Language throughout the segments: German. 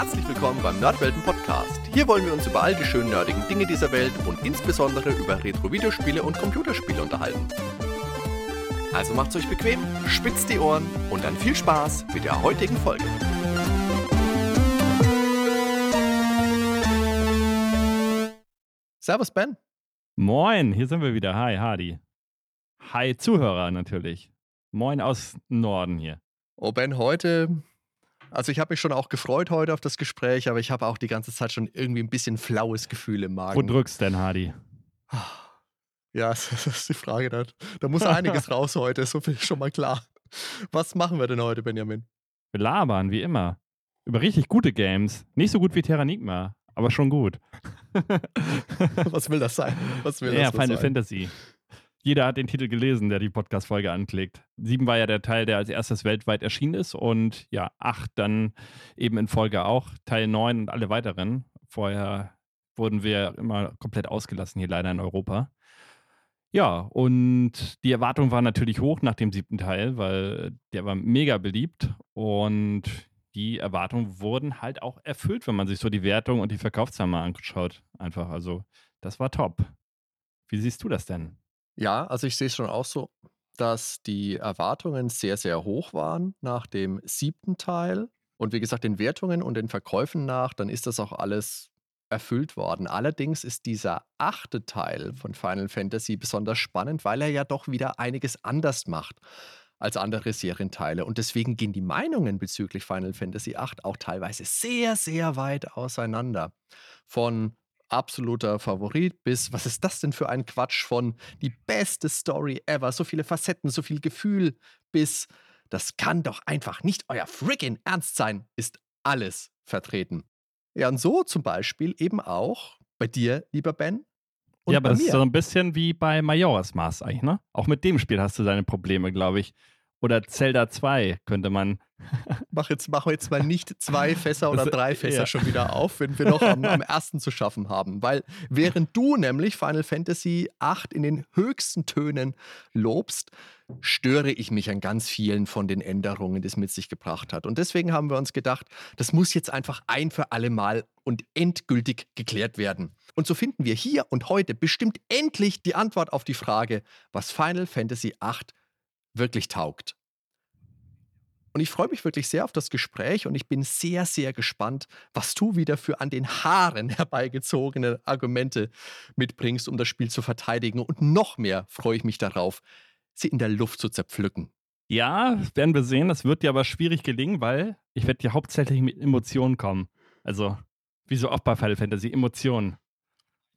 Herzlich willkommen beim Nerdwelten Podcast. Hier wollen wir uns über all die schönen nerdigen Dinge dieser Welt und insbesondere über Retro-Videospiele und Computerspiele unterhalten. Also macht's euch bequem, spitzt die Ohren und dann viel Spaß mit der heutigen Folge. Servus Ben. Moin, hier sind wir wieder. Hi, Hardy. Hi, Zuhörer natürlich. Moin aus Norden hier. Oh Ben, heute also ich habe mich schon auch gefreut heute auf das Gespräch, aber ich habe auch die ganze Zeit schon irgendwie ein bisschen flaues Gefühl im Magen. Wo drückst denn, Hardy? Ja, das ist die Frage. Da, da muss einiges raus heute, so viel ist schon mal klar. Was machen wir denn heute, Benjamin? Wir labern, wie immer. Über richtig gute Games. Nicht so gut wie Terranigma, aber schon gut. Was will das sein? Was will ja, das Final sein? Fantasy jeder hat den Titel gelesen, der die Podcast-Folge anklickt. Sieben war ja der Teil, der als erstes weltweit erschienen ist und ja, acht dann eben in Folge auch, Teil neun und alle weiteren. Vorher wurden wir immer komplett ausgelassen hier leider in Europa. Ja, und die Erwartung war natürlich hoch nach dem siebten Teil, weil der war mega beliebt und die Erwartungen wurden halt auch erfüllt, wenn man sich so die Wertung und die Verkaufszahlen mal anschaut. Einfach, also das war top. Wie siehst du das denn? Ja, also ich sehe es schon auch so, dass die Erwartungen sehr, sehr hoch waren nach dem siebten Teil. Und wie gesagt, den Wertungen und den Verkäufen nach, dann ist das auch alles erfüllt worden. Allerdings ist dieser achte Teil von Final Fantasy besonders spannend, weil er ja doch wieder einiges anders macht als andere Serienteile. Und deswegen gehen die Meinungen bezüglich Final Fantasy VIII auch teilweise sehr, sehr weit auseinander. Von absoluter Favorit bis, was ist das denn für ein Quatsch von die beste Story ever, so viele Facetten, so viel Gefühl, bis das kann doch einfach nicht euer freaking Ernst sein, ist alles vertreten. Ja, und so zum Beispiel eben auch bei dir, lieber Ben. ja, aber das mir. ist so ein bisschen wie bei Majora's Mask eigentlich, ne? Auch mit dem Spiel hast du deine Probleme, glaube ich. Oder Zelda 2 könnte man. Mach jetzt, mach jetzt mal nicht zwei Fässer oder drei Fässer ja. schon wieder auf, wenn wir noch am, am, ersten zu schaffen haben. Weil während du nämlich Final Fantasy 8 in den höchsten Tönen lobst, störe ich mich an ganz vielen von den Änderungen, die es mit sich gebracht hat. Und deswegen haben wir uns gedacht, das muss jetzt einfach ein für alle Mal und endgültig geklärt werden. Und so finden wir hier und heute bestimmt endlich die Antwort auf die Frage, was Final Fantasy 8 wirklich taugt. Und ich freue mich wirklich sehr auf das Gespräch und ich bin sehr, sehr gespannt, was du wieder für an den Haaren herbeigezogene Argumente mitbringst, um das Spiel zu verteidigen. Und noch mehr freue ich mich darauf, sie in der Luft zu zerpflücken. Ja, werden wir sehen. Das wird dir aber schwierig gelingen, weil ich werde dir hauptsächlich mit Emotionen kommen. Also, wie so oft bei Final Fantasy, Emotionen.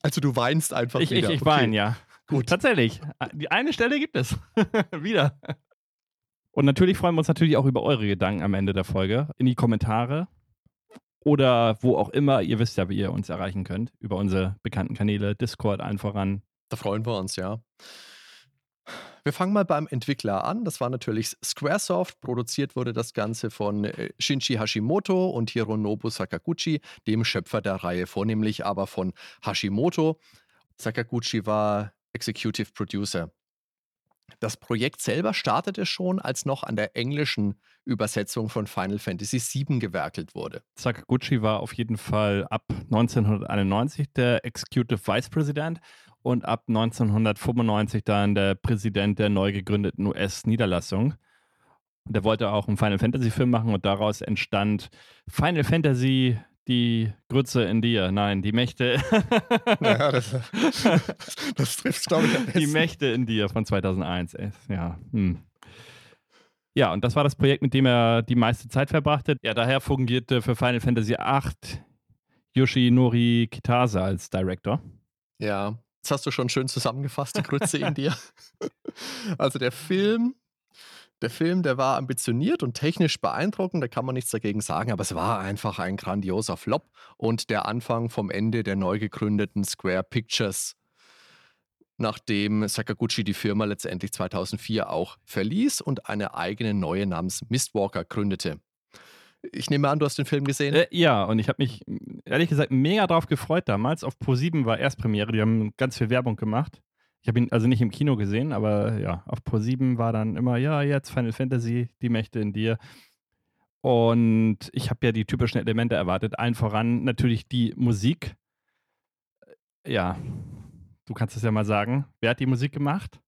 Also du weinst einfach ich, wieder. Ich, ich okay. weine, ja. Gut. Tatsächlich. Die eine Stelle gibt es. Wieder. Und natürlich freuen wir uns natürlich auch über eure Gedanken am Ende der Folge. In die Kommentare oder wo auch immer. Ihr wisst ja, wie ihr uns erreichen könnt. Über unsere bekannten Kanäle, Discord allen voran. Da freuen wir uns, ja. Wir fangen mal beim Entwickler an. Das war natürlich Squaresoft. Produziert wurde das Ganze von äh, Shinji Hashimoto und Hironobu Sakaguchi, dem Schöpfer der Reihe, vornehmlich aber von Hashimoto. Sakaguchi war Executive Producer. Das Projekt selber startete schon, als noch an der englischen Übersetzung von Final Fantasy VII gewerkelt wurde. Sakaguchi war auf jeden Fall ab 1991 der Executive Vice President und ab 1995 dann der Präsident der neu gegründeten US-Niederlassung. Der wollte auch einen Final Fantasy Film machen und daraus entstand Final Fantasy die Grütze in dir. Nein, die Mächte. ja, das, das trifft, glaube ich, am besten. Die Mächte in dir von 2001. Ja, hm. Ja, und das war das Projekt, mit dem er die meiste Zeit verbrachte. Ja, daher fungierte für Final Fantasy VIII Yoshinori Kitase als Director. Ja, das hast du schon schön zusammengefasst, die Grütze in dir. Also der Film der Film, der war ambitioniert und technisch beeindruckend, da kann man nichts dagegen sagen, aber es war einfach ein grandioser Flop und der Anfang vom Ende der neu gegründeten Square Pictures, nachdem Sakaguchi die Firma letztendlich 2004 auch verließ und eine eigene neue namens Mistwalker gründete. Ich nehme an, du hast den Film gesehen? Äh, ja, und ich habe mich ehrlich gesagt mega drauf gefreut damals. Auf Pro7 war Erstpremiere, die haben ganz viel Werbung gemacht. Ich habe ihn also nicht im Kino gesehen, aber ja, auf Pro7 war dann immer, ja, jetzt Final Fantasy, die Mächte in dir. Und ich habe ja die typischen Elemente erwartet. Allen voran natürlich die Musik. Ja, du kannst es ja mal sagen. Wer hat die Musik gemacht?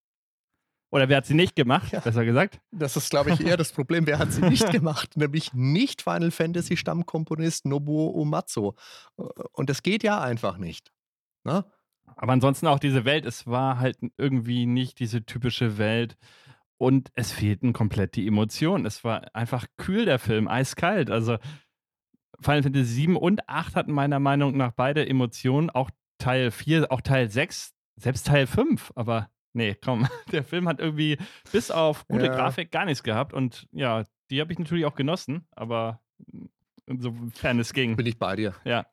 Oder wer hat sie nicht gemacht, ja. besser gesagt? Das ist, glaube ich, eher das Problem. Wer hat sie nicht gemacht? Nämlich nicht Final Fantasy Stammkomponist Nobuo Uematsu. Und das geht ja einfach nicht. Na? Aber ansonsten auch diese Welt. Es war halt irgendwie nicht diese typische Welt. Und es fehlten komplett die Emotionen. Es war einfach kühl, der Film, eiskalt. Also Final Fantasy 7 und 8 hatten meiner Meinung nach beide Emotionen. Auch Teil 4, auch Teil 6, selbst Teil 5. Aber nee, komm, der Film hat irgendwie bis auf gute ja. Grafik gar nichts gehabt. Und ja, die habe ich natürlich auch genossen. Aber insofern es ging. Bin ich bei dir. Ja.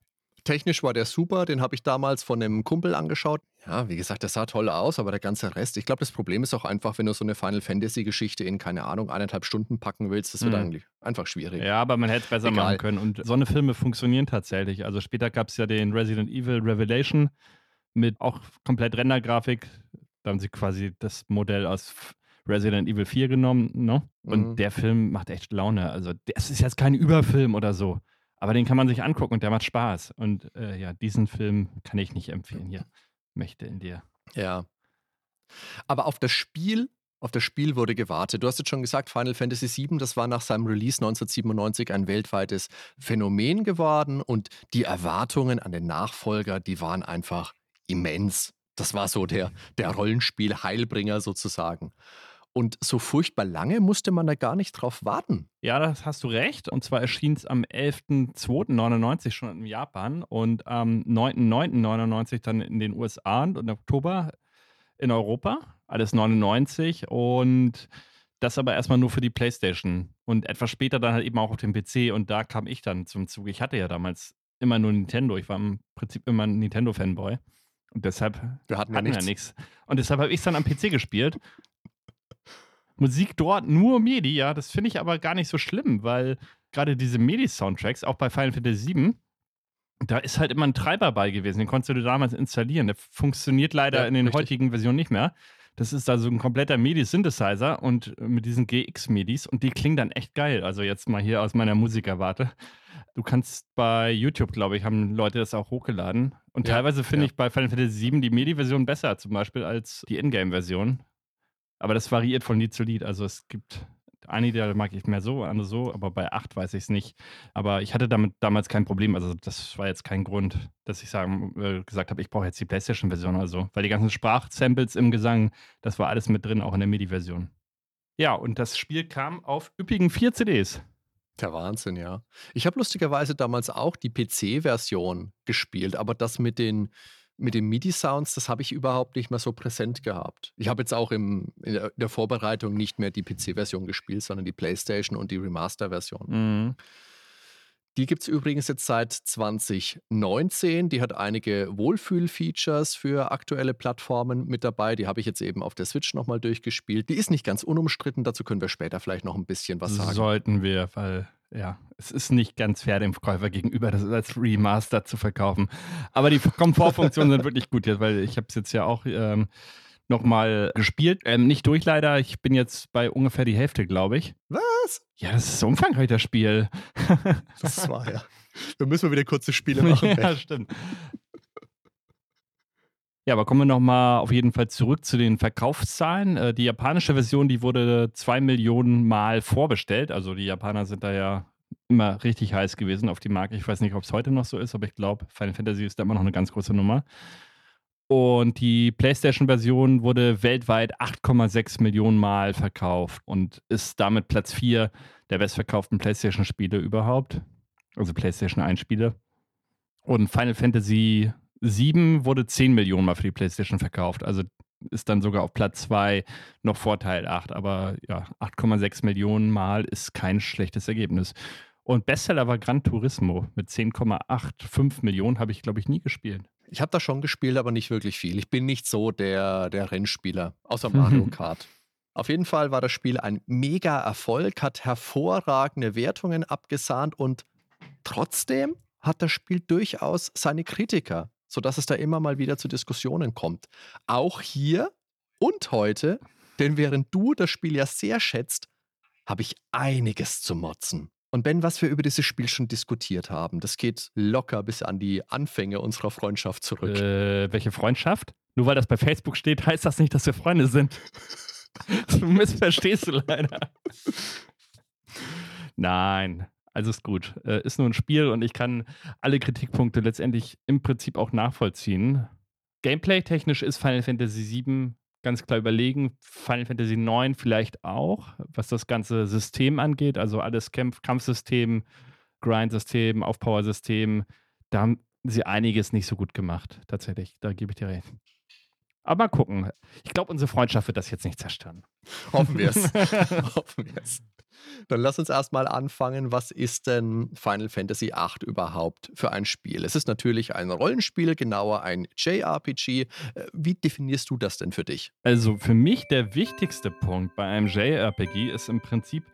Technisch war der super, den habe ich damals von einem Kumpel angeschaut. Ja, wie gesagt, der sah toll aus, aber der ganze Rest, ich glaube, das Problem ist auch einfach, wenn du so eine Final Fantasy-Geschichte in, keine Ahnung, eineinhalb Stunden packen willst, das wird mhm. eigentlich einfach schwierig. Ja, aber man hätte es besser Egal. machen können. Und so eine Filme funktionieren tatsächlich. Also später gab es ja den Resident Evil Revelation mit auch komplett Rendergrafik. Da haben sie quasi das Modell aus Resident Evil 4 genommen, ne? Und mhm. der Film macht echt Laune. Also, das ist jetzt kein Überfilm oder so. Aber den kann man sich angucken und der macht Spaß. Und äh, ja, diesen Film kann ich nicht empfehlen hier. Mächte in dir. Ja. Aber auf das Spiel, auf das Spiel wurde gewartet. Du hast jetzt schon gesagt, Final Fantasy VII, das war nach seinem Release 1997 ein weltweites Phänomen geworden und die Erwartungen an den Nachfolger, die waren einfach immens. Das war so der, der Rollenspiel-Heilbringer sozusagen. Und so furchtbar lange musste man da gar nicht drauf warten. Ja, das hast du recht. Und zwar erschien es am 11.02.99 schon in Japan und am 9.09.99 dann in den USA und im Oktober in Europa. Alles 99 und das aber erstmal nur für die PlayStation und etwas später dann halt eben auch auf dem PC und da kam ich dann zum Zug. Ich hatte ja damals immer nur Nintendo. Ich war im Prinzip immer ein Nintendo-Fanboy. Und deshalb wir hatten, hatten ja nichts. Und deshalb habe ich es dann am PC gespielt Musik dort nur MIDI, ja, das finde ich aber gar nicht so schlimm, weil gerade diese MIDI-Soundtracks, auch bei Final Fantasy VII, da ist halt immer ein Treiber bei gewesen. Den konntest du damals installieren. Der funktioniert leider ja, in den richtig. heutigen Versionen nicht mehr. Das ist da so ein kompletter MIDI-Synthesizer und mit diesen GX-MIDIs und die klingen dann echt geil. Also jetzt mal hier aus meiner Musikerwarte. Du kannst bei YouTube, glaube ich, haben Leute das auch hochgeladen. Und ja, teilweise finde ja. ich bei Final Fantasy VII die MIDI-Version besser, zum Beispiel als die Ingame-Version. Aber das variiert von Lied zu Lied. Also es gibt einige, da mag ich mehr so, andere so, aber bei acht weiß ich es nicht. Aber ich hatte damit damals kein Problem. Also das war jetzt kein Grund, dass ich sagen, äh, gesagt habe, ich brauche jetzt die PlayStation-Version oder so. Weil die ganzen Sprachsamples im Gesang, das war alles mit drin, auch in der MIDI-Version. Ja, und das Spiel kam auf üppigen vier CDs. Der Wahnsinn, ja. Ich habe lustigerweise damals auch die PC-Version gespielt, aber das mit den mit den MIDI-Sounds, das habe ich überhaupt nicht mehr so präsent gehabt. Ich habe jetzt auch im, in der Vorbereitung nicht mehr die PC-Version gespielt, sondern die PlayStation und die Remaster-Version. Mhm. Die gibt es übrigens jetzt seit 2019. Die hat einige Wohlfühl-Features für aktuelle Plattformen mit dabei. Die habe ich jetzt eben auf der Switch nochmal durchgespielt. Die ist nicht ganz unumstritten. Dazu können wir später vielleicht noch ein bisschen was sagen. Sollten wir, weil ja, es ist nicht ganz fair dem Käufer gegenüber, das als Remaster zu verkaufen. Aber die Komfortfunktionen sind wirklich gut jetzt, weil ich habe es jetzt ja auch ähm, nochmal gespielt. Ähm, nicht durch leider, ich bin jetzt bei ungefähr die Hälfte, glaube ich. Was? Ja, das ist so umfangreich, das Spiel. das war ja. Da müssen wir wieder kurze Spiele machen. ja, stimmt. Ja, aber kommen wir nochmal auf jeden Fall zurück zu den Verkaufszahlen. Äh, die japanische Version, die wurde zwei Millionen Mal vorbestellt. Also die Japaner sind da ja immer richtig heiß gewesen auf die Marke. Ich weiß nicht, ob es heute noch so ist, aber ich glaube, Final Fantasy ist da immer noch eine ganz große Nummer. Und die PlayStation-Version wurde weltweit 8,6 Millionen Mal verkauft und ist damit Platz 4 der bestverkauften PlayStation-Spiele überhaupt. Also PlayStation 1-Spiele. Und Final Fantasy 7 wurde 10 Millionen Mal für die PlayStation verkauft. Also ist dann sogar auf Platz 2 noch Vorteil 8. Aber ja, 8,6 Millionen Mal ist kein schlechtes Ergebnis. Und Bestseller war Gran Turismo mit 10,85 Millionen, habe ich, glaube ich, nie gespielt. Ich habe da schon gespielt, aber nicht wirklich viel. Ich bin nicht so der, der Rennspieler, außer Mario Kart. Auf jeden Fall war das Spiel ein mega Erfolg, hat hervorragende Wertungen abgesahnt und trotzdem hat das Spiel durchaus seine Kritiker sodass es da immer mal wieder zu Diskussionen kommt. Auch hier und heute, denn während du das Spiel ja sehr schätzt, habe ich einiges zu motzen. Und Ben, was wir über dieses Spiel schon diskutiert haben, das geht locker bis an die Anfänge unserer Freundschaft zurück. Äh, welche Freundschaft? Nur weil das bei Facebook steht, heißt das nicht, dass wir Freunde sind. Du missverstehst du leider. Nein, also ist gut. Äh, ist nur ein Spiel und ich kann alle Kritikpunkte letztendlich im Prinzip auch nachvollziehen. Gameplay-technisch ist Final Fantasy VII ganz klar überlegen. Final Fantasy IX vielleicht auch, was das ganze System angeht. Also alles Kampf Kampfsystem, Grind-System, Aufpower-System. Da haben sie einiges nicht so gut gemacht, tatsächlich. Da gebe ich dir recht. Aber mal gucken. Ich glaube, unsere Freundschaft wird das jetzt nicht zerstören. Hoffen wir es. Hoffen wir es. Dann lass uns erstmal anfangen. Was ist denn Final Fantasy VIII überhaupt für ein Spiel? Es ist natürlich ein Rollenspiel, genauer ein JRPG. Äh, wie definierst du das denn für dich? Also für mich der wichtigste Punkt bei einem JRPG ist im Prinzip,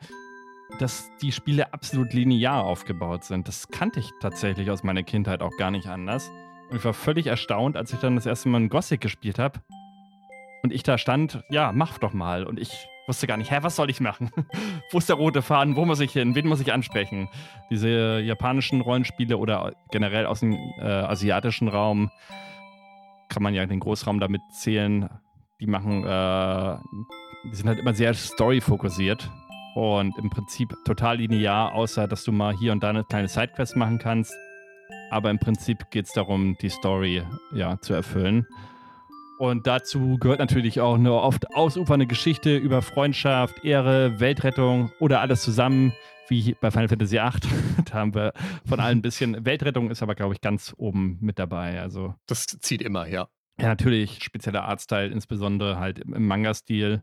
dass die Spiele absolut linear aufgebaut sind. Das kannte ich tatsächlich aus meiner Kindheit auch gar nicht anders. Und ich war völlig erstaunt, als ich dann das erste Mal ein Gothic gespielt habe. Und ich da stand, ja, mach doch mal. Und ich wusste gar nicht, hä, was soll ich machen? Wo ist der rote Faden? Wo muss ich hin? Wen muss ich ansprechen? Diese japanischen Rollenspiele oder generell aus dem äh, asiatischen Raum kann man ja den Großraum damit zählen. Die machen, äh, die sind halt immer sehr story-fokussiert und im Prinzip total linear, außer dass du mal hier und da eine kleine Sidequest machen kannst. Aber im Prinzip geht es darum, die Story ja, zu erfüllen. Und dazu gehört natürlich auch eine oft ausufernde Geschichte über Freundschaft, Ehre, Weltrettung oder alles zusammen, wie bei Final Fantasy VIII. da haben wir von allen ein bisschen. Weltrettung ist aber, glaube ich, ganz oben mit dabei. Also, das zieht immer, ja. Ja, natürlich spezieller Artstyle, insbesondere halt im Manga-Stil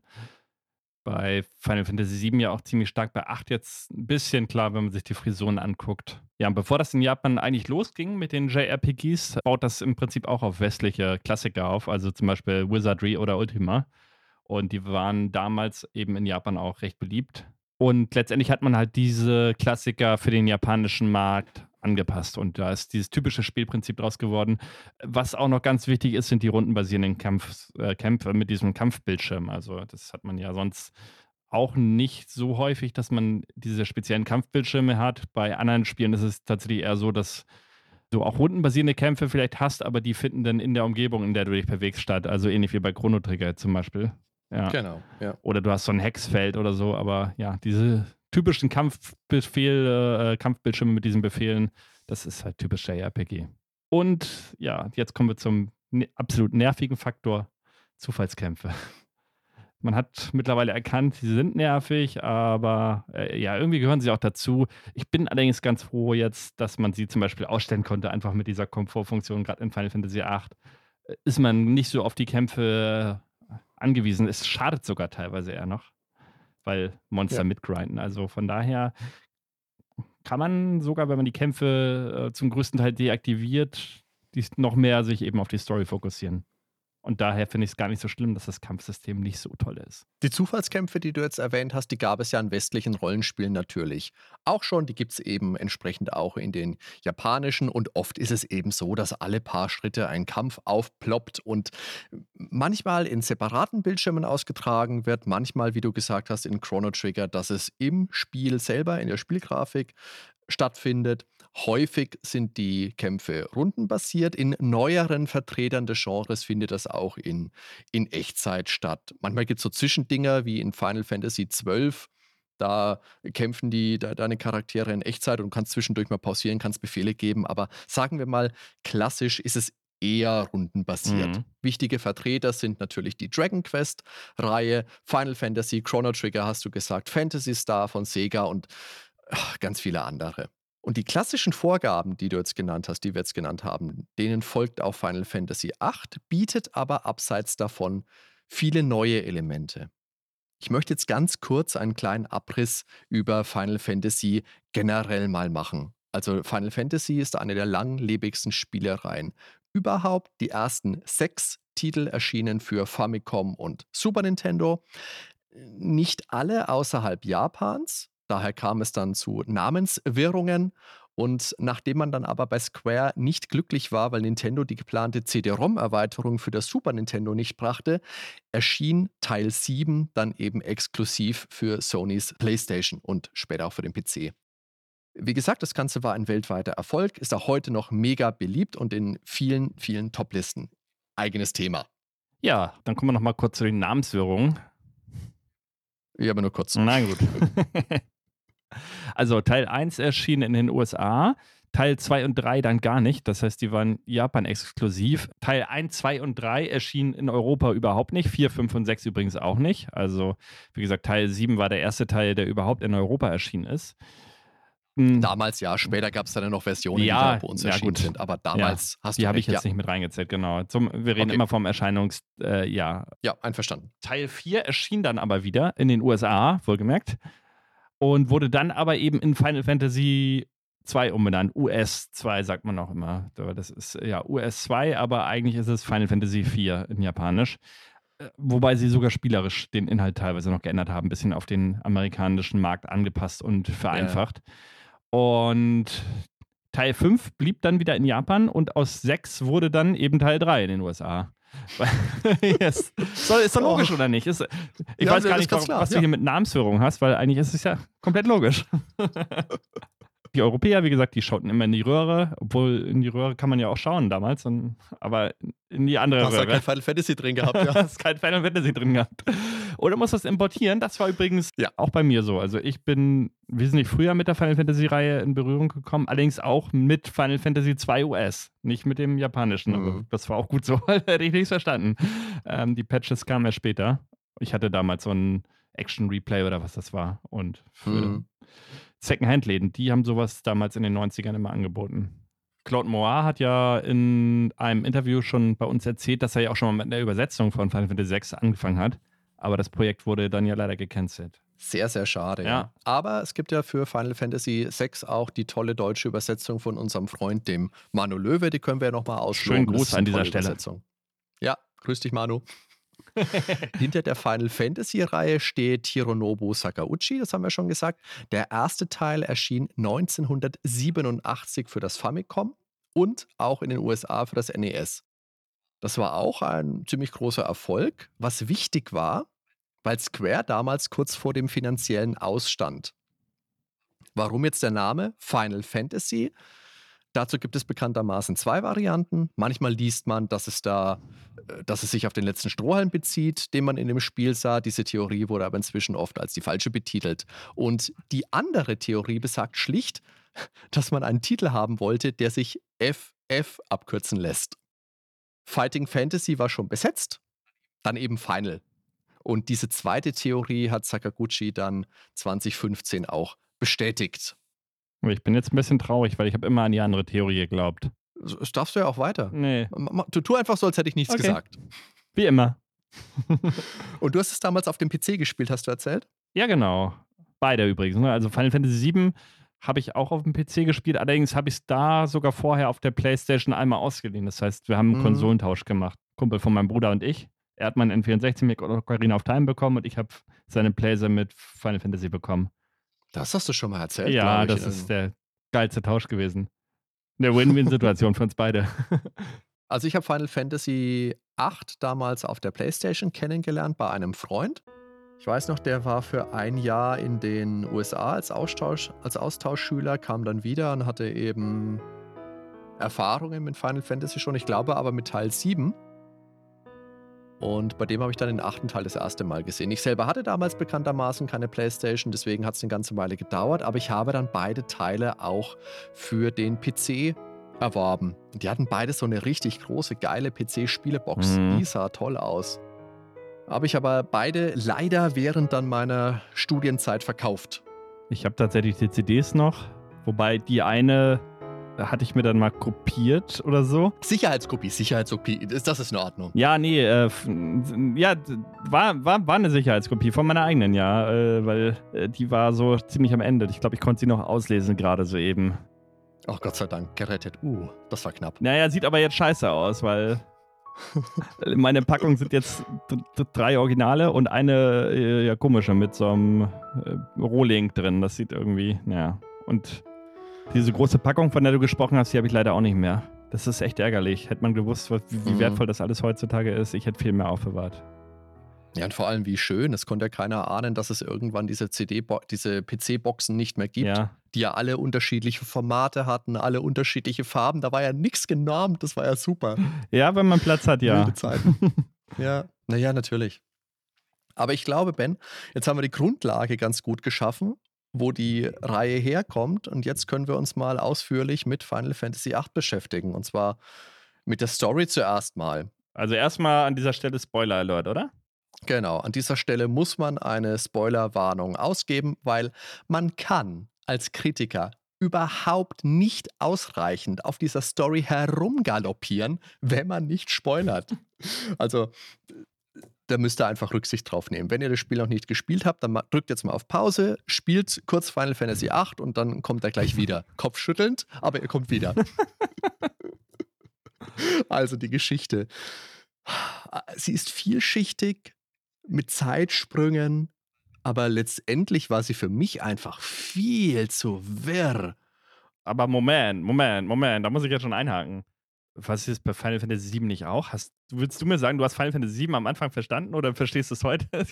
bei Final Fantasy VII ja auch ziemlich stark, bei 8 jetzt ein bisschen klar, wenn man sich die Frisuren anguckt. Ja, und bevor das in Japan eigentlich losging mit den JRPGs, baut das im Prinzip auch auf westliche Klassiker auf, also zum Beispiel Wizardry oder Ultima. Und die waren damals eben in Japan auch recht beliebt. Und letztendlich hat man halt diese Klassiker für den japanischen Markt angepasst. Und da ist dieses typische Spielprinzip draus geworden. Was auch noch ganz wichtig ist, sind die rundenbasierenden Kampf, äh, Kämpfe mit diesem Kampfbildschirm. Also das hat man ja sonst auch nicht so häufig, dass man diese speziellen Kampfbildschirme hat. Bei anderen Spielen ist es tatsächlich eher so, dass du auch rundenbasierende Kämpfe vielleicht hast, aber die finden dann in der Umgebung, in der du dich bewegst, statt. Also ähnlich wie bei Chrono Trigger zum Beispiel. Ja. Genau, ja. Oder du hast so ein Hexfeld oder so, aber ja, diese typischen Kampfbefehl, äh, Kampfbildschirme mit diesen Befehlen, das ist halt typisch JRPG. Und ja, jetzt kommen wir zum ne absolut nervigen Faktor: Zufallskämpfe. Man hat mittlerweile erkannt, sie sind nervig, aber äh, ja, irgendwie gehören sie auch dazu. Ich bin allerdings ganz froh jetzt, dass man sie zum Beispiel ausstellen konnte, einfach mit dieser Komfortfunktion, gerade in Final Fantasy VIII. Äh, ist man nicht so auf die Kämpfe angewiesen. Es schadet sogar teilweise eher noch weil Monster ja. mitgrinden. Also von daher kann man sogar, wenn man die Kämpfe äh, zum größten Teil deaktiviert, die noch mehr sich eben auf die Story fokussieren. Und daher finde ich es gar nicht so schlimm, dass das Kampfsystem nicht so toll ist. Die Zufallskämpfe, die du jetzt erwähnt hast, die gab es ja in westlichen Rollenspielen natürlich. Auch schon, die gibt es eben entsprechend auch in den japanischen. Und oft ist es eben so, dass alle paar Schritte ein Kampf aufploppt und manchmal in separaten Bildschirmen ausgetragen wird, manchmal, wie du gesagt hast, in Chrono Trigger, dass es im Spiel selber, in der Spielgrafik stattfindet. Häufig sind die Kämpfe rundenbasiert. In neueren Vertretern des Genres findet das auch in, in Echtzeit statt. Manchmal gibt es so Zwischendinger wie in Final Fantasy XII. Da kämpfen die, da, deine Charaktere in Echtzeit und kannst zwischendurch mal pausieren, kannst Befehle geben. Aber sagen wir mal, klassisch ist es eher rundenbasiert. Mhm. Wichtige Vertreter sind natürlich die Dragon Quest-Reihe, Final Fantasy, Chrono Trigger, hast du gesagt, Fantasy Star von Sega und ganz viele andere. Und die klassischen Vorgaben, die du jetzt genannt hast, die wir jetzt genannt haben, denen folgt auch Final Fantasy VIII, bietet aber abseits davon viele neue Elemente. Ich möchte jetzt ganz kurz einen kleinen Abriss über Final Fantasy generell mal machen. Also Final Fantasy ist eine der langlebigsten Spielereien überhaupt. Die ersten sechs Titel erschienen für Famicom und Super Nintendo. Nicht alle außerhalb Japans. Daher kam es dann zu Namenswirrungen. Und nachdem man dann aber bei Square nicht glücklich war, weil Nintendo die geplante CD-ROM-Erweiterung für das Super Nintendo nicht brachte, erschien Teil 7 dann eben exklusiv für Sonys PlayStation und später auch für den PC. Wie gesagt, das Ganze war ein weltweiter Erfolg, ist auch heute noch mega beliebt und in vielen, vielen Toplisten. Eigenes Thema. Ja, dann kommen wir noch mal kurz zu den Namenswirrungen. Ja, aber nur kurz. Na gut. also Teil 1 erschien in den USA, Teil 2 und 3 dann gar nicht. Das heißt, die waren Japan exklusiv. Teil 1, 2 und 3 erschienen in Europa überhaupt nicht. 4, 5 und 6 übrigens auch nicht. Also, wie gesagt, Teil 7 war der erste Teil, der überhaupt in Europa erschienen ist. Hm. Damals ja, später gab es dann noch Versionen, ja, die da bei uns ja, erschienen gut. sind. Aber damals ja, hast die du habe ich jetzt nicht mit reingezählt, genau. Zum, wir reden Okay. immer vom Erscheinungs... Äh, ja. Ja, einverstanden. Teil 4 erschien dann aber wieder in den USA, wohlgemerkt. Und wurde dann aber eben in Final Fantasy 2 umbenannt. US 2 sagt man auch immer. Das ist ja US 2, aber eigentlich ist es Final Fantasy 4 in Japanisch. Äh, Wobei sie sogar spielerisch den Inhalt teilweise noch geändert haben, ein bisschen auf den amerikanischen Markt angepasst und vereinfacht. Und Teil 5 blieb dann wieder in Japan und aus 6 wurde dann eben Teil 3 in den USA. yes. so, ist doch Oh. logisch, oder nicht? Ist, ich Ja, weiß gar nicht, warum, klar, was du ja. hier mit Namensführung hast, weil eigentlich ist es ja komplett logisch. Die Europäer, wie gesagt, die schauten immer in die Röhre, obwohl in die Röhre kann man ja auch schauen damals, und, aber in die andere Du hast da Röhre. kein Final Fantasy drin gehabt, ja. hast kein Final Fantasy drin gehabt. Oder musst du das importieren? Das war übrigens Ja. auch bei mir so. Also ich bin wesentlich früher mit der Final Fantasy-Reihe in Berührung gekommen, allerdings auch mit Final Fantasy 2 US, nicht mit dem japanischen. Aber Mhm. das war auch gut so, hätte ich nichts verstanden. Ähm, die Patches kamen ja später. Ich hatte damals so ein Action-Replay oder was das war. Und für Mhm. Secondhand-Läden, die haben sowas damals in den 90ern immer angeboten. Claude Moir hat ja in einem Interview schon bei uns erzählt, dass er ja auch schon mal mit der Übersetzung von Final Fantasy VI angefangen hat. Aber das Projekt wurde dann ja leider gecancelt. Sehr, sehr schade. Ja. Ja. Aber es gibt ja für Final Fantasy VI auch die tolle deutsche Übersetzung von unserem Freund, dem Manu Löwe. Die können wir ja nochmal ausschlagen. Schönen Gruß an dieser Stelle. Ja, grüß dich, Manu. Hinter der Final Fantasy-Reihe steht Hironobu Sakauchi, das haben wir schon gesagt. Der erste Teil erschien 1987 für das Famicom und auch in den USA für das NES. Das war auch ein ziemlich großer Erfolg, was wichtig war, weil Square damals kurz vor dem finanziellen Ausstand. Warum jetzt der Name Final Fantasy? Dazu gibt es bekanntermaßen zwei Varianten. Manchmal liest man, dass es da, äh, dass es sich auf den letzten Strohhalm bezieht, den man in dem Spiel sah. Diese Theorie wurde aber inzwischen oft als die falsche betitelt. Und die andere Theorie besagt schlicht, dass man einen Titel haben wollte, der sich FF abkürzen lässt. Fighting Fantasy war schon besetzt, dann eben Final. Und diese zweite Theorie hat Sakaguchi dann 2015 auch bestätigt. Ich bin jetzt ein bisschen traurig, weil ich habe immer an die andere Theorie geglaubt. Darfst du ja auch weiter. Nee, Du tu einfach so, als hätte ich nichts Okay. gesagt. wie immer. Und du hast es damals auf dem PC gespielt, hast du erzählt? Ja, genau. Beide übrigens. Ne? Also Final Fantasy VII habe ich auch auf dem PC gespielt. Allerdings habe ich es da sogar vorher auf der Playstation einmal ausgeliehen. Das heißt, wir haben einen Mhm. Konsolentausch gemacht. Kumpel von meinem Bruder und ich. Er hat meinen N64 mit Ocarina of Time bekommen und ich habe seine Playser mit Final Fantasy bekommen. Das hast du schon mal erzählt. ja, das ist der geilste Tausch gewesen. Eine Win-Win-Situation für uns beide. Also ich habe Final Fantasy VIII damals auf der Playstation kennengelernt bei einem Freund. Ich weiß noch, der war für ein Jahr in den USA als, Austausch, als Austauschschüler, kam dann wieder und hatte eben Erfahrungen mit Final Fantasy schon. Ich glaube aber mit Teil 7. Und bei dem habe ich dann den achten Teil das erste Mal gesehen. Ich selber hatte damals bekanntermaßen keine Playstation, deswegen hat es eine ganze Weile gedauert, aber ich habe dann beide Teile auch für den PC erworben. Die hatten beide so eine richtig große, geile PC-Spielebox. Mhm. Die sah toll aus. Habe ich aber beide leider während dann meiner Studienzeit verkauft. Ich habe tatsächlich die CDs noch, wobei die eine hatte ich mir dann mal kopiert oder so. Sicherheitskopie, Sicherheitskopie, das das ist in Ordnung. Ja, nee, äh, ja, war, war, war eine Sicherheitskopie von meiner eigenen, ja, äh, weil äh, die war so ziemlich am Ende. Ich glaube, ich konnte sie noch auslesen gerade so eben. Oh Gott sei Dank, gerettet. Uh, das war knapp. Naja, sieht aber jetzt scheiße aus, weil meine Packung sind jetzt drei Originale und eine äh, ja, komische mit so einem äh, Rohling drin. Das sieht irgendwie, naja. Und diese große Packung, von der du gesprochen hast, die habe ich leider auch nicht mehr. Das ist echt ärgerlich. Hätte man gewusst, was, wie, Mhm. wertvoll das alles heutzutage ist, ich hätte viel mehr aufbewahrt. Ja, und vor allem wie schön, es konnte ja keiner ahnen, dass es irgendwann diese CD, diese PC-Boxen nicht mehr gibt, Ja. die ja alle unterschiedliche Formate hatten, alle unterschiedliche Farben. Da war ja nichts genormt, das war ja super. Ja, wenn man Platz hat, ja. Wilde Zeiten. ja, naja, natürlich. Aber ich glaube, Ben, jetzt haben wir die Grundlage ganz gut geschaffen, wo die Reihe herkommt. Und jetzt können wir uns mal ausführlich mit Final Fantasy VIII beschäftigen. Und zwar mit der Story zuerst mal. Also erstmal an dieser Stelle Spoiler Alert, oder? Genau, an dieser Stelle muss man eine Spoilerwarnung ausgeben, weil man kann als Kritiker überhaupt nicht ausreichend auf dieser Story herumgaloppieren, wenn man nicht spoilert. Also da müsst ihr einfach Rücksicht drauf nehmen. Wenn ihr das Spiel noch nicht gespielt habt, dann drückt jetzt mal auf Pause, spielt kurz Final Fantasy VIII und dann kommt er gleich wieder. Kopfschüttelnd, aber er kommt wieder. also die Geschichte. Sie ist vielschichtig mit Zeitsprüngen, aber letztendlich war sie für mich einfach viel zu wirr. Aber Moment, Moment, Moment, da muss ich jetzt schon einhaken. Was ist bei Final Fantasy VII nicht auch? Hast, willst du mir sagen, du hast Final Fantasy VII am Anfang verstanden oder verstehst du es heute?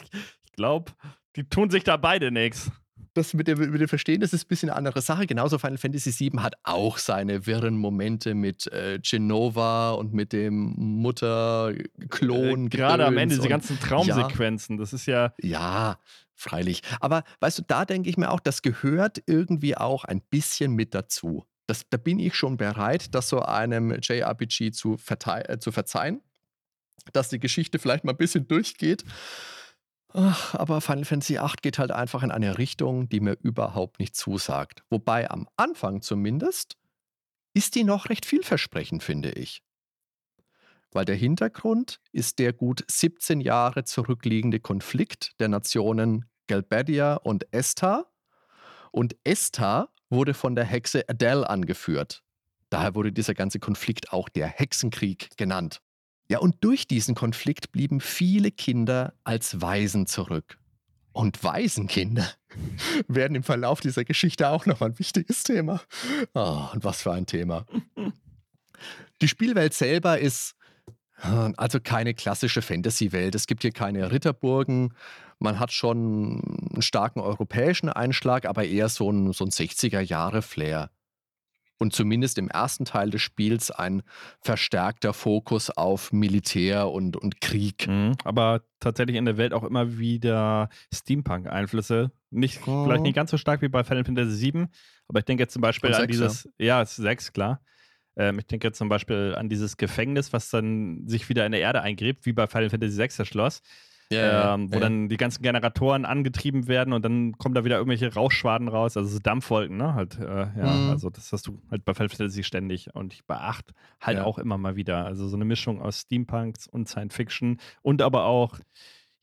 Ich glaube, die tun sich da beide nichts. Das mit dem, mit dem Verstehen, das ist ein bisschen eine andere Sache. Genauso Final Fantasy VII hat auch seine wirren Momente mit äh, Genova und mit dem Mutter-Klon. Äh, Gerade am Ende, diese ganzen Traumsequenzen, das ist ja. Ja, freilich. Aber weißt du, da denke ich mir auch, das gehört irgendwie auch ein bisschen mit dazu. Das, da bin ich schon bereit, das so einem JRPG zu, äh, zu verzeihen, dass die Geschichte vielleicht mal ein bisschen durchgeht. Ach, aber Final Fantasy VIII geht halt einfach in eine Richtung, die mir überhaupt nicht zusagt. Wobei am Anfang zumindest ist die noch recht vielversprechend, finde ich. Weil der Hintergrund ist der gut 17 Jahre zurückliegende Konflikt der Nationen Galbadia und Estar. Und Estar wurde von der Hexe Adele angeführt. Daher wurde dieser ganze Konflikt auch der Hexenkrieg genannt. Ja, und durch diesen Konflikt blieben viele Kinder als Waisen zurück. Und Waisenkinder werden im Verlauf dieser Geschichte auch nochmal ein wichtiges Thema. Oh, und was für ein Thema. Die Spielwelt selber ist also keine klassische Fantasy-Welt. Es gibt hier keine Ritterburgen. Man hat schon einen starken europäischen Einschlag, aber eher so ein, so ein 60er-Jahre-Flair. Und zumindest im ersten Teil des Spiels ein verstärkter Fokus auf Militär und, und Krieg. Mhm. Aber tatsächlich in der Welt auch immer wieder Steampunk-Einflüsse. Nicht, Mhm. Vielleicht nicht ganz so stark wie bei Final Fantasy VII, aber ich denke jetzt zum Beispiel an sechs, dieses, ja, es ist sechs, klar. Ähm, ich denke jetzt zum Beispiel an dieses Gefängnis, was dann sich wieder in der Erde eingräbt, wie bei Final Fantasy VI das Schloss, ähm, wo dann die ganzen Generatoren angetrieben werden und dann kommen da wieder irgendwelche Rauchschwaden raus, also so Dampfwolken, ne? Halt, äh, ja, Mhm. also das hast du halt bei Final Fantasy ständig und bei 8 halt Ja. auch immer mal wieder. Also so eine Mischung aus Steampunks und Science Fiction und aber auch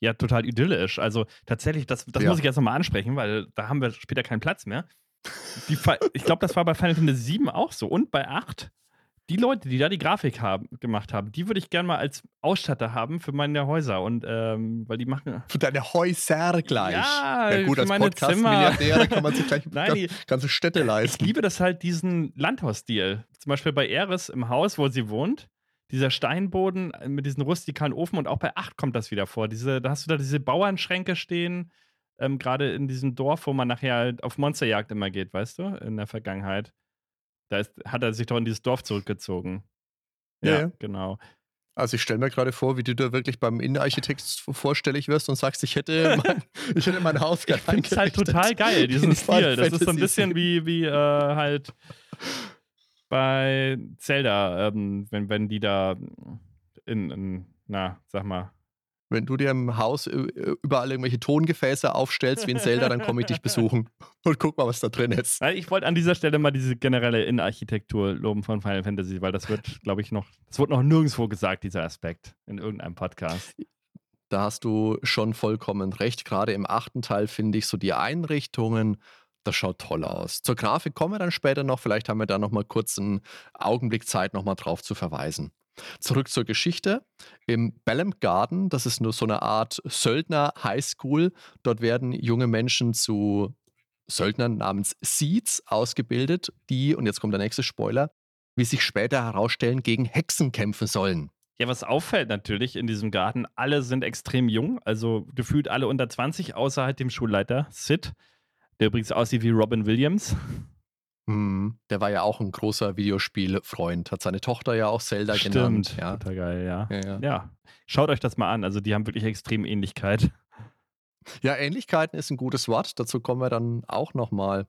ja, total idyllisch. Also tatsächlich, das, das Ja. muss ich jetzt nochmal ansprechen, weil da haben wir später keinen Platz mehr. Ich glaube, das war bei Final Fantasy 7 auch so und bei 8. Die Leute, die da die Grafik haben, gemacht haben, die würde ich gerne mal als Ausstatter haben für meine Häuser. Und ähm, weil die machen. Für deine Häuser gleich. Ja, gut, für als meine Podcast-Milliardär, da kann man sich gleich Nein, die- ganze Städte Ich leisten. liebe das halt, diesen Landhausstil. Zum Beispiel bei Eris im Haus, wo sie wohnt. Dieser Steinboden mit diesem rustikalen Ofen und auch bei 8 kommt das wieder vor. Diese, da hast du da diese Bauernschränke stehen, ähm, gerade in diesem Dorf, wo man nachher halt auf Monsterjagd immer geht, weißt du, in der Vergangenheit. Da ist, hat er sich doch in dieses Dorf zurückgezogen. Ja, Ja, genau. Also ich stelle mir gerade vor, wie du da wirklich beim Innenarchitekt vorstellig wirst und sagst, ich hätte mein, ich hätte mein Haus Ich gerne finde es halt total geil, diesen Stil. Das ist so ein bisschen 7. wie, wie äh, halt bei Zelda, ähm, wenn, wenn die da in, in, na, sag mal, Wenn du dir im Haus äh, überall irgendwelche Tongefäße aufstellst wie in Zelda, dann komme ich dich besuchen und guck mal, was da drin ist. Ich wollte an dieser Stelle mal diese generelle Innenarchitektur loben von Final Fantasy, weil das wird, glaube ich, noch, das wird noch nirgendwo gesagt, dieser Aspekt, in irgendeinem Podcast. Da hast du schon vollkommen recht. Gerade im achten Teil finde ich so die Einrichtungen, das schaut toll aus. Zur Grafik kommen wir dann später noch. Vielleicht haben wir da noch mal kurz einen Augenblick Zeit, noch mal drauf zu verweisen. Zurück zur Geschichte. Im Bellem Garden, das ist nur so eine Art Söldner-Highschool. Dort werden junge Menschen zu Söldnern namens Seeds ausgebildet, die, und jetzt kommt der nächste Spoiler, wie sich später herausstellen, gegen Hexen kämpfen sollen. Ja, was auffällt natürlich in diesem Garten, alle sind extrem jung, also gefühlt alle unter 20, außer halt dem Schulleiter Sid, der übrigens aussieht wie Robin Williams. Mhm. Der war ja auch ein großer Videospielfreund, hat seine Tochter ja auch Zelda Stimmt, genannt. Ja. total geil, ja. Ja, ja. Ja, schaut euch das mal an, also die haben wirklich extrem Ähnlichkeit. ja, Ähnlichkeiten ist ein gutes Wort. Dazu kommen wir dann auch nochmal.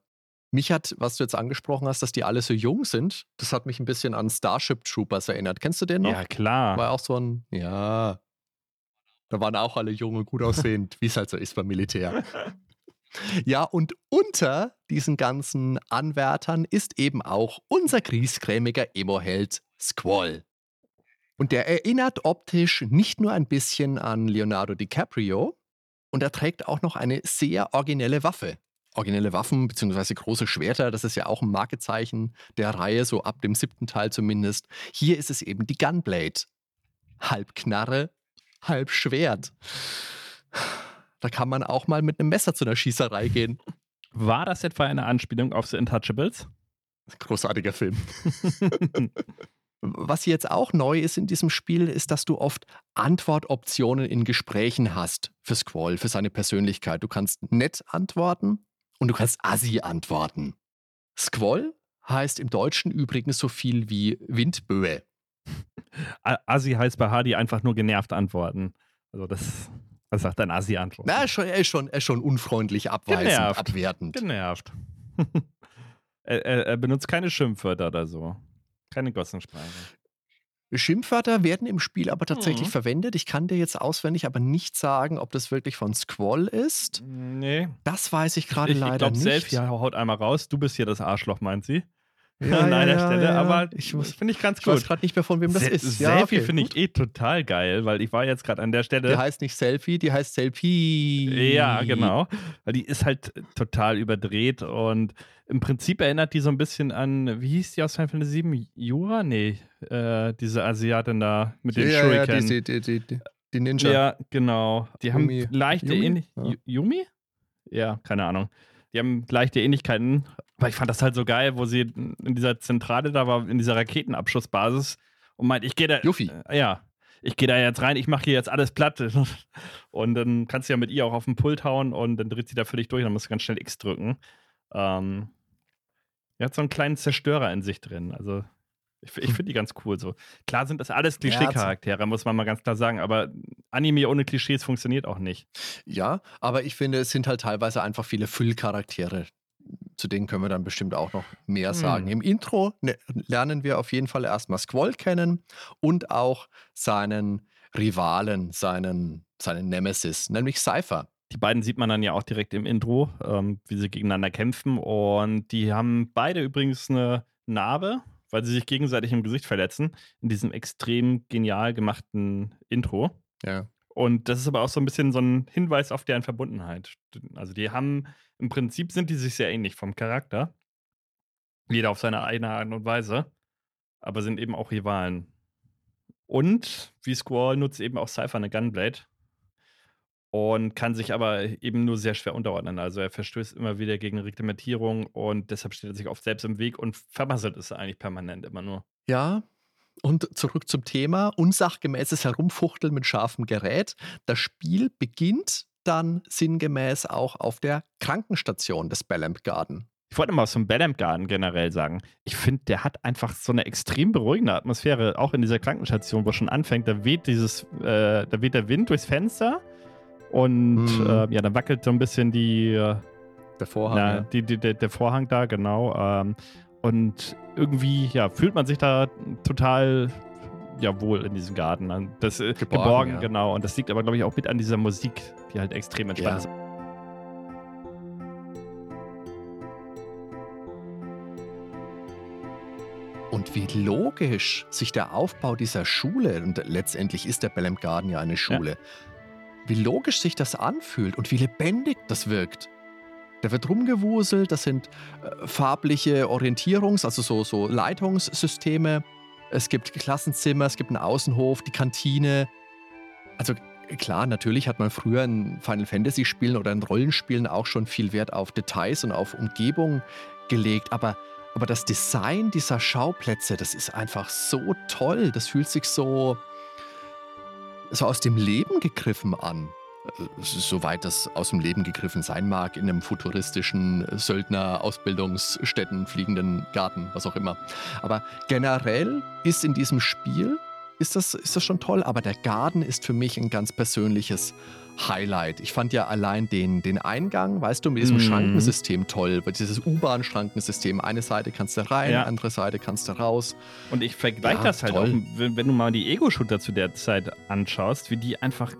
Mich hat, was du jetzt angesprochen hast, dass die alle so jung sind, das hat mich ein bisschen an Starship Troopers erinnert. Kennst du den noch? Ja, klar. War auch so ein, ja. Da waren auch alle jung und gut aussehend, wie es halt so ist beim Militär. Ja, und unter diesen ganzen Anwärtern ist eben auch unser griesgrämiger Emo-Held Squall. Und der erinnert optisch nicht nur ein bisschen an Leonardo DiCaprio, und er trägt auch noch eine sehr originelle Waffe. Originelle Waffen bzw. große Schwerter, das ist ja auch ein Markezeichen der Reihe, so ab dem siebten Teil zumindest. Hier ist es eben die Gunblade. Halb Knarre, halb Schwert. Da kann man auch mal mit einem Messer zu einer Schießerei gehen. War das etwa eine Anspielung auf The Untouchables? Großartiger Film. Was jetzt auch neu ist in diesem Spiel, ist, dass du oft Antwortoptionen in Gesprächen hast für Squall, für seine Persönlichkeit. Du kannst nett antworten und du kannst assi antworten. Squall heißt im Deutschen übrigens so viel wie Windböe. Assi heißt bei Hardy einfach nur genervt antworten. Also das, das sagt ein Assi-Antwort. Na, er ist schon, er ist schon, er ist schon unfreundlich, abweisend, Genervt. abwertend. Genervt. er, er, er benutzt keine Schimpfwörter oder so. Keine Gossensprache. Schimpfwörter werden im Spiel aber tatsächlich Mhm. verwendet. Ich kann dir jetzt auswendig aber nicht sagen, ob das wirklich von Squall ist. Nee. Das weiß ich gerade Ich, ich leider glaube, nicht. Selfie haut einmal raus. Du bist hier das Arschloch, meint sie. Ja, An ja, einer ja, Stelle. ja. Aber ich, finde ich ganz ich weiß gut. gerade nicht mehr, von wem das Se- ist. Ja, Selfie okay, finde ich eh total geil, weil ich war jetzt gerade an der Stelle. Die heißt nicht Selfie, die heißt Selfie. Ja, genau. Weil die ist halt total überdreht und im Prinzip erinnert die so ein bisschen an, wie hieß die aus Final Fantasy VII? Jura? Nee, äh, diese Asiatin da mit den ja, ja, Shuriken. die, die, die, die, die Ninja. Ja, genau. Die haben Yumi. leichte Yumi? Ähnlich Ja. Yu- Yumi? Ja, keine Ahnung. Die haben leichte Ähnlichkeiten. Aber ich fand das halt so geil, wo sie in dieser Zentrale da war, in dieser Raketenabschussbasis und meint, ich gehe da. Yuffie. Äh, ja. Ich gehe da jetzt rein, ich mache hier jetzt alles platt. Und dann kannst du ja mit ihr auch auf den Pult hauen und dann dreht sie da völlig durch, dann musst du ganz schnell X drücken. Ähm, die hat so einen kleinen Zerstörer in sich drin. Also ich, ich finde die ganz cool so. Klar sind das alles Klischee-Charaktere, muss man mal ganz klar sagen, aber Anime ohne Klischees funktioniert auch nicht. Ja, aber ich finde, es sind halt teilweise einfach viele Füllcharaktere. Zu denen können wir dann bestimmt auch noch mehr sagen. Hm. Im Intro ne, lernen wir auf jeden Fall erstmal Squall kennen und auch seinen Rivalen, seinen, seinen Nemesis, nämlich Cypher. Die beiden sieht man dann ja auch direkt im Intro, ähm, wie sie gegeneinander kämpfen. Und die haben beide übrigens eine Narbe, weil sie sich gegenseitig im Gesicht verletzen, in diesem extrem genial gemachten Intro. Ja. Und das ist aber auch so ein bisschen so ein Hinweis auf deren Verbundenheit. Also die haben, im Prinzip sind die sich sehr ähnlich vom Charakter. Jeder auf seine eigene Art und Weise. Aber sind eben auch Rivalen. Und wie Squall nutzt eben auch Cypher eine Gunblade. Und kann sich aber eben nur sehr schwer unterordnen. Also er verstößt immer wieder gegen Reglementierung und deshalb steht er sich oft selbst im Weg und vermasselt es eigentlich permanent immer nur. Ja. Und zurück zum Thema: unsachgemäßes Herumfuchteln mit scharfem Gerät. Das Spiel beginnt dann sinngemäß auch auf der Krankenstation des Bellamp Garden. Ich wollte mal zum Bellamp Garden generell sagen. Ich finde, der hat einfach so eine extrem beruhigende Atmosphäre, auch in dieser Krankenstation, wo schon anfängt. Da weht dieses, äh, da weht der Wind durchs Fenster und Mhm. äh, ja, dann wackelt so ein bisschen die, äh, Der Vorhang. na, ja. die, die, der, der Vorhang da, genau. Ähm, und irgendwie, ja, fühlt man sich da total ja, wohl in diesem Garten. Das, äh, Geborgen, geborgen, ja. genau. Und das liegt aber, glaube ich, auch mit an dieser Musik, die halt extrem entspannt Ja. ist. Und wie logisch sich der Aufbau dieser Schule, und letztendlich ist der Bellam Garden ja eine Schule, wie logisch sich das anfühlt und wie lebendig das wirkt. Da wird rumgewuselt, das sind äh, farbliche Orientierungs-, also so, so Leitungssysteme. Es gibt Klassenzimmer, es gibt einen Außenhof, die Kantine. Also klar, natürlich hat man früher in Final Fantasy Spielen oder in Rollenspielen auch schon viel Wert auf Details und auf Umgebung gelegt, aber, aber das Design dieser Schauplätze, das ist einfach so toll. Das fühlt sich so, so aus dem Leben gegriffen an. Äh, soweit das aus dem Leben gegriffen sein mag, in einem futuristischen Söldner-Ausbildungsstätten, fliegenden Garten, was auch immer. Aber generell ist in diesem Spiel, ist das, ist das schon toll, aber der Garten ist für mich ein ganz persönliches Highlight. Ich fand ja allein den, den Eingang, weißt du, mit diesem mm. Schrankensystem toll, weil dieses U-Bahn-Schrankensystem, eine Seite kannst du rein, ja. andere Seite kannst du raus. Und ich vergleiche ja, das halt toll. auch, wenn, wenn du mal die Ego-Shooter zu der Zeit anschaust, wie die einfach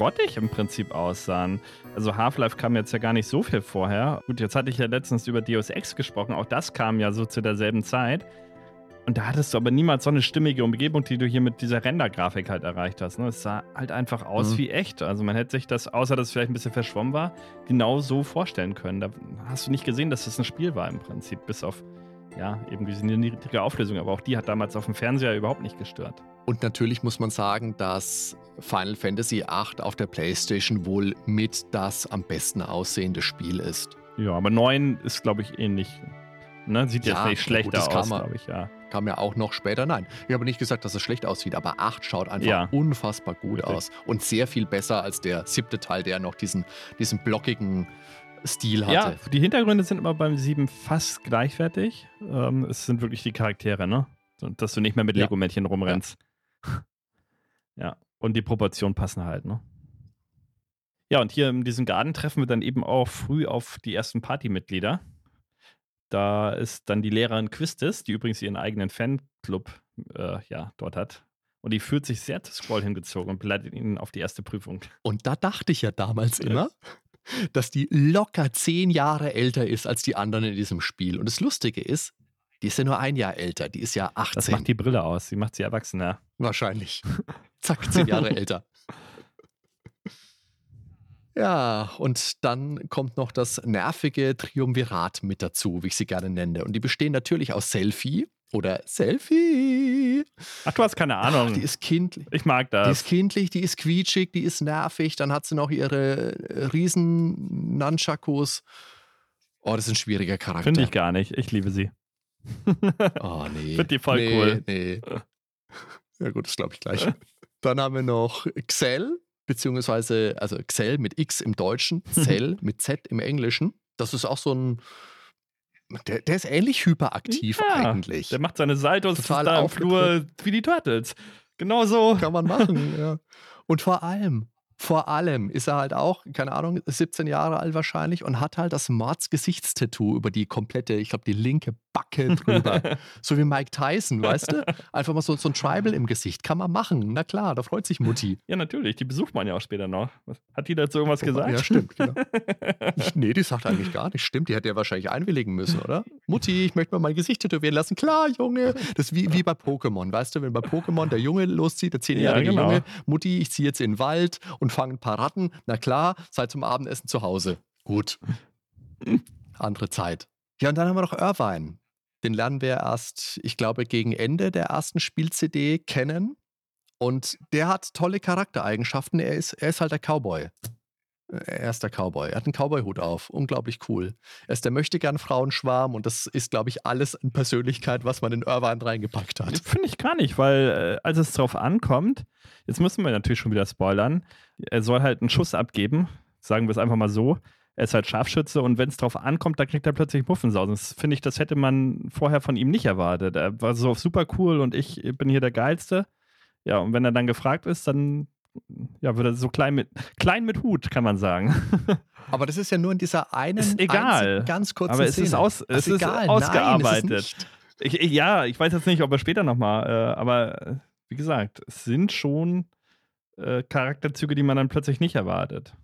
grottig im Prinzip aussahen. Also Half-Life kam jetzt ja gar nicht so viel vorher. Gut, jetzt hatte ich ja letztens über Deus Ex gesprochen, auch das kam ja so zu derselben Zeit. Und da hattest du aber niemals so eine stimmige Umgebung, die du hier mit dieser Render-Grafik halt erreicht hast. Ne? Es sah halt einfach aus mhm. wie echt. Also man hätte sich das, außer dass es vielleicht ein bisschen verschwommen war, genau so vorstellen können. Da hast du nicht gesehen, dass das ein Spiel war im Prinzip, bis auf ja, eben diese niedrige Auflösung. Aber auch die hat damals auf dem Fernseher überhaupt nicht gestört. Und natürlich muss man sagen, dass Final Fantasy VIII auf der PlayStation wohl mit das am besten aussehende Spiel ist. Ja, aber 9 ist, glaube ich, ähnlich. Ne? Sieht ja, jetzt vielleicht schlechter gut, aus, glaube ich, ja. Kam ja auch noch später. Nein, ich habe nicht gesagt, dass es schlecht aussieht, aber 8 schaut einfach ja. unfassbar gut Richtig. aus. Und sehr viel besser als der siebte Teil, der noch diesen, diesen blockigen Stil hatte. Ja, die Hintergründe sind immer beim 7 fast gleichwertig. Ähm, es sind wirklich die Charaktere, ne? Dass du nicht mehr mit ja. Lego-Männchen rumrennst. Ja. ja. Und die Proportionen passen halt, ne? Ja, und hier in diesem Garten treffen wir dann eben auch früh auf die ersten Partymitglieder. Da ist dann die Lehrerin Quistis, die übrigens ihren eigenen Fanclub äh, ja, dort hat. Und die fühlt sich sehr zu Scroll hingezogen und beleitet ihn auf die erste Prüfung. Und da dachte ich ja damals immer, dass die locker zehn Jahre älter ist als die anderen in diesem Spiel. Und das Lustige ist, die ist ja nur ein Jahr älter, die ist ja 18. Das macht die Brille aus, sie macht sie erwachsener. Wahrscheinlich. Zack, zehn Jahre älter. Ja, und dann kommt noch das nervige Triumvirat mit dazu, wie ich sie gerne nenne. Und die bestehen natürlich aus Selfie oder Selfie. Ach, du hast keine Ahnung. Ach, die ist kindlich. Ich mag das. Die ist kindlich, die ist quietschig, die ist nervig. Dann hat sie noch ihre riesen Nunchakus. Oh, das ist ein schwieriger Charakter. Finde ich gar nicht. Ich liebe sie. Oh, nee. Finde die voll nee, cool. Nee. Ja, gut, das glaube ich gleich. Dann haben wir noch Xell, beziehungsweise, also Xell mit X im Deutschen, Zell mit Z im Englischen. Das ist auch so ein. Der, der ist ähnlich hyperaktiv ja, eigentlich. Der macht seine Saltos Total im Flur wie die Turtles. Genau so. Kann man machen, ja. Und vor allem, vor allem ist er halt auch, keine Ahnung, 17 Jahre alt wahrscheinlich und hat halt das Mords-Gesichtstattoo über die komplette, ich glaube, die linke Backe drüber. so wie Mike Tyson, weißt du? Einfach mal so, so ein Tribal im Gesicht. Kann man machen. Na klar, da freut sich Mutti. Ja, natürlich. Die besucht man ja auch später noch. Hat die dazu irgendwas gesagt? Ja, stimmt. Genau. nee, die sagt eigentlich gar nicht. Stimmt, die hätte ja wahrscheinlich einwilligen müssen, oder? Mutti, ich möchte mal mein Gesicht tätowieren lassen. Klar, Junge. Das ist wie, wie bei Pokémon, weißt du? Wenn bei Pokémon der Junge loszieht, der zehnjährige ja, genau. Junge, Mutti, ich ziehe jetzt in den Wald und fange ein paar Ratten. Na klar, seid zum Abendessen zu Hause. Gut. Andere Zeit. Ja, und dann haben wir noch Irvine. Den lernen wir erst, ich glaube, gegen Ende der ersten Spiel-CD kennen. Und der hat tolle Charaktereigenschaften. Er ist, er ist halt der Cowboy. Er ist der Cowboy. Er hat einen Cowboy-Hut auf. Unglaublich cool. Er ist der möchte gern Frauenschwarm und das ist, glaube ich, alles in Persönlichkeit, was man in Irvine reingepackt hat. Finde ich gar nicht, weil äh, als es drauf ankommt, jetzt müssen wir natürlich schon wieder spoilern, er soll halt einen Schuss abgeben, sagen wir es einfach mal so. Er ist halt Scharfschütze und wenn es drauf ankommt, dann kriegt er plötzlich Muffensausen. Das finde ich, das hätte man vorher von ihm nicht erwartet. Er war so super cool und ich bin hier der Geilste. Ja, und wenn er dann gefragt ist, dann ja, wird er so klein mit, klein mit Hut, kann man sagen. Aber das ist ja nur in dieser einen ist egal. ganz kurzen Aber es Szene. ist, aus, es ist, ist ausgearbeitet. Nein, ist ich, ich, ja, ich weiß jetzt nicht, ob er später nochmal, äh, aber äh, wie gesagt, es sind schon äh, Charakterzüge, die man dann plötzlich nicht erwartet.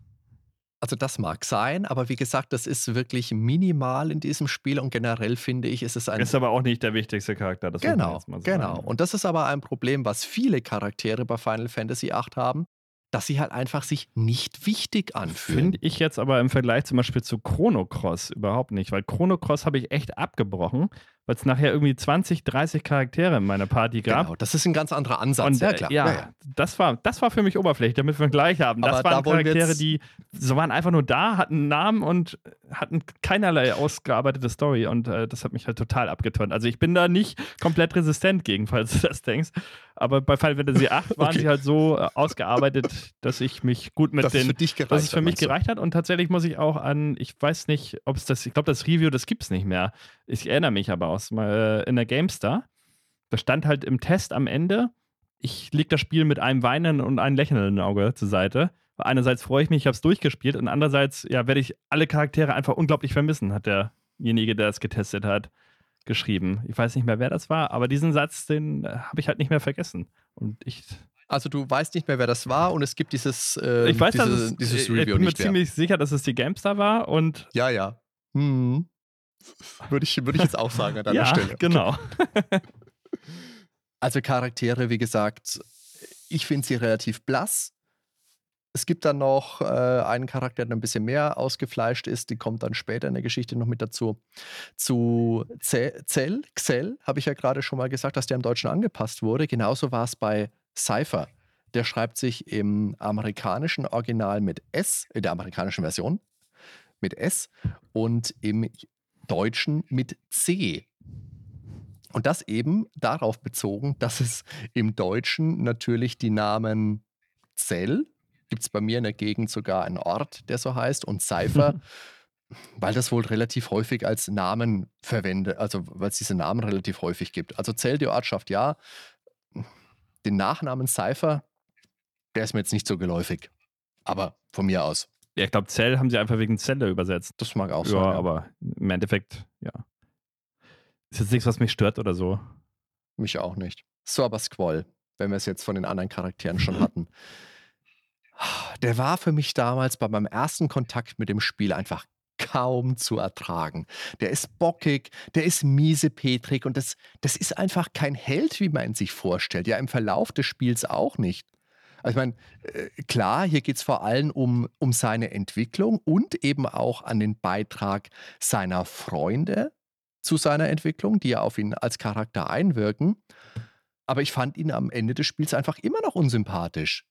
Also das mag sein, aber wie gesagt, das ist wirklich minimal in diesem Spiel und generell finde ich, ist es ein... Ist aber auch nicht der wichtigste Charakter, das Genau, so genau. Und das ist aber ein Problem, was viele Charaktere bei Final Fantasy VIII haben, dass sie halt einfach sich nicht wichtig anfühlen. Finde ich jetzt aber im Vergleich zum Beispiel zu Chrono Cross überhaupt nicht, weil Chrono Cross habe ich echt abgebrochen, weil es nachher irgendwie 20, 30 Charaktere in meiner Party gab. Genau, das ist ein ganz anderer Ansatz. Und, ja, klar. Ja, ja, ja, Das, war, das war für mich oberflächlich, damit wir einen Gleich haben. Das Aber waren da Charaktere, die so waren einfach nur da, hatten einen Namen und hatten keinerlei ausgearbeitete Story. Und äh, das hat mich halt total abgeturnt. Also ich bin da nicht komplett resistent gegen, falls du das denkst. Aber bei Final Fantasy VIII waren okay. sie halt so äh, ausgearbeitet, dass ich mich gut mit dass den. Dass es für mich gereicht hat. Und tatsächlich muss ich auch an, ich weiß nicht, ob es das, ich glaube, das Review, das gibt es nicht mehr. Ich erinnere mich aber aus äh, in der GameStar. Da stand halt im Test am Ende, ich lege das Spiel mit einem weinenden und einem lächelnden Auge zur Seite. Einerseits freue ich mich, ich habe es durchgespielt und andererseits ja, werde ich alle Charaktere einfach unglaublich vermissen, hat derjenige, der es getestet hat geschrieben. Ich weiß nicht mehr, wer das war, aber diesen Satz, den äh, habe ich halt nicht mehr vergessen. Und ich. Also du weißt nicht mehr, wer das war und es gibt dieses, äh, ich weiß, diese, dass es, dieses Review Ich bin mir ziemlich sicher, dass es die GameStar war und. Ja, ja. Hm. Würde ich, würde ich jetzt auch sagen an deiner ja, Stelle. Genau. also Charaktere, wie gesagt, ich finde sie relativ blass. Es gibt dann noch äh, einen Charakter, der ein bisschen mehr ausgefleischt ist. Die kommt dann später in der Geschichte noch mit dazu. Zu Zell, Xell, habe ich ja gerade schon mal gesagt, dass der im Deutschen angepasst wurde. Genauso war es bei Cypher. Der schreibt sich im amerikanischen Original mit S, in der amerikanischen Version mit S und im Deutschen mit C. Und das eben darauf bezogen, dass es im Deutschen natürlich die Namen Zell gibt es bei mir in der Gegend sogar einen Ort, der so heißt, und Cypher, weil das wohl relativ häufig als Namen verwendet, also weil es diese Namen relativ häufig gibt. Also Zell die Ortschaft ja, den Nachnamen Cypher, der ist mir jetzt nicht so geläufig. Aber von mir aus. Ja, ich glaube, Zell haben sie einfach wegen Zelle übersetzt. Das mag auch ja, sein. Ja, aber im Endeffekt, ja. Ist jetzt nichts, was mich stört oder so. Mich auch nicht. So, aber Squall, wenn wir es jetzt von den anderen Charakteren schon hatten der war für mich damals bei meinem ersten Kontakt mit dem Spiel einfach kaum zu ertragen. Der ist bockig, der ist miesepetrig und das, das ist einfach kein Held, wie man ihn sich vorstellt. Ja, im Verlauf des Spiels auch nicht. Also ich meine, äh, klar, hier geht es vor allem um, um seine Entwicklung und eben auch an den Beitrag seiner Freunde zu seiner Entwicklung, die ja auf ihn als Charakter einwirken. Aber ich fand ihn am Ende des Spiels einfach immer noch unsympathisch.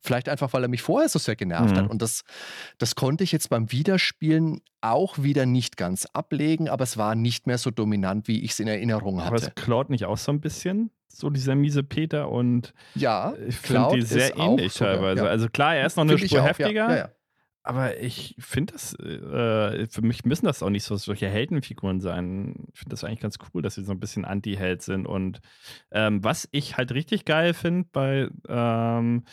Vielleicht einfach, weil er mich vorher so sehr genervt mhm. hat. Und das, das konnte ich jetzt beim Wiederspielen auch wieder nicht ganz ablegen, aber es war nicht mehr so dominant, wie ich es in Erinnerung hatte. Aber es klaut nicht auch so ein bisschen? So dieser miese Peter und ja, ich finde die sehr ähnlich teilweise. Ja. Also klar, er ist noch eine Spur heftiger. Ja, ja, aber ich finde das, äh, für mich müssen das auch nicht so solche Heldenfiguren sein. Ich finde das eigentlich ganz cool, dass sie so ein bisschen Anti-Held sind. Und ähm, was ich halt richtig geil finde bei ähm,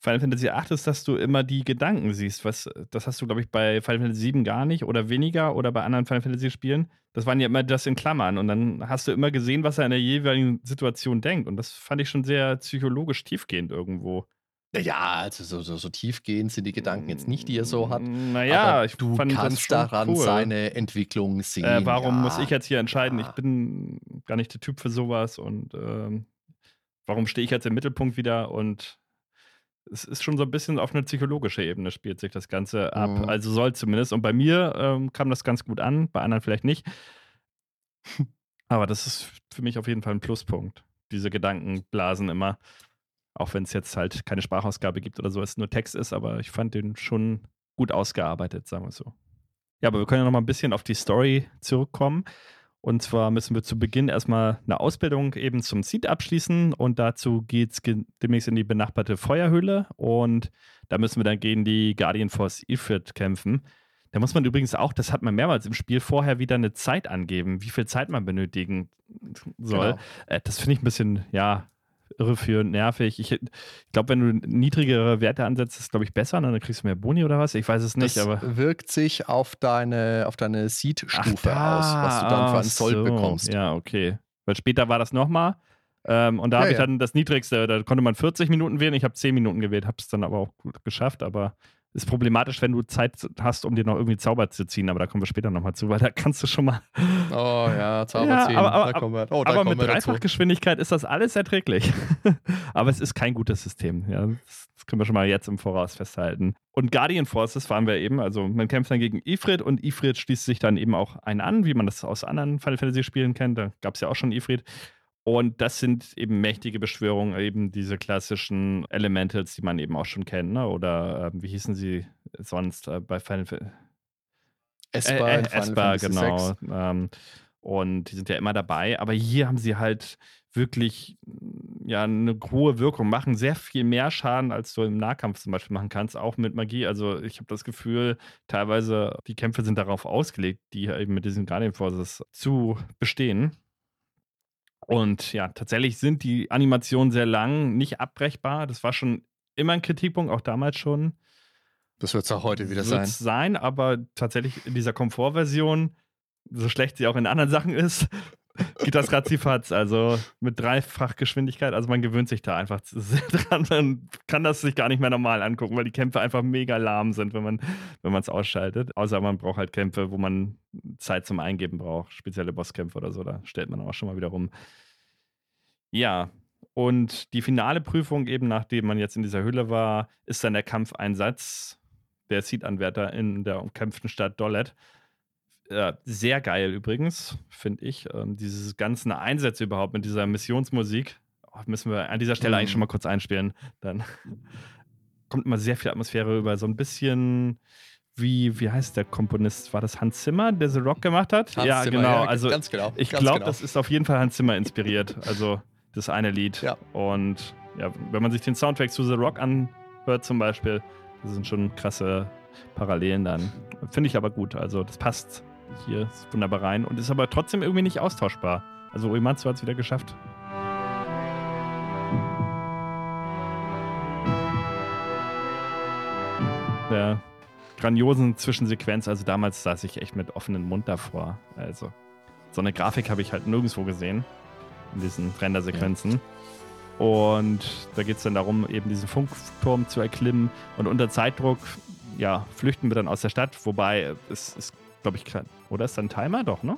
Final Fantasy VIII ist, dass du immer die Gedanken siehst. Was, das hast du, glaube ich, bei Final Fantasy VII gar nicht oder weniger oder bei anderen Final Fantasy Spielen. Das waren ja immer das in Klammern und dann hast du immer gesehen, was er in der jeweiligen Situation denkt. Und das fand ich schon sehr psychologisch tiefgehend irgendwo. Ja, also so, so, so tiefgehend sind die Gedanken jetzt nicht, die er so hat. Naja, ich du kannst daran cool. seine Entwicklung sehen. Äh, warum ja, muss ich jetzt hier entscheiden? Ja. Ich bin gar nicht der Typ für sowas und ähm, warum stehe ich jetzt im Mittelpunkt wieder und es ist schon so ein bisschen auf eine psychologische Ebene spielt sich das Ganze ab. Mhm. Also soll zumindest. Und bei mir ähm, kam das ganz gut an, bei anderen vielleicht nicht. Aber das ist für mich auf jeden Fall ein Pluspunkt. Diese Gedankenblasen immer. Auch wenn es jetzt halt keine Sprachausgabe gibt oder so, es nur Text ist, aber ich fand den schon gut ausgearbeitet, sagen wir so. Ja, aber wir können ja noch mal ein bisschen auf die Story zurückkommen. Und zwar müssen wir zu Beginn erstmal eine Ausbildung eben zum Seed abschließen und dazu geht es demnächst in die benachbarte Feuerhöhle und da müssen wir dann gegen die Guardian Force Ifrit kämpfen. Da muss man übrigens auch, das hat man mehrmals im Spiel, vorher wieder eine Zeit angeben, wie viel Zeit man benötigen soll. Genau. Äh, das finde ich ein bisschen, ja, irreführend, nervig. Ich, ich glaube, wenn du niedrigere Werte ansetzt, ist es, glaube ich, besser. Ne? Dann kriegst du mehr Boni oder was? Ich weiß es nicht. Das aber wirkt sich auf deine, auf deine Seed-Stufe aus, was du dann für einen Soll so. bekommst. Ja, okay. Weil später war das nochmal. Ähm, und da ja, habe ich dann das niedrigste, da konnte man 40 Minuten wählen. Ich habe 10 Minuten gewählt, habe es dann aber auch gut geschafft. Aber ist problematisch, wenn du Zeit hast, um dir noch irgendwie Zauber zu ziehen, aber da kommen wir später nochmal zu, weil da kannst du schon mal. Oh ja, Zauber ja, ziehen. Aber, aber, da kommen wir, oh, da aber kommen mit Dreifachgeschwindigkeit ist das alles erträglich. aber es ist kein gutes System. Ja, das, das, können wir schon mal jetzt im Voraus festhalten. Und Guardian Forces waren wir eben, also man kämpft dann gegen Ifrit und Ifrit schließt sich dann eben auch einen an, wie man das aus anderen Final Fantasy Spielen kennt. Da gab es ja auch schon Ifrit. Und das sind eben mächtige Beschwörungen, eben diese klassischen Elementals, die man eben auch schon kennt, ne? Oder äh, wie hießen sie sonst äh, bei Final Fantasy? Esper, äh, äh, Esper genau. Ähm, und die sind ja immer dabei. Aber hier haben sie halt wirklich ja eine hohe Wirkung, machen sehr viel mehr Schaden, als du im Nahkampf zum Beispiel machen kannst, auch mit Magie. Also ich habe das Gefühl, teilweise die Kämpfe sind darauf ausgelegt, die eben mit diesen Guardian Forces zu bestehen. Und ja, tatsächlich sind die Animationen sehr lang, nicht abbrechbar. Das war schon immer ein Kritikpunkt, auch damals schon. Das wird es auch heute wieder sein. sein, aber tatsächlich in dieser Komfortversion, so schlecht sie auch in anderen Sachen ist, geht das ratzifatz. Also mit Dreifachgeschwindigkeit, also man gewöhnt sich da einfach dran. Man kann das sich gar nicht mehr normal angucken, weil die Kämpfe einfach mega lahm sind, wenn man wenn es ausschaltet. Außer man braucht halt Kämpfe, wo man Zeit zum Eingeben braucht, spezielle Bosskämpfe oder so, da stellt man auch schon mal wieder rum. Ja, und die finale Prüfung, eben nachdem man jetzt in dieser Höhle war, ist dann der Kampfeinsatz der Seed-Anwärter in der umkämpften Stadt Dollet. Äh, sehr geil übrigens, finde ich. Ähm, diese ganzen Einsätze überhaupt mit dieser Missionsmusik. Oh, müssen wir an dieser Stelle mhm. eigentlich schon mal kurz einspielen. Dann kommt immer sehr viel Atmosphäre über. So ein bisschen wie, wie heißt der Komponist? War das Hans Zimmer, der The Rock gemacht hat? Hans ja, Zimmer, genau. Ja, also ganz genau. Ich glaube, genau. das ist auf jeden Fall Hans Zimmer inspiriert. Also das eine Lied. Ja. Und ja, wenn man sich den Soundtrack zu The Rock anhört zum Beispiel, das sind schon krasse Parallelen dann. Finde ich aber gut. Also das passt hier wunderbar rein und ist aber trotzdem irgendwie nicht austauschbar. Also Uematsu hat es wieder geschafft. Der grandiosen Zwischensequenz, also damals saß ich echt mit offenem Mund davor. Also so eine Grafik habe ich halt nirgendwo gesehen in diesen Rendersequenzen. Ja. Und da geht es dann darum, eben diesen Funkturm zu erklimmen. Und unter Zeitdruck, ja, flüchten wir dann aus der Stadt. Wobei, es ist, glaube ich, oder ist da ein Timer? Doch, ne?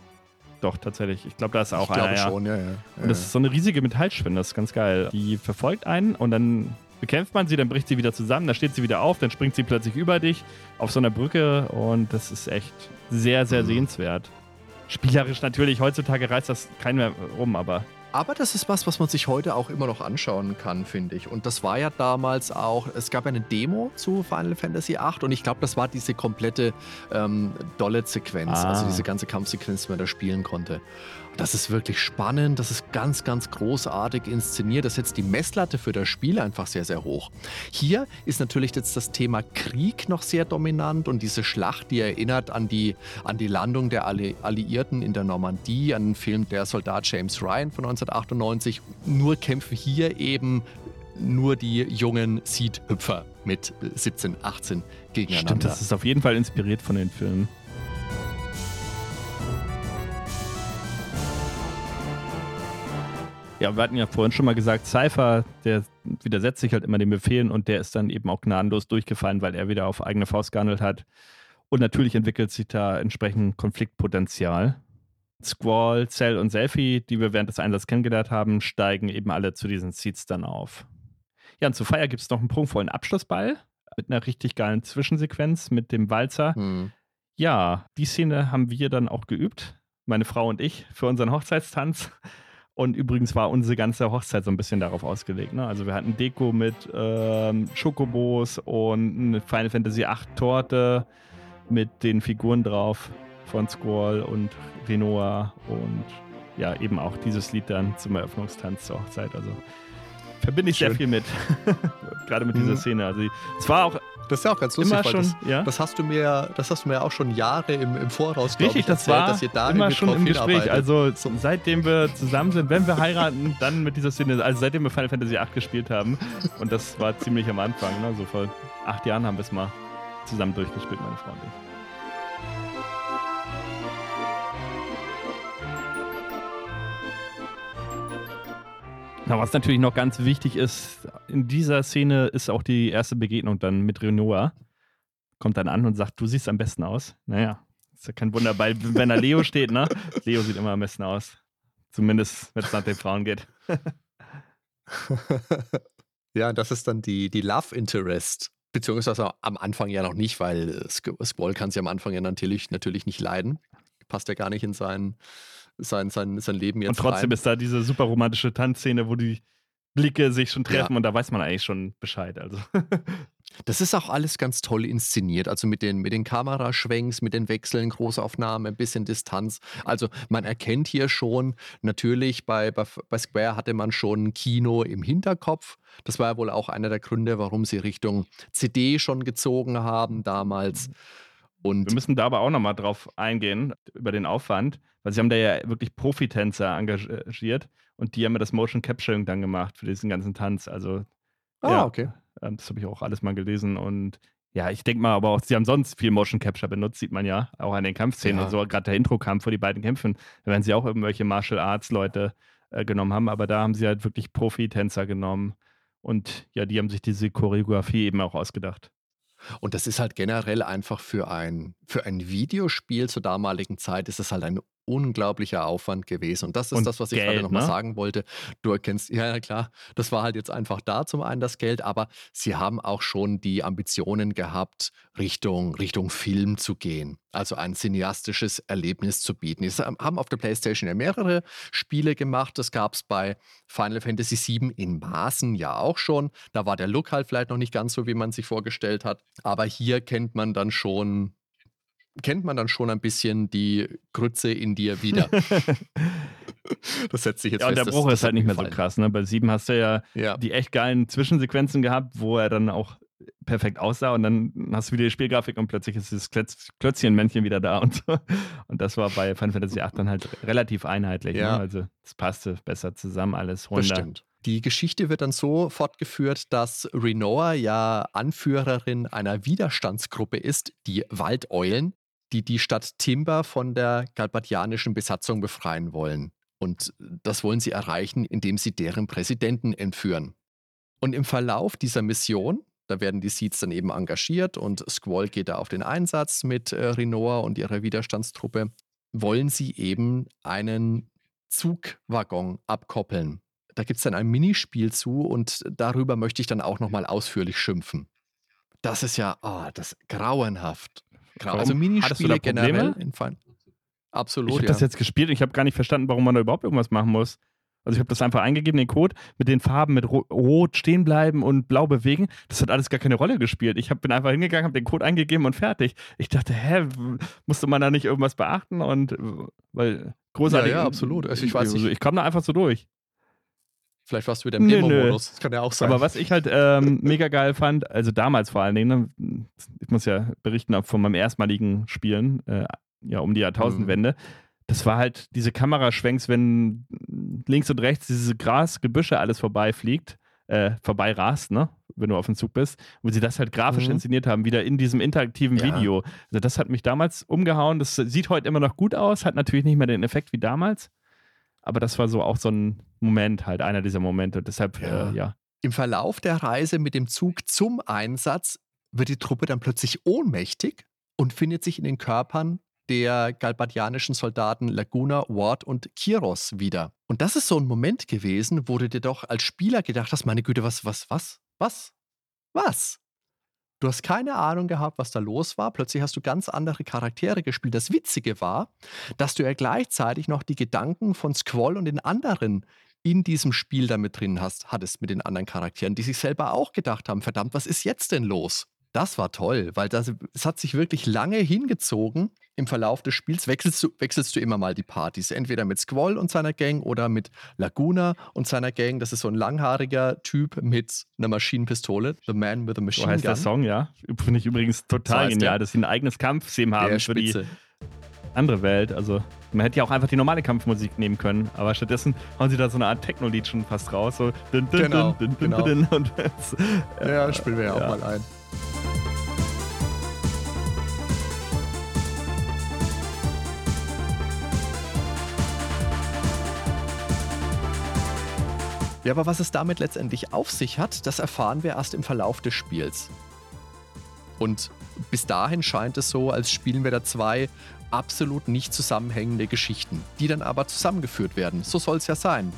Doch, tatsächlich. Ich glaube, da ist auch ich einer. Ich glaube schon, ja, ja. Und das ist so eine riesige Metallspinne, das ist ganz geil. Die verfolgt einen und dann bekämpft man sie, dann bricht sie wieder zusammen, dann steht sie wieder auf, dann springt sie plötzlich über dich auf so einer Brücke und das ist echt sehr, sehr mhm. sehenswert. Spielerisch natürlich, heutzutage reißt das keinen mehr rum, aber aber das ist was, was man sich heute auch immer noch anschauen kann, finde ich. Und das war ja damals auch, es gab eine Demo zu Final Fantasy VIII und ich glaube, das war diese komplette ähm, Dollet-Sequenz, ah. also diese ganze Kampfsequenz, die man da spielen konnte. Das ist wirklich spannend, das ist ganz, ganz großartig inszeniert. Das setzt die Messlatte für das Spiel einfach sehr, sehr hoch. Hier ist natürlich jetzt das Thema Krieg noch sehr dominant und diese Schlacht, die erinnert an die, an die Landung der Alli Alliierten in der Normandie, an den Film Der Soldat James Ryan von 1998. Nur kämpfen hier eben nur die jungen Seed-Hüpfer mit 17, 18 gegeneinander. Stimmt, das ist auf jeden Fall inspiriert von den Filmen. Ja, wir hatten ja vorhin schon mal gesagt, Cypher, der widersetzt sich halt immer den Befehlen und der ist dann eben auch gnadenlos durchgefallen, weil er wieder auf eigene Faust gehandelt hat. Und natürlich entwickelt sich da entsprechend Konfliktpotenzial. Squall, Cell und Selfie, die wir während des Einsatzes kennengelernt haben, steigen eben alle zu diesen Seeds dann auf. Ja, und zu Feier gibt es noch einen prunkvollen Abschlussball mit einer richtig geilen Zwischensequenz mit dem Walzer. Hm. Ja, die Szene haben wir dann auch geübt, meine Frau und ich, für unseren Hochzeitstanz. Und übrigens war unsere ganze Hochzeit so ein bisschen darauf ausgelegt. Ne? Also wir hatten Deko mit ähm, Schokobos und eine Final Fantasy VIII Torte mit den Figuren drauf von Squall und Renoa und ja, eben auch dieses Lied dann zum Eröffnungstanz zur Hochzeit. Also verbinde ich Schön. sehr viel mit. Gerade mit mhm. dieser Szene. Also es war auch das ist ja auch ganz lustig, immer schon, das, ja? das, hast du mir, das hast du mir auch schon Jahre im, im Voraus Richtig, ich, das erzählt, war dass ihr da immer schon im Gespräch. Also seitdem wir zusammen sind, wenn wir heiraten, dann mit dieser Szene, also seitdem wir Final Fantasy VIII gespielt haben. Und das war ziemlich am Anfang, ne? so vor acht Jahren haben wir es mal zusammen durchgespielt, meine Frau und ich. Na, was natürlich noch ganz wichtig ist, in dieser Szene ist auch die erste Begegnung dann mit Renoir. kommt dann an und sagt, du siehst am besten aus. Naja, ist ja kein Wunder, weil wenn da Leo steht, ne? Leo sieht immer am besten aus. Zumindest, wenn es nach den Frauen geht. ja, das ist dann die, die Love Interest. Beziehungsweise am Anfang ja noch nicht, weil Squall kann sie am Anfang ja natürlich, natürlich nicht leiden. Passt ja gar nicht in sein, sein, sein, sein Leben jetzt. Und trotzdem rein. ist da diese super romantische Tanzszene, wo die Blicke sich schon treffen ja. und da weiß man eigentlich schon Bescheid. Also. Das ist auch alles ganz toll inszeniert. Also mit den, mit den Kameraschwenks, mit den Wechseln, Großaufnahmen, ein bisschen Distanz. Also man erkennt hier schon, natürlich bei, bei, bei Square hatte man schon Kino im Hinterkopf. Das war ja wohl auch einer der Gründe, warum sie Richtung CD schon gezogen haben damals. Und Wir müssen da aber auch nochmal drauf eingehen, über den Aufwand, weil sie haben da ja wirklich Profitänzer engagiert und die haben ja das Motion Capturing dann gemacht für diesen ganzen Tanz. Also, ah, ja, okay. Ähm, das habe ich auch alles mal gelesen und ja, ich denke mal, aber auch, sie haben sonst viel Motion Capture benutzt, sieht man ja, auch an den Kampfszenen ja. und so. Gerade der Intro-Kampf vor die beiden Kämpfen, da werden sie auch irgendwelche Martial Arts-Leute äh, genommen haben, aber da haben sie halt wirklich Profi-Tänzer genommen und ja, die haben sich diese Choreografie eben auch ausgedacht. Und das ist halt generell einfach für ein, für ein Videospiel zur damaligen Zeit ist es halt ein unglaublicher Aufwand gewesen. Und das ist und das, was ich gerade nochmal ne? sagen wollte. Du erkennst, ja, ja, klar, das war halt jetzt einfach da zum einen das Geld, aber sie haben auch schon die Ambitionen gehabt, Richtung, Richtung Film zu gehen. Also ein cineastisches Erlebnis zu bieten. Sie haben auf der PlayStation ja mehrere Spiele gemacht. Das gab es bei Final Fantasy VII in Maßen ja auch schon. Da war der Look halt vielleicht noch nicht ganz so, wie man sich vorgestellt hat. Aber hier kennt man dann schon kennt man dann schon ein bisschen die Grütze in dir wieder. das setzt sich jetzt Ja, und der Bruch das, ist halt nicht mehr gefallen. so krass. Ne? Bei sieben hast du ja, ja, die echt geilen Zwischensequenzen gehabt, wo er dann auch perfekt aussah und dann hast du wieder die Spielgrafik und plötzlich ist das Klötz Klötzchenmännchen wieder da und so. Und das war bei Final Fantasy VIII dann halt relativ einheitlich. Ja. Ne? Also es passte besser zusammen alles. Runter. Das stimmt. Die Geschichte wird dann so fortgeführt, dass Renoa ja Anführerin einer Widerstandsgruppe ist, die Waldeulen die die Stadt Timber von der galbadianischen Besatzung befreien wollen. Und das wollen sie erreichen, indem sie deren Präsidenten entführen. Und im Verlauf dieser Mission, da werden die Seeds dann eben engagiert und Squall geht da auf den Einsatz mit äh, Rinoa und ihrer Widerstandstruppe, wollen sie eben einen Zugwaggon abkoppeln. Da gibt es dann ein Minispiel zu und darüber möchte ich dann auch nochmal ausführlich schimpfen. Das ist ja, oh, das grauenhaft. Genau, also Minispiele generell in Fallen. Absolut. Ich habe ja. das jetzt gespielt und ich habe gar nicht verstanden, warum man da überhaupt irgendwas machen muss. Also ich habe das einfach eingegeben, den Code, mit den Farben mit Rot stehen bleiben und Blau bewegen. Das hat alles gar keine Rolle gespielt. Ich hab, bin einfach hingegangen, habe den Code eingegeben und fertig. Ich dachte, hä, musste man da nicht irgendwas beachten? Und weil großartig. Ja, ja absolut. Also ich weiß nicht. Ich komme da einfach so durch. Vielleicht warst du wieder im Demo-Modus. Das kann ja auch sein. Aber was ich halt ähm, mega geil fand, also damals vor allen Dingen, ne, ich muss ja berichten von meinem erstmaligen Spielen, äh, ja, um die Jahrtausendwende, mhm. das war halt diese Kameraschwenks, wenn links und rechts diese Gras, Gebüsche alles vorbeifliegt, äh, vorbeirast, ne? wenn du auf dem Zug bist, wo sie das halt grafisch mhm. inszeniert haben, wieder in diesem interaktiven ja. Video. Also das hat mich damals umgehauen. Das sieht heute immer noch gut aus, hat natürlich nicht mehr den Effekt wie damals. Aber das war so auch so ein Moment, halt einer dieser Momente. Deshalb, ja. Äh, ja. Im Verlauf der Reise mit dem Zug zum Einsatz wird die Truppe dann plötzlich ohnmächtig und findet sich in den Körpern der galbadianischen Soldaten Laguna, Ward und Kiros wieder. Und das ist so ein Moment gewesen, wo du dir doch als Spieler gedacht hast, meine Güte, was, was, was, was, was? Du hast keine Ahnung gehabt, was da los war. Plötzlich hast du ganz andere Charaktere gespielt. Das Witzige war, dass du ja gleichzeitig noch die Gedanken von Squall und den anderen in diesem Spiel damit drin hast, hattest mit den anderen Charakteren, die sich selber auch gedacht haben, verdammt, was ist jetzt denn los? Das war toll, weil das, es hat sich wirklich lange hingezogen. Im Verlauf des Spiels wechselst du, wechselst du immer mal die Partys. Entweder mit Squall und seiner Gang oder mit Laguna und seiner Gang. Das ist so ein langhaariger Typ mit einer Maschinenpistole. The Man with a Machine so heißt Gun. der Song, ja. Finde ich übrigens total so genial, dass sie ein eigenes Kampfthema haben für die andere Welt. Also man hätte ja auch einfach die normale Kampfmusik nehmen können, aber stattdessen hauen sie da so eine Art Techno-Lied schon fast raus. So dün, dün, genau, dün, genau. Und das, ja, spielen wir ja, ja auch mal ein. Ja, aber was es damit letztendlich auf sich hat, das erfahren wir erst im Verlauf des Spiels. Und Bis dahin scheint es so, als spielen wir da zwei absolut nicht zusammenhängende Geschichten, die dann aber zusammengeführt werden. So soll es ja sein.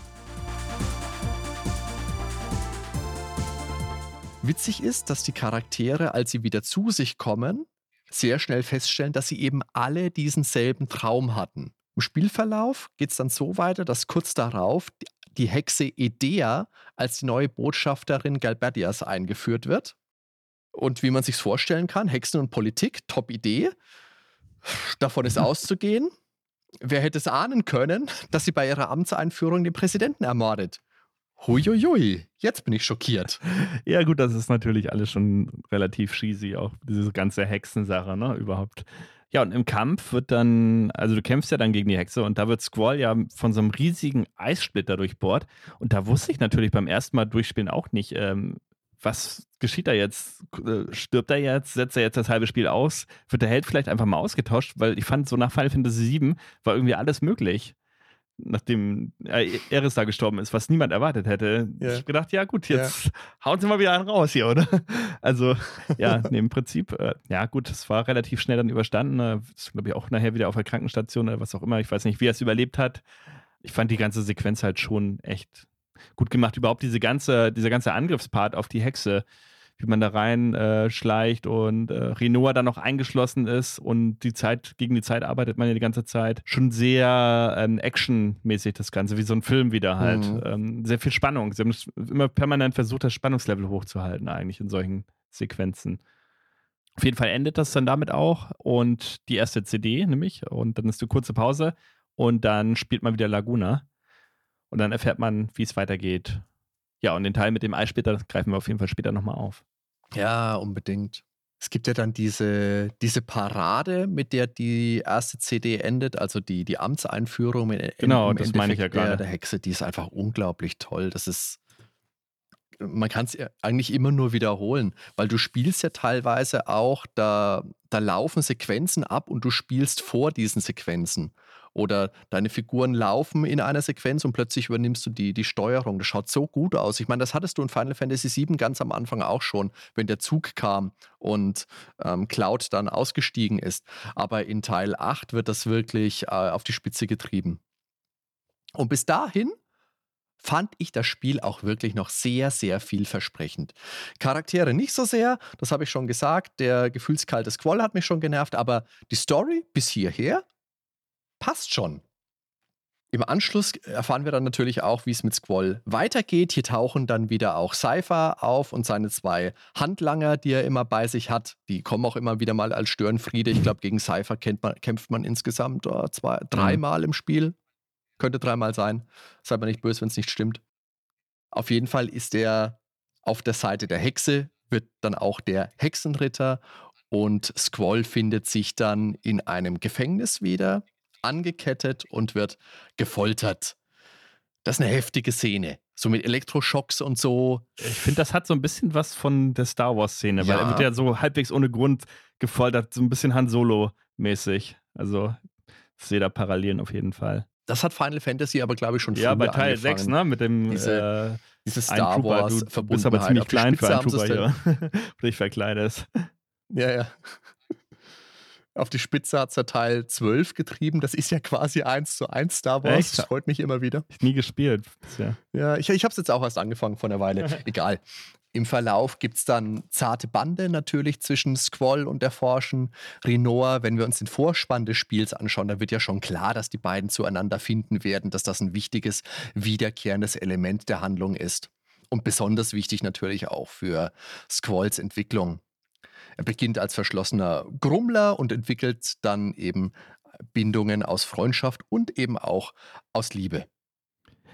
Witzig ist, dass die Charaktere, als sie wieder zu sich kommen, sehr schnell feststellen, dass sie eben alle diesen selben Traum hatten. Im Spielverlauf geht es dann so weiter, dass kurz darauf die Hexe Edea als die neue Botschafterin Galberdias eingeführt wird. Und wie man sich vorstellen kann, Hexen und Politik, top Idee. Davon ist auszugehen. Wer hätte es ahnen können, dass sie bei ihrer Amtseinführung den Präsidenten ermordet? Huiuiui, jetzt bin ich schockiert. Ja, gut, das ist natürlich alles schon relativ cheesy, auch diese ganze Hexensache, ne, überhaupt. Ja, und im Kampf wird dann, also du kämpfst ja dann gegen die Hexe und da wird Squall ja von so einem riesigen Eissplitter durchbohrt. Und da wusste ich natürlich beim ersten Mal durchspielen auch nicht, ähm, was geschieht da jetzt? Äh, stirbt er jetzt? Setzt er jetzt das halbe Spiel aus? Wird der Held vielleicht einfach mal ausgetauscht? Weil ich fand, so nach Final Fantasy VII war irgendwie alles möglich nachdem Eris da gestorben ist, was niemand erwartet hätte. Ja. Ich habe gedacht, ja gut, jetzt ja. hauen sie mal wieder einen raus hier, oder? Also, ja, nee, im Prinzip, äh, ja gut, es war relativ schnell dann überstanden. Äh, ist, glaube ich, auch nachher wieder auf der Krankenstation oder was auch immer. Ich weiß nicht, wie er es überlebt hat. Ich fand die ganze Sequenz halt schon echt gut gemacht. Überhaupt diese ganze, dieser ganze Angriffspart auf die Hexe wie man da reinschleicht äh, und äh, Renoir dann noch eingeschlossen ist und die Zeit, gegen die Zeit arbeitet man ja die ganze Zeit. Schon sehr ähm, actionmäßig das Ganze, wie so ein Film wieder halt. Mhm. Ähm, sehr viel Spannung. Sie haben immer permanent versucht, das Spannungslevel hochzuhalten, eigentlich in solchen Sequenzen. Auf jeden Fall endet das dann damit auch und die erste CD nämlich und dann ist eine kurze Pause und dann spielt man wieder Laguna und dann erfährt man, wie es weitergeht ja, und den Teil mit dem Eissplitter greifen wir auf jeden Fall später nochmal auf. Ja, unbedingt. Es gibt ja dann diese, diese Parade, mit der die erste CD endet, also die, die Amtseinführung. In, genau, das Endeffekt meine ich ja gerade. Der, der Hexe, die ist einfach unglaublich toll. Das ist, man kann es eigentlich immer nur wiederholen, weil du spielst ja teilweise auch, da, da laufen Sequenzen ab und du spielst vor diesen Sequenzen. Oder deine Figuren laufen in einer Sequenz und plötzlich übernimmst du die, die Steuerung. Das schaut so gut aus. Ich meine, das hattest du in Final Fantasy VII ganz am Anfang auch schon, wenn der Zug kam und ähm, Cloud dann ausgestiegen ist. Aber in Teil 8 wird das wirklich äh, auf die Spitze getrieben. Und bis dahin fand ich das Spiel auch wirklich noch sehr, sehr vielversprechend. Charaktere nicht so sehr, das habe ich schon gesagt. Der gefühlskalte Squall hat mich schon genervt, aber die Story bis hierher passt schon. Im Anschluss erfahren wir dann natürlich auch, wie es mit Squall weitergeht. Hier tauchen dann wieder auch Cypher auf und seine zwei Handlanger, die er immer bei sich hat. Die kommen auch immer wieder mal als Störenfriede. Ich glaube, gegen Cypher man, kämpft man insgesamt oh, zwei, mhm. dreimal im Spiel. Könnte dreimal sein. Seid mal nicht böse, wenn es nicht stimmt. Auf jeden Fall ist er auf der Seite der Hexe, wird dann auch der Hexenritter und Squall findet sich dann in einem Gefängnis wieder angekettet und wird gefoltert. Das ist eine heftige Szene. So mit Elektroschocks und so. Ich finde, das hat so ein bisschen was von der Star Wars-Szene, ja. weil er wird ja so halbwegs ohne Grund gefoltert, so ein bisschen Han Solo-mäßig. Also ich sehe da Parallelen auf jeden Fall. Das hat Final Fantasy aber, glaube ich, schon Ja, bei Teil angefangen. 6, ne? Mit dem diese, äh, diese Star Wars Du bist aber ziemlich klein für einen Trooper hier. Oder ich verkleidest. Ja, ja. Auf die Spitze hat er Teil 12 getrieben. Das ist ja quasi eins zu eins Star Wars. Echt? Das freut mich immer wieder. Ich nie gespielt bisher. Ja, ich, ich habe es jetzt auch erst angefangen vor einer Weile. Egal. Im Verlauf gibt es dann zarte Bande natürlich zwischen Squall und der Forschen Renoir. Wenn wir uns den Vorspann des Spiels anschauen, dann wird ja schon klar, dass die beiden zueinander finden werden, dass das ein wichtiges, wiederkehrendes Element der Handlung ist. Und besonders wichtig natürlich auch für Squalls Entwicklung. Er beginnt als verschlossener Grummler und entwickelt dann eben Bindungen aus Freundschaft und eben auch aus Liebe.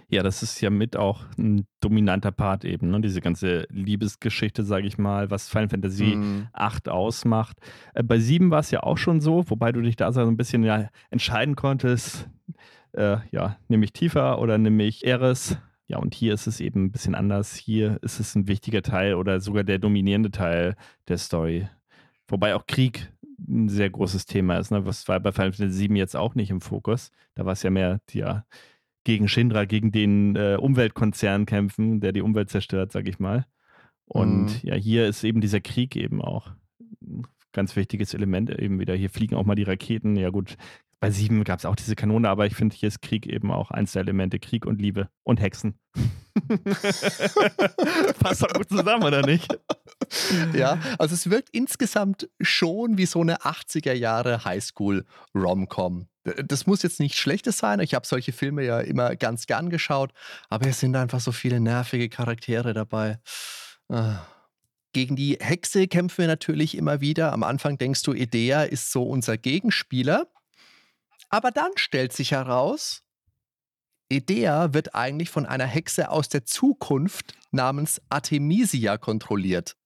Ja, das ist ja mit auch ein dominanter Part eben, ne? diese ganze Liebesgeschichte, sage ich mal, was Final Fantasy mm. 8 ausmacht. Äh, bei 7 war es ja auch schon so, wobei du dich da so ein bisschen ja, entscheiden konntest, äh, ja, nehme ich Tifa oder nehme ich Eris. Ja, und hier ist es eben ein bisschen anders. Hier ist es ein wichtiger Teil oder sogar der dominierende Teil der Story. Wobei auch Krieg ein sehr großes Thema ist. Ne? Was war bei Final Fantasy VII jetzt auch nicht im Fokus. Da war es ja mehr ja, gegen Shinra, gegen den äh, Umweltkonzern kämpfen, der die Umwelt zerstört, sag ich mal. Und mhm. ja, hier ist eben dieser Krieg eben auch ganz wichtiges Element eben wieder. Hier fliegen auch mal die Raketen. Ja gut, bei sieben gab es auch diese Kanone, aber ich finde, hier ist Krieg eben auch eins der Elemente. Krieg und Liebe und Hexen. Passt doch gut zusammen, oder nicht? Ja, also es wirkt insgesamt schon wie so eine 80er Jahre Highschool-Rom-Com. Das muss jetzt nichts Schlechtes sein. Ich habe solche Filme ja immer ganz gern geschaut, aber es sind einfach so viele nervige Charaktere dabei. Ah. Gegen die Hexe kämpfen wir natürlich immer wieder. Am Anfang denkst du, Idea ist so unser Gegenspieler. Aber dann stellt sich heraus, Idea wird eigentlich von einer Hexe aus der Zukunft namens Artemisia kontrolliert.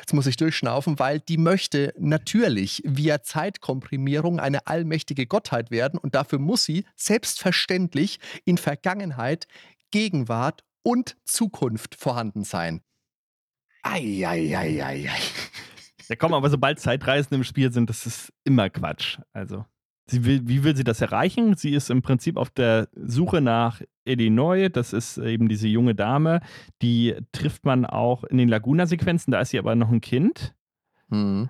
Jetzt muss ich durchschnaufen, weil die möchte natürlich via Zeitkomprimierung eine allmächtige Gottheit werden und dafür muss sie selbstverständlich in Vergangenheit, Gegenwart und Zukunft vorhanden sein. Eieieiei. Ja, komm, aber sobald Zeitreisen im Spiel sind, das ist immer Quatsch. Also. Sie will, wie will sie das erreichen? Sie ist im Prinzip auf der Suche nach Illinois. Das ist eben diese junge Dame. Die trifft man auch in den Laguna-Sequenzen. Da ist sie aber noch ein Kind. Mhm.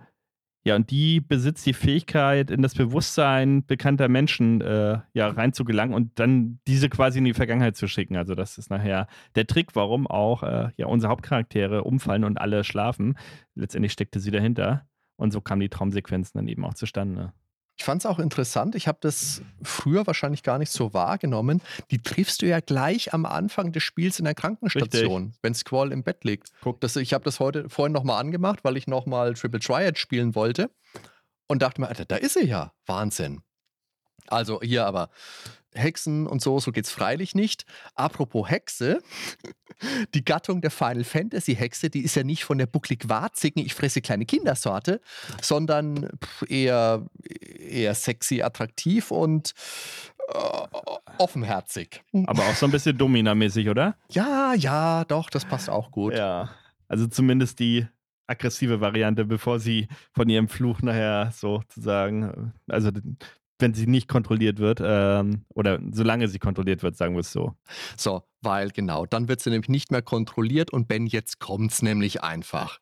Ja, und die besitzt die Fähigkeit, in das Bewusstsein bekannter Menschen äh, ja, reinzugelangen und dann diese quasi in die Vergangenheit zu schicken. Also, das ist nachher der Trick, warum auch äh, ja, unsere Hauptcharaktere umfallen und alle schlafen. Letztendlich steckte sie dahinter. Und so kamen die Traumsequenzen dann eben auch zustande. Ich fand es auch interessant. Ich habe das früher wahrscheinlich gar nicht so wahrgenommen. Die triffst du ja gleich am Anfang des Spiels in der Krankenstation, wenn Squall im Bett liegt. Guck. Das, ich habe das heute vorhin nochmal angemacht, weil ich nochmal Triple Triad spielen wollte und dachte mir, Alter, da ist sie ja. Wahnsinn. Also hier aber Hexen und so, so geht es freilich nicht. Apropos Hexe, die Gattung der Final Fantasy Hexe, die ist ja nicht von der bucklig-warzigen, ich fresse kleine Kindersorte, sondern eher, eher sexy, attraktiv und äh, offenherzig. Aber auch so ein bisschen Domina-mäßig, oder? Ja, ja, doch, das passt auch gut. Ja, also zumindest die aggressive Variante, bevor sie von ihrem Fluch nachher sozusagen, also wenn sie nicht kontrolliert wird ähm, oder solange sie kontrolliert wird, sagen wir es so. So, weil genau, dann wird sie nämlich nicht mehr kontrolliert und Ben, jetzt kommt es nämlich einfach.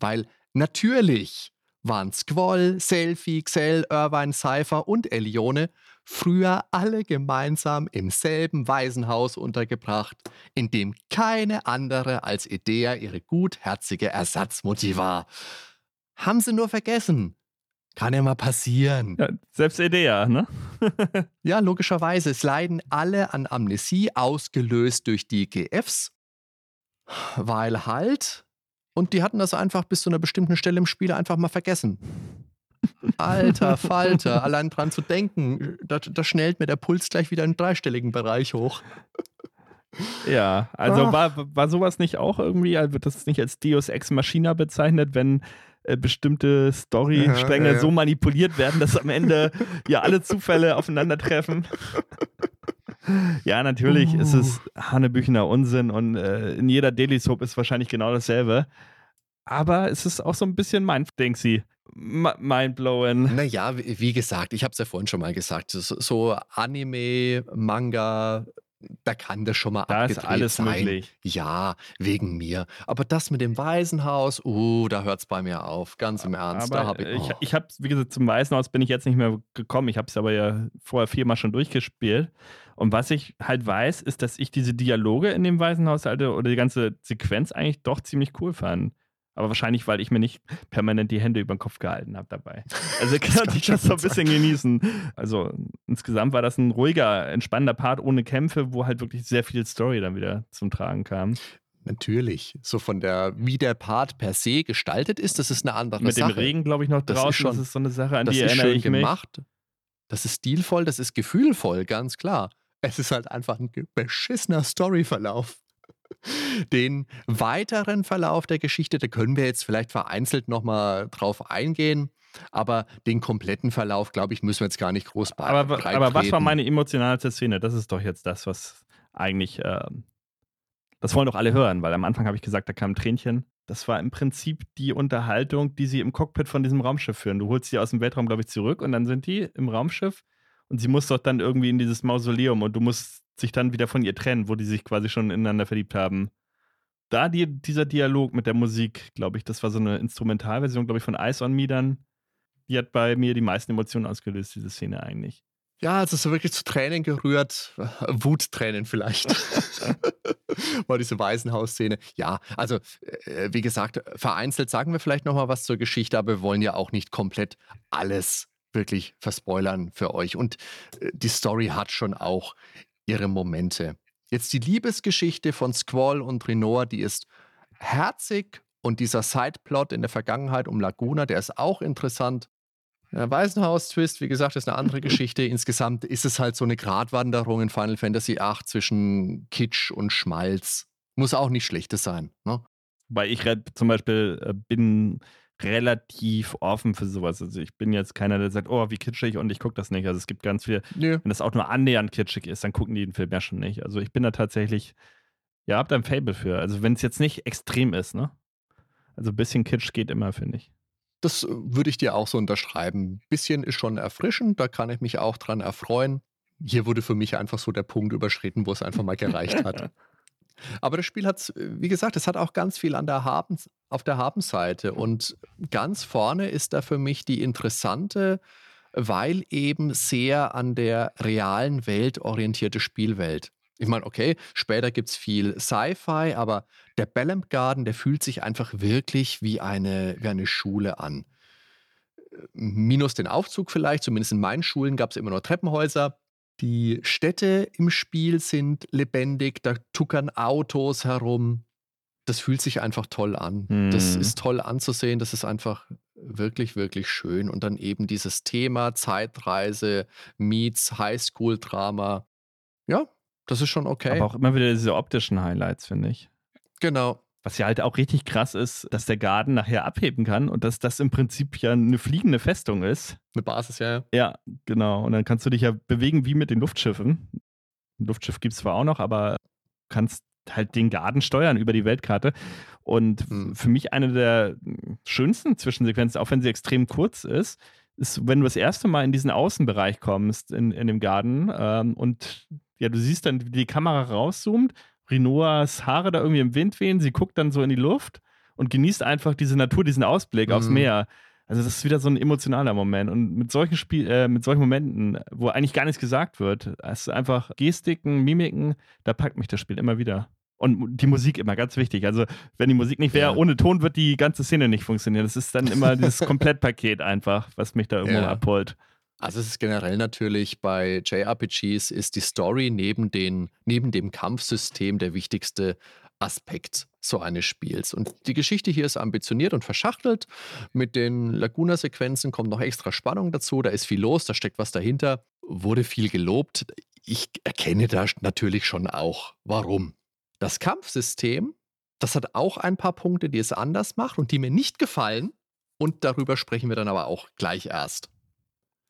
Weil natürlich waren Squall, Selfie, Xell, Irvine, Cypher und Elione früher alle gemeinsam im selben Waisenhaus untergebracht, in dem keine andere als Idea ihre gutherzige Ersatzmutti war. Haben sie nur vergessen, kann ja mal passieren. Ja, selbst Idea, ne? ja, logischerweise. Es leiden alle an Amnesie, ausgelöst durch die GFs. Weil halt. Und die hatten das einfach bis zu einer bestimmten Stelle im Spiel einfach mal vergessen. Alter Falter, allein dran zu denken, da, da schnellt mir der Puls gleich wieder in dreistelligen Bereich hoch. Ja, also war, war sowas nicht auch irgendwie, also wird das nicht als Deus Ex Machina bezeichnet, wenn äh, bestimmte Storystränge ja, ja. so manipuliert werden, dass am Ende ja alle Zufälle aufeinandertreffen. ja, natürlich uh. ist es uh. Hanebüchener Unsinn und äh, in jeder Daily Soap ist wahrscheinlich genau dasselbe. Aber es ist auch so ein bisschen mein, denk sie, mindblowing. Naja, wie, wie gesagt, ich habe es ja vorhin schon mal gesagt, so Anime, Manga, da kann das schon mal da abgedreht ist alles sein. Möglich. Ja, wegen mir. Aber das mit dem Waisenhaus, uh, da hört es bei mir auf. Ganz im Ernst. Aber da hab ich, oh. ich, habe, wie gesagt, zum Waisenhaus bin ich jetzt nicht mehr gekommen. Ich habe es aber ja vorher viermal schon durchgespielt. Und was ich halt weiß, ist, dass ich diese Dialoge in dem Waisenhaus halt, oder die ganze Sequenz eigentlich doch ziemlich cool fand. Aber wahrscheinlich, weil ich mir nicht permanent die Hände über den Kopf gehalten habe dabei. Also kann ich das so ein bisschen genießen. Also insgesamt war das ein ruhiger, entspannender Part ohne Kämpfe, wo halt wirklich sehr viel Story dann wieder zum Tragen kam. Natürlich. So von der, wie der Part per se gestaltet ist, das ist eine andere Mit Sache. Mit dem Regen, glaube ich, noch draußen. Das ist, schon, das ist so eine Sache, an die erinnere ich mich. gemacht. Das ist stilvoll, das ist gefühlvoll, ganz klar. Es ist halt einfach ein beschissener Storyverlauf. Den weiteren Verlauf der Geschichte, da können wir jetzt vielleicht vereinzelt nochmal drauf eingehen. Aber den kompletten Verlauf, glaube ich, müssen wir jetzt gar nicht groß. Aber, aber was war meine emotionalste Szene? Das ist doch jetzt das, was eigentlich. Äh, das wollen doch alle hören, weil am Anfang habe ich gesagt, da kam ein Tränchen. Das war im Prinzip die Unterhaltung, die sie im Cockpit von diesem Raumschiff führen. Du holst sie aus dem Weltraum, glaube ich, zurück und dann sind die im Raumschiff und sie muss doch dann irgendwie in dieses Mausoleum und du musst sich dann wieder von ihr trennen, wo die sich quasi schon ineinander verliebt haben. da die, dieser Dialog mit der Musik, glaube ich, das war so eine Instrumentalversion, glaube ich, von Ice on Me dann. Die hat bei mir die meisten Emotionen ausgelöst, diese Szene eigentlich. Ja, also so wirklich zu Tränen gerührt. Wuttränen vielleicht. War diese Waisenhaus-Szene. Ja, also äh, wie gesagt, vereinzelt sagen wir vielleicht nochmal was zur Geschichte, aber wir wollen ja auch nicht komplett alles wirklich verspoilern für euch. Und äh, die Story hat schon auch ihre Momente. Jetzt die Liebesgeschichte von Squall und Renoir, die ist herzig und dieser Sideplot in der Vergangenheit um Laguna, der ist auch interessant. Der Waisenhaus-Twist, wie gesagt, ist eine andere Geschichte. Insgesamt ist es halt so eine Gratwanderung in Final Fantasy VIII zwischen Kitsch und Schmalz. Muss auch nicht Schlechtes sein. Ne? Weil ich zum Beispiel äh, bin relativ offen für sowas. Also ich bin jetzt keiner, der sagt, oh, wie kitschig und ich gucke das nicht. Also es gibt ganz viele, Nö. wenn das auch nur annähernd kitschig ist, dann gucken die den Film ja schon nicht. Also ich bin da tatsächlich, ja, hab da ein Fable für. Also wenn es jetzt nicht extrem ist, ne? Also ein bisschen Kitsch geht immer, finde ich. Das äh, würde ich dir auch so unterschreiben. Ein bisschen ist schon erfrischend, da kann ich mich auch dran erfreuen. Hier wurde für mich einfach so der Punkt überschritten, wo es einfach mal gereicht hat. Aber das Spiel hat, wie gesagt, es hat auch ganz viel an der Haben, auf der Habenseite. Und ganz vorne ist da für mich die interessante, weil eben sehr an der realen Welt orientierte Spielwelt. Ich meine, okay, später gibt es viel Sci-Fi, aber der Bellamp Garden, der fühlt sich einfach wirklich wie eine, wie eine Schule an. Minus den Aufzug vielleicht, zumindest in meinen Schulen gab es immer nur Treppenhäuser. Die Städte im Spiel sind lebendig, da tuckern Autos herum. Das fühlt sich einfach toll an. Mhm. Das ist toll anzusehen, das ist einfach wirklich, wirklich schön. Und dann eben dieses Thema Zeitreise meets Highschool-Drama. Ja, das ist schon okay. Aber auch immer wieder diese optischen Highlights, finde ich. Genau. Was ja halt auch richtig krass ist, dass der Garten nachher abheben kann und dass das im Prinzip ja eine fliegende Festung ist. Eine Basis, ja. Ja, genau. Und dann kannst du dich ja bewegen wie mit den Luftschiffen. Ein Luftschiff gibt es zwar auch noch, aber kannst halt den Garten steuern über die Weltkarte. Und mhm. für mich eine der schönsten Zwischensequenzen, auch wenn sie extrem kurz ist, ist, wenn du das erste Mal in diesen Außenbereich kommst, in, in dem Garten, ähm, und ja, du siehst dann, wie die Kamera rauszoomt Rinoas Haare da irgendwie im Wind wehen. Sie guckt dann so in die Luft und genießt einfach diese Natur, diesen Ausblick mhm. aufs Meer. Also das ist wieder so ein emotionaler Moment. Und mit solchen Spiel, äh, mit solchen Momenten, wo eigentlich gar nichts gesagt wird, es ist einfach Gestiken, Mimiken, da packt mich das Spiel immer wieder. Und die Musik immer ganz wichtig. Also, wenn die Musik nicht wäre, ja. ohne Ton wird die ganze Szene nicht funktionieren. Das ist dann immer dieses Komplettpaket einfach, was mich da irgendwo ja. abholt. Also es ist generell natürlich bei JRPGs ist die Story neben, den, neben dem Kampfsystem der wichtigste Aspekt so eines Spiels. Und die Geschichte hier ist ambitioniert und verschachtelt. Mit den Laguna-Sequenzen kommt noch extra Spannung dazu. Da ist viel los, da steckt was dahinter. Wurde viel gelobt. Ich erkenne da natürlich schon auch, warum. Das Kampfsystem, das hat auch ein paar Punkte, die es anders macht und die mir nicht gefallen. Und darüber sprechen wir dann aber auch gleich erst.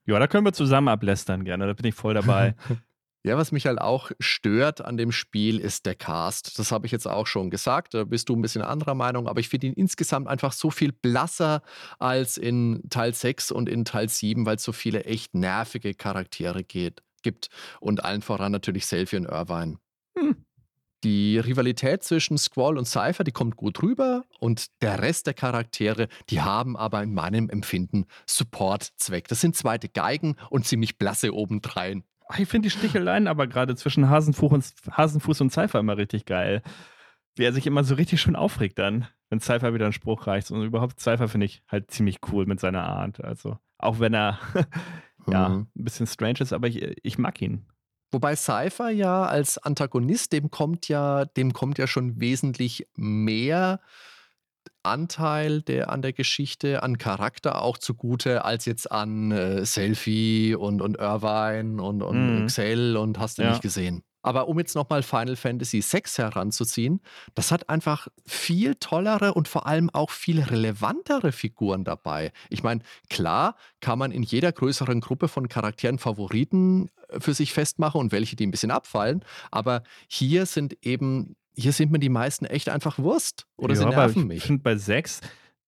Ja, da können wir zusammen ablästern gerne, da bin ich voll dabei. Ja, was mich halt auch stört an dem Spiel, ist der Cast. Das habe ich jetzt auch schon gesagt. Da bist du ein bisschen anderer Meinung, aber ich finde ihn insgesamt einfach so viel blasser als in Teil 6 und in Teil 7, weil es so viele echt nervige Charaktere geht, gibt. Und allen voran natürlich Selfie und Irvine. Hm. Die Rivalität zwischen Squall und Cypher, die kommt gut rüber und der Rest der Charaktere, die haben aber in meinem Empfinden Support-Zweck. Das sind zweite Geigen und ziemlich blasse obendrein. Ich finde die Sticheleien aber gerade zwischen Hasenfuß und, Hasenfuß und Cypher immer richtig geil. Wie er sich immer so richtig schön aufregt dann, wenn Cypher wieder einen Spruch reicht. Und überhaupt Cypher finde ich halt ziemlich cool mit seiner Art. Also, auch wenn er ja, mhm. ein bisschen strange ist, aber ich, ich mag ihn. Wobei Cypher ja als Antagonist, dem kommt ja, dem kommt ja schon wesentlich mehr Anteil der, an der Geschichte, an Charakter auch zugute, als jetzt an äh, Selfie und, und Irvine und, und mhm. Excel und hast du ja. nicht gesehen. Aber um jetzt nochmal Final Fantasy VI heranzuziehen, das hat einfach viel tollere und vor allem auch viel relevantere Figuren dabei. Ich meine, klar kann man in jeder größeren Gruppe von Charakteren Favoriten äh, für sich festmachen und welche, die ein bisschen abfallen. Aber hier sind eben, hier sind mir die meisten echt einfach Wurst oder ja, sie nerven mich. Ich finde bei sechs,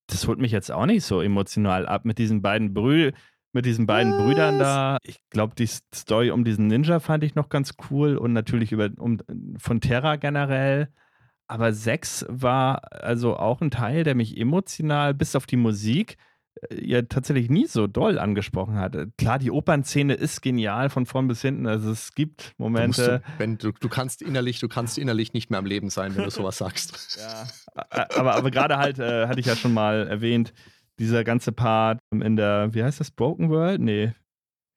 das holt mich jetzt auch nicht so emotional ab mit diesen beiden Brühl mit diesen beiden Was? Brüdern da. Ich glaube, die Story um diesen Ninja fand ich noch ganz cool und natürlich über um, von Terra generell. Aber 6 war also auch ein Teil, der mich emotional bis auf die Musik äh, ja tatsächlich nie so doll angesprochen hat. Klar, die Opernszene ist genial von vorn bis hinten. Also es gibt Momente. Du, wenn du, du kannst innerlich, du kannst innerlich nicht mehr am Leben sein, wenn du sowas sagst. ja. Aber, aber gerade halt, äh, hatte ich ja schon mal erwähnt, dieser ganze Part in der, wie heißt das, Broken World? Nee,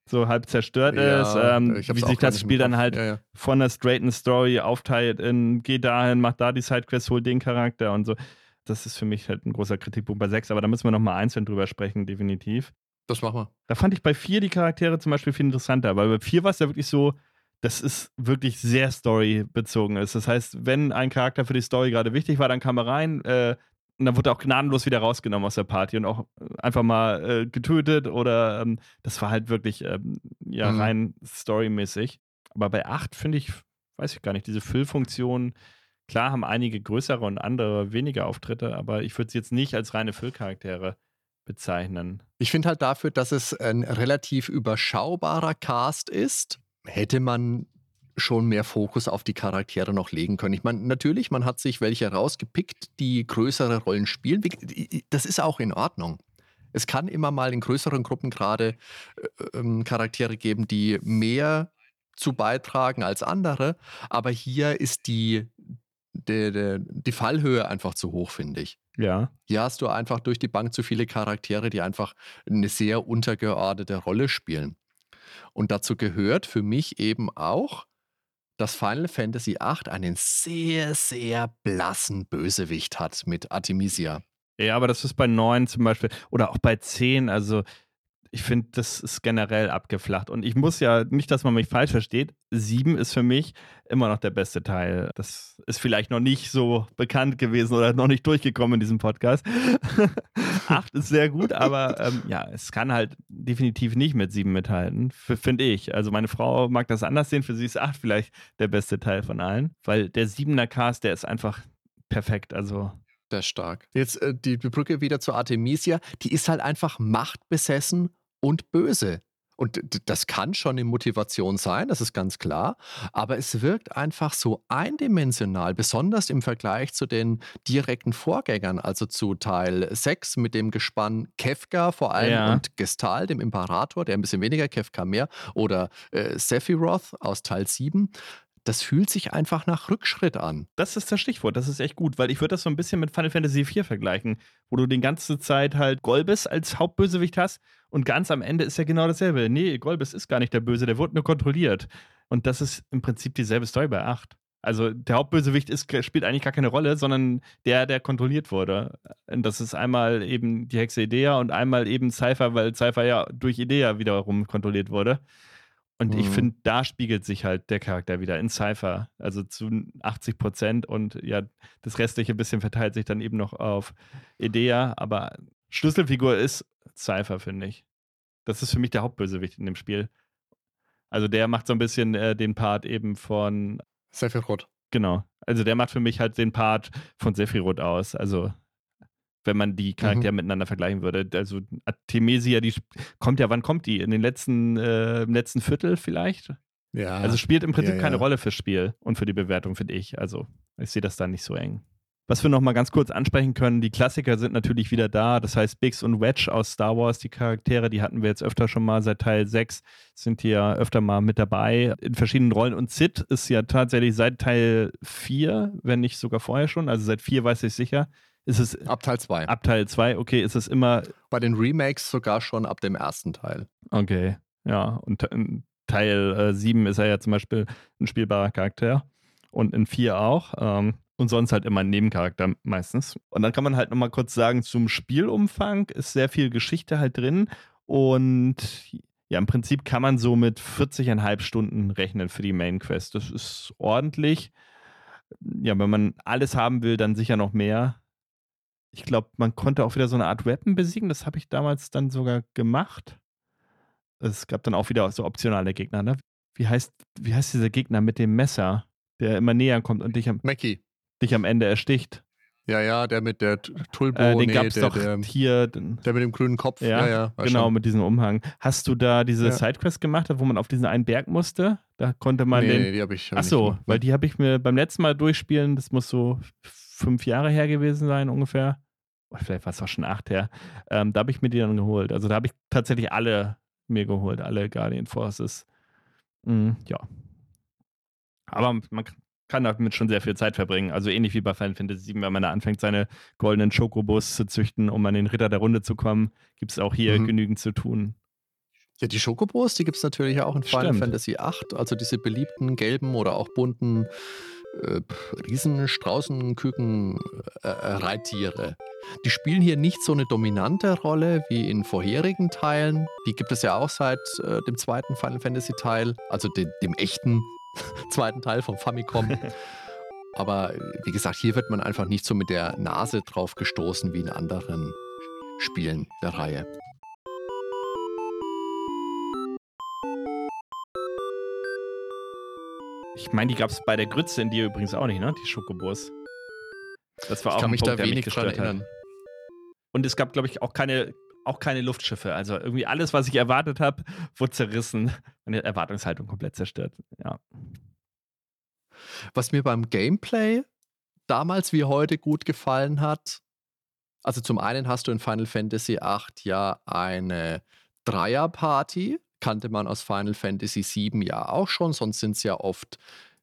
so halb zerstört ja, ist, ähm, wie sich das Spiel dann halt ja, ja. von der straighten Story aufteilt in geh dahin, mach da die Sidequest, hol den Charakter und so. Das ist für mich halt ein großer Kritikpunkt bei 6, aber da müssen wir nochmal einzeln drüber sprechen, definitiv. Das machen wir. Da fand ich bei 4 die Charaktere zum Beispiel viel interessanter, weil bei 4 war es ja wirklich so, dass es wirklich sehr storybezogen ist. Das heißt, wenn ein Charakter für die Story gerade wichtig war, dann kam er rein, äh, und dann wurde er auch gnadenlos wieder rausgenommen aus der Party und auch äh, einfach mal äh, getötet oder ähm, das war halt wirklich ähm, ja mhm. rein storymäßig. Aber bei 8 finde ich, weiß ich gar nicht, diese Füllfunktion, klar haben einige größere und andere weniger Auftritte, aber ich würde sie jetzt nicht als reine Füllcharaktere bezeichnen. Ich finde halt dafür, dass es ein relativ überschaubarer Cast ist, hätte man schon mehr Fokus auf die Charaktere noch legen können. Ich meine, natürlich, man hat sich welche rausgepickt, die größere Rollen spielen. Das ist auch in Ordnung. Es kann immer mal in größeren Gruppen gerade äh, ähm, Charaktere geben, die mehr zu beitragen als andere. Aber hier ist die, die, die, die Fallhöhe einfach zu hoch, finde ich. Ja. Hier hast du einfach durch die Bank zu viele Charaktere, die einfach eine sehr untergeordnete Rolle spielen. Und dazu gehört für mich eben auch, dass Final Fantasy VIII einen sehr, sehr blassen Bösewicht hat mit Artemisia. Ja, aber das ist bei 9 zum Beispiel oder auch bei 10. Also ich finde, das ist generell abgeflacht. Und ich muss ja, nicht, dass man mich falsch versteht, 7 ist für mich immer noch der beste Teil. Das ist vielleicht noch nicht so bekannt gewesen oder noch nicht durchgekommen in diesem Podcast. 8 ist sehr gut, aber ähm, ja, es kann halt definitiv nicht mit 7 mithalten, finde ich. Also meine Frau mag das anders sehen, für sie ist 8 vielleicht der beste Teil von allen, weil der 7er Cast, der ist einfach perfekt. Also der ist stark. Jetzt äh, die Brücke wieder zu Artemisia, die ist halt einfach machtbesessen und böse. Und das kann schon eine Motivation sein, das ist ganz klar. Aber es wirkt einfach so eindimensional, besonders im Vergleich zu den direkten Vorgängern, also zu Teil 6 mit dem Gespann Kefka vor allem ja. und Gestal, dem Imperator, der ein bisschen weniger, Kefka mehr, oder äh, Sephiroth aus Teil 7 das fühlt sich einfach nach Rückschritt an. Das ist das Stichwort, das ist echt gut, weil ich würde das so ein bisschen mit Final Fantasy IV vergleichen, wo du die ganze Zeit halt Golbes als Hauptbösewicht hast und ganz am Ende ist ja genau dasselbe. Nee, Golbes ist gar nicht der Böse, der wurde nur kontrolliert. Und das ist im Prinzip dieselbe Story bei 8. Also der Hauptbösewicht ist, spielt eigentlich gar keine Rolle, sondern der, der kontrolliert wurde. Und das ist einmal eben die Hexe Idea und einmal eben Cypher, weil Cypher ja durch Idea wiederum kontrolliert wurde. Und mhm. ich finde, da spiegelt sich halt der Charakter wieder in Cypher, also zu 80 Prozent und ja, das restliche bisschen verteilt sich dann eben noch auf Idea, aber Schlüsselfigur ist Cypher, finde ich. Das ist für mich der Hauptbösewicht in dem Spiel. Also der macht so ein bisschen äh, den Part eben von Sephiroth. Genau. Also der macht für mich halt den Part von Sephiroth aus. Also wenn man die Charaktere mhm. miteinander vergleichen würde. Also Artemisia, die kommt ja, wann kommt die? In den letzten, äh, im letzten Viertel vielleicht? Ja. Also spielt im Prinzip ja, ja. keine Rolle fürs Spiel und für die Bewertung, finde ich. Also ich sehe das da nicht so eng. Was wir noch mal ganz kurz ansprechen können, die Klassiker sind natürlich wieder da. Das heißt, Biggs und Wedge aus Star Wars, die Charaktere, die hatten wir jetzt öfter schon mal seit Teil 6, sind hier öfter mal mit dabei in verschiedenen Rollen. Und Sid ist ja tatsächlich seit Teil 4, wenn nicht sogar vorher schon, also seit 4 weiß ich sicher, ist es ab Teil 2. Ab Teil 2, okay, ist es immer. Bei den Remakes sogar schon ab dem ersten Teil. Okay, ja. Und Teil äh, 7 ist er ja zum Beispiel ein spielbarer Charakter. Und in 4 auch. Ähm, und sonst halt immer ein Nebencharakter meistens. Und dann kann man halt nochmal kurz sagen, zum Spielumfang ist sehr viel Geschichte halt drin. Und ja, im Prinzip kann man so mit 40,5 Stunden rechnen für die Main Quest. Das ist ordentlich. Ja, wenn man alles haben will, dann sicher noch mehr ich glaube, man konnte auch wieder so eine Art Weapon besiegen. Das habe ich damals dann sogar gemacht. Es gab dann auch wieder so optionale Gegner, ne? Wie heißt, wie heißt dieser Gegner mit dem Messer, der immer näher kommt und dich am, Mackie. dich am Ende ersticht? Ja, ja, der mit der Tulbo, Äh, den nee, gab es der, doch der, hier. der mit dem grünen Kopf. Ja, Ja, ja, genau, schon. mit diesem Umhang. Hast du da diese Ja. Sidequest gemacht, wo man auf diesen einen Berg musste? Da konnte man nee, den. nee, die habe ich. Hab Ach ich nicht so, gemacht. weil die habe ich mir beim letzten Mal durchspielen, das muss so fünf Jahre her gewesen sein ungefähr. Oder vielleicht war es auch schon acht her. Ähm, da habe ich mir die dann geholt. Also da habe ich tatsächlich alle mir geholt, alle Guardian Forces. Mhm, ja. Aber man kann damit schon sehr viel Zeit verbringen. Also ähnlich wie bei Final Fantasy VII, wenn man da anfängt, seine goldenen Chocobos zu züchten, um an den Ritter der Runde zu kommen, gibt es auch hier Mhm. genügend zu tun. Ja, die Schokobos, die gibt es natürlich auch in Final Stimmt. Fantasy VIII. Also diese beliebten gelben oder auch bunten äh, Riesenstraußen, Küken, äh, äh, Reittiere. Die spielen hier nicht so eine dominante Rolle wie in vorherigen Teilen. Die gibt es ja auch seit äh, dem zweiten Final Fantasy Teil, also de dem echten zweiten Teil vom Famicom. Aber äh, wie gesagt, hier wird man einfach nicht so mit der Nase drauf gestoßen wie in anderen Spielen der Reihe. Ich meine, die gab es bei der Grütze in dir übrigens auch nicht, ne? Die Schokobos. Das war Ich auch kann ein mich Punkt, da der mich wenig dran gestört hat. erinnern. Und es gab, glaube ich, auch keine, auch keine Luftschiffe. Also irgendwie alles, was ich erwartet habe, wurde zerrissen. Meine Erwartungshaltung komplett zerstört. Ja. Was mir beim Gameplay damals wie heute gut gefallen hat, also zum einen hast du in Final Fantasy VIII ja eine Dreierparty, kannte man aus Final Fantasy VII ja auch schon, sonst sind es ja oft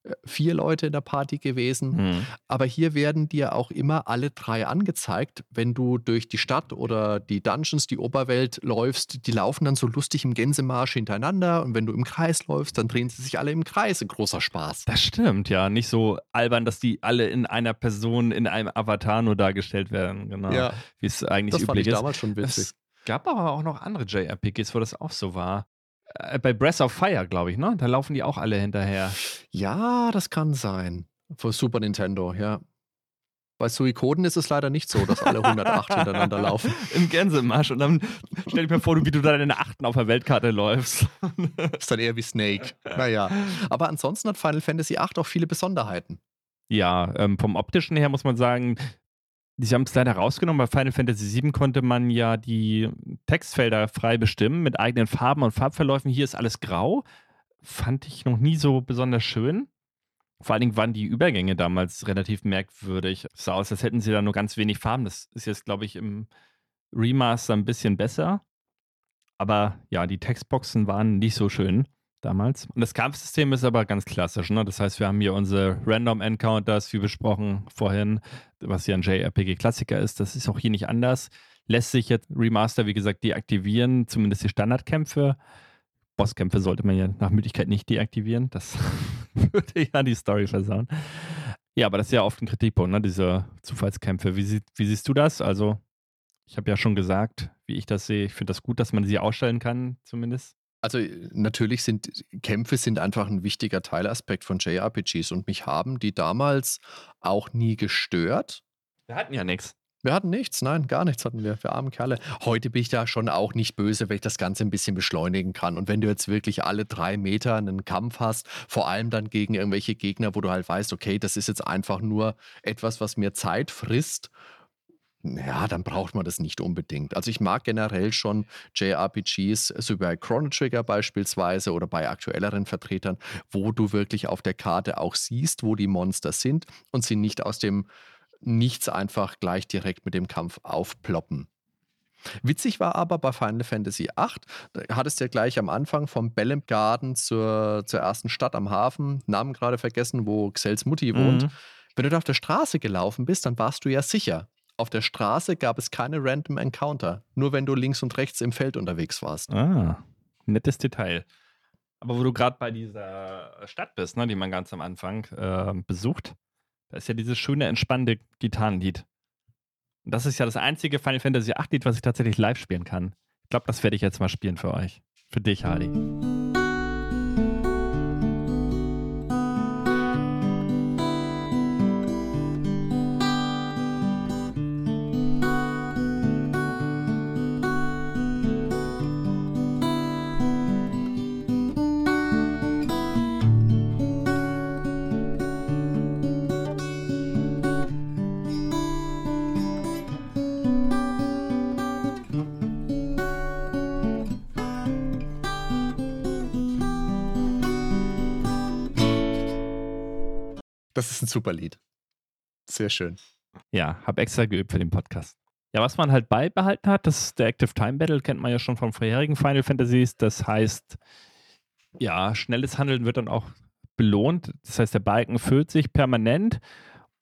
äh, vier Leute in der Party gewesen. Hm. Aber hier werden dir auch immer alle drei angezeigt, wenn du durch die Stadt oder die Dungeons, die Oberwelt läufst. Die laufen dann so lustig im Gänsemarsch hintereinander und wenn du im Kreis läufst, dann drehen sie sich alle im Kreis. Ein großer Spaß. Das stimmt, ja. Nicht so albern, dass die alle in einer Person, in einem Avatar nur dargestellt werden. Genau. Ja, Wie es eigentlich das fand üblich ich ist. damals schon witzig. Es gab aber auch noch andere JRPGs, wo das auch so war. Äh, Bei Breath of Fire, glaube ich, ne? Da laufen die auch alle hinterher. Ja, das kann sein. Für Super Nintendo, ja. Bei Suikoden ist es leider nicht so, dass alle 108 hintereinander laufen. Im Gänsemarsch. Und dann stell dir mir vor, wie du da deine Achten auf der Weltkarte läufst. Ist dann eher wie Snake. Naja. Aber ansonsten hat Final Fantasy VIII auch viele Besonderheiten. Ja, ähm, vom optischen her muss man sagen, sie haben es leider rausgenommen. Bei Final Fantasy VII konnte man ja die Textfelder frei bestimmen mit eigenen Farben und Farbverläufen. Hier ist alles grau. Fand ich noch nie so besonders schön. Vor allen Dingen waren die Übergänge damals relativ merkwürdig. Es sah aus, als hätten sie da nur ganz wenig Farben. Das ist jetzt, glaube ich, im Remaster ein bisschen besser. Aber ja, die Textboxen waren nicht so schön damals. Und das Kampfsystem ist aber ganz klassisch. Ne? Das heißt, wir haben hier unsere Random Encounters, wie besprochen vorhin, was ja ein JRPG-Klassiker ist. Das ist auch hier nicht anders. Lässt sich jetzt Remaster, wie gesagt, deaktivieren, zumindest die Standardkämpfe. Bosskämpfe sollte man ja nach Möglichkeit nicht deaktivieren. Das würde ja die Story versauen. Ja, aber das ist ja oft ein Kritikpunkt, ne? diese Zufallskämpfe. Wie, sie, wie siehst du das? Also, ich habe ja schon gesagt, wie ich das sehe. Ich finde das gut, dass man sie ausstellen kann, zumindest. Also natürlich sind Kämpfe sind einfach ein wichtiger Teilaspekt von JRPGs und mich haben die damals auch nie gestört. Wir hatten ja nichts. Wir hatten nichts, nein, gar nichts hatten wir, wir armen Kerle. Heute bin ich da schon auch nicht böse, wenn ich das Ganze ein bisschen beschleunigen kann. Und wenn du jetzt wirklich alle drei Meter einen Kampf hast, vor allem dann gegen irgendwelche Gegner, wo du halt weißt, okay, das ist jetzt einfach nur etwas, was mir Zeit frisst, ja, dann braucht man das nicht unbedingt. Also ich mag generell schon JRPGs, so bei Chrono Trigger beispielsweise oder bei aktuelleren Vertretern, wo du wirklich auf der Karte auch siehst, wo die Monster sind und sie nicht aus dem Nichts einfach gleich direkt mit dem Kampf aufploppen. Witzig war aber bei Final Fantasy VIII, da hattest du ja gleich am Anfang vom Bellem Garden zur, zur ersten Stadt am Hafen, Namen gerade vergessen, wo Xels Mutti wohnt. Mhm. Wenn du da auf der Straße gelaufen bist, dann warst du ja sicher. Auf der Straße gab es keine random Encounter, nur wenn du links und rechts im Feld unterwegs warst. Ah, nettes Detail. Aber wo du gerade bei dieser Stadt bist, ne, die man ganz am Anfang äh, besucht, da ist ja dieses schöne, entspannende Gitarrenlied. Und das ist ja das einzige Final Fantasy VIII Lied, was ich tatsächlich live spielen kann. Ich glaube, das werde ich jetzt mal spielen für euch. Für dich, Hardy. Super Lied. Sehr schön. Ja, habe extra geübt für den Podcast. Ja, was man halt beibehalten hat, das ist der Active Time Battle, kennt man ja schon von vorherigen Final Fantasies. Das heißt, ja, schnelles Handeln wird dann auch belohnt. Das heißt, der Balken füllt sich permanent.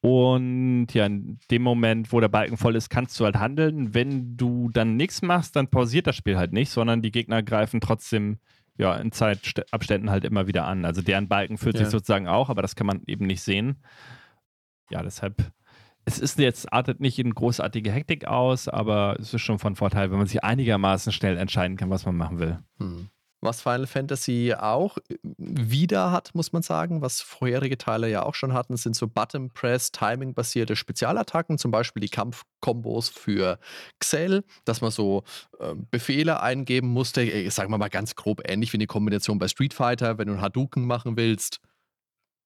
Und ja, in dem Moment, wo der Balken voll ist, kannst du halt handeln. Wenn du dann nichts machst, dann pausiert das Spiel halt nicht, sondern die Gegner greifen trotzdem ja, in Zeitabständen halt immer wieder an. Also deren Balken füllt ja. sich sozusagen auch, aber das kann man eben nicht sehen. Ja, deshalb, es ist jetzt, artet nicht in großartige Hektik aus, aber es ist schon von Vorteil, wenn man sich einigermaßen schnell entscheiden kann, was man machen will. Hm was Final Fantasy auch äh, wieder hat, muss man sagen, was vorherige Teile ja auch schon hatten, sind so Button Press, Timing-basierte Spezialattacken, zum Beispiel die Kampfkombos für Xel, dass man so äh, Befehle eingeben musste, ich sag mal mal ganz grob ähnlich wie eine Kombination bei Street Fighter, wenn du einen Hadouken machen willst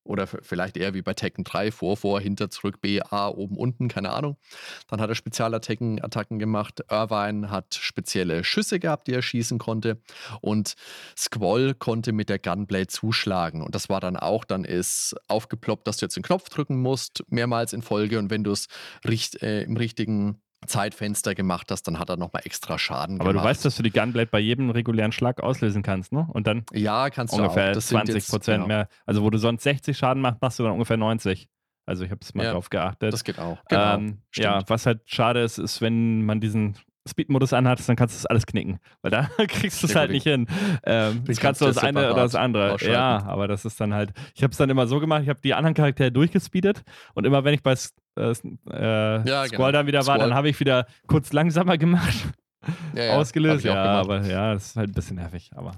oder vielleicht eher wie bei Tekken 3, vor, vor, hinter, zurück, B, A, oben, unten, keine Ahnung. Dann hat er Spezialattacken Attacken gemacht. Irvine hat spezielle Schüsse gehabt, die er schießen konnte. Und Squall konnte mit der Gunblade zuschlagen. Und das war dann auch, dann ist aufgeploppt, dass du jetzt den Knopf drücken musst, mehrmals in Folge. Und wenn du es richt, äh, im richtigen Zeitfenster gemacht hast, dann hat er nochmal extra Schaden Aber gemacht. du weißt, dass du die Gunblade bei jedem regulären Schlag auslösen kannst, ne? Und dann ja, kannst ungefähr du auch. 20 Prozent genau. mehr. Also wo du sonst 60 Schaden machst, machst du dann ungefähr 90. Also ich habe es mal ja, drauf geachtet. Das geht auch. Genau. Ähm, ja, was halt schade ist, ist, wenn man diesen Speed-Modus anhat, dann kannst du das alles knicken. Weil da kriegst du es halt nicht hin. Ähm, das kannst du das eine oder das andere. Ja, aber das ist dann halt. Ich habe es dann immer so gemacht, ich habe die anderen Charaktere durchgespeedet und immer wenn ich bei äh, äh, ja, Squall genau. dann wieder war, Squall. dann habe ich wieder kurz langsamer gemacht. Ja, ja. Ausgelöst. Ja, aber ja, das ist halt ein bisschen nervig. Aber.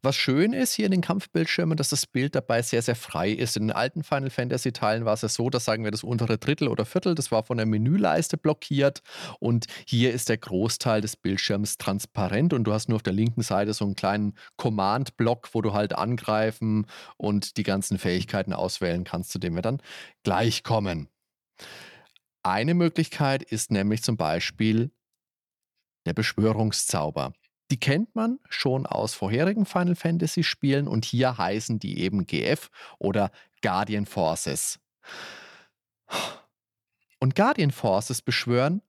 Was schön ist hier in den Kampfbildschirmen, dass das Bild dabei sehr, sehr frei ist. In den alten Final Fantasy Teilen war es ja so, dass sagen wir das untere Drittel oder Viertel, das war von der Menüleiste blockiert und hier ist der Großteil des Bildschirms transparent und du hast nur auf der linken Seite so einen kleinen Command-Block, wo du halt angreifen und die ganzen Fähigkeiten auswählen kannst, zu denen wir dann gleich kommen. Eine Möglichkeit ist nämlich zum Beispiel der Beschwörungszauber. Die kennt man schon aus vorherigen Final Fantasy Spielen und hier heißen die eben GF oder Guardian Forces. Und Guardian Forces beschwören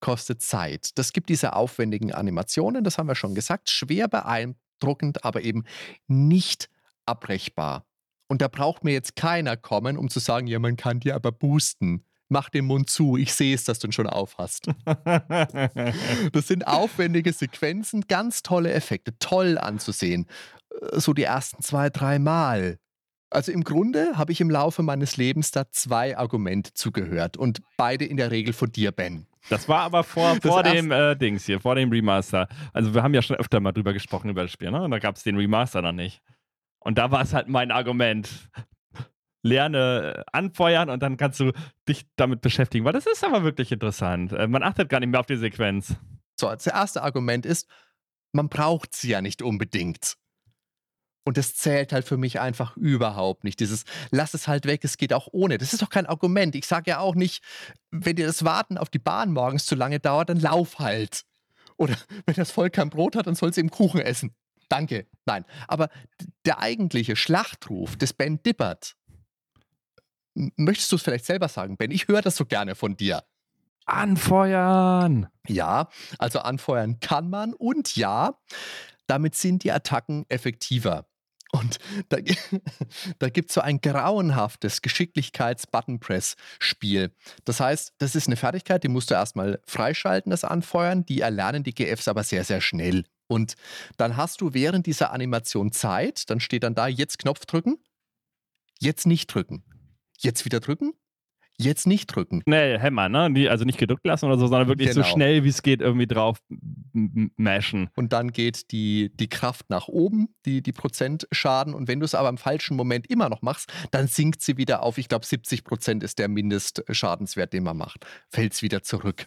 kostet Zeit. Das gibt diese aufwendigen Animationen, das haben wir schon gesagt, schwer beeindruckend, aber eben nicht abbrechbar. Und da braucht mir jetzt keiner kommen, um zu sagen, ja, man kann die aber boosten mach den Mund zu, ich sehe es, dass du ihn schon aufhast. das sind aufwendige Sequenzen, ganz tolle Effekte, toll anzusehen. Äh, so die ersten zwei, drei Mal. Also im Grunde habe ich im Laufe meines Lebens da zwei Argumente zugehört und beide in der Regel von dir, Ben. Das war aber vor, vor dem äh, Dings hier, vor dem Remaster. Also wir haben ja schon öfter mal drüber gesprochen über das Spiel, ne? Und da gab es den Remaster noch nicht. Und da war es halt mein Argument lerne anfeuern und dann kannst du dich damit beschäftigen, weil das ist aber wirklich interessant. Äh, man achtet gar nicht mehr auf die Sequenz. So, das erste Argument ist, man braucht sie ja nicht unbedingt. Und das zählt halt für mich einfach überhaupt nicht. Dieses, lass es halt weg, es geht auch ohne. Das ist doch kein Argument. Ich sage ja auch nicht, wenn dir das Warten auf die Bahn morgens zu lange dauert, dann lauf halt. Oder wenn das Volk kein Brot hat, dann soll es eben Kuchen essen. Danke. Nein. Aber der eigentliche Schlachtruf des Ben Dippert, Möchtest du es vielleicht selber sagen, Ben? Ich höre das so gerne von dir. Anfeuern! Ja, also anfeuern kann man und ja, damit sind die Attacken effektiver. Und da, da gibt es so ein grauenhaftes Geschicklichkeits-Button-Press-Spiel. Das heißt, das ist eine Fertigkeit, die musst du erstmal freischalten, das Anfeuern. Die erlernen die GFs aber sehr, sehr schnell. Und dann hast du während dieser Animation Zeit, dann steht dann da, jetzt Knopf drücken, jetzt nicht drücken. Jetzt wieder drücken, jetzt nicht drücken. Nee, Hämmer, ne? also nicht gedrückt lassen oder so, sondern wirklich genau. so schnell wie es geht irgendwie drauf mashen. Und dann geht die, die Kraft nach oben, die, die Prozentschaden. Und wenn du es aber im falschen Moment immer noch machst, dann sinkt sie wieder auf, ich glaube, 70 Prozent ist der Mindestschadenswert, den man macht. Fällt es wieder zurück.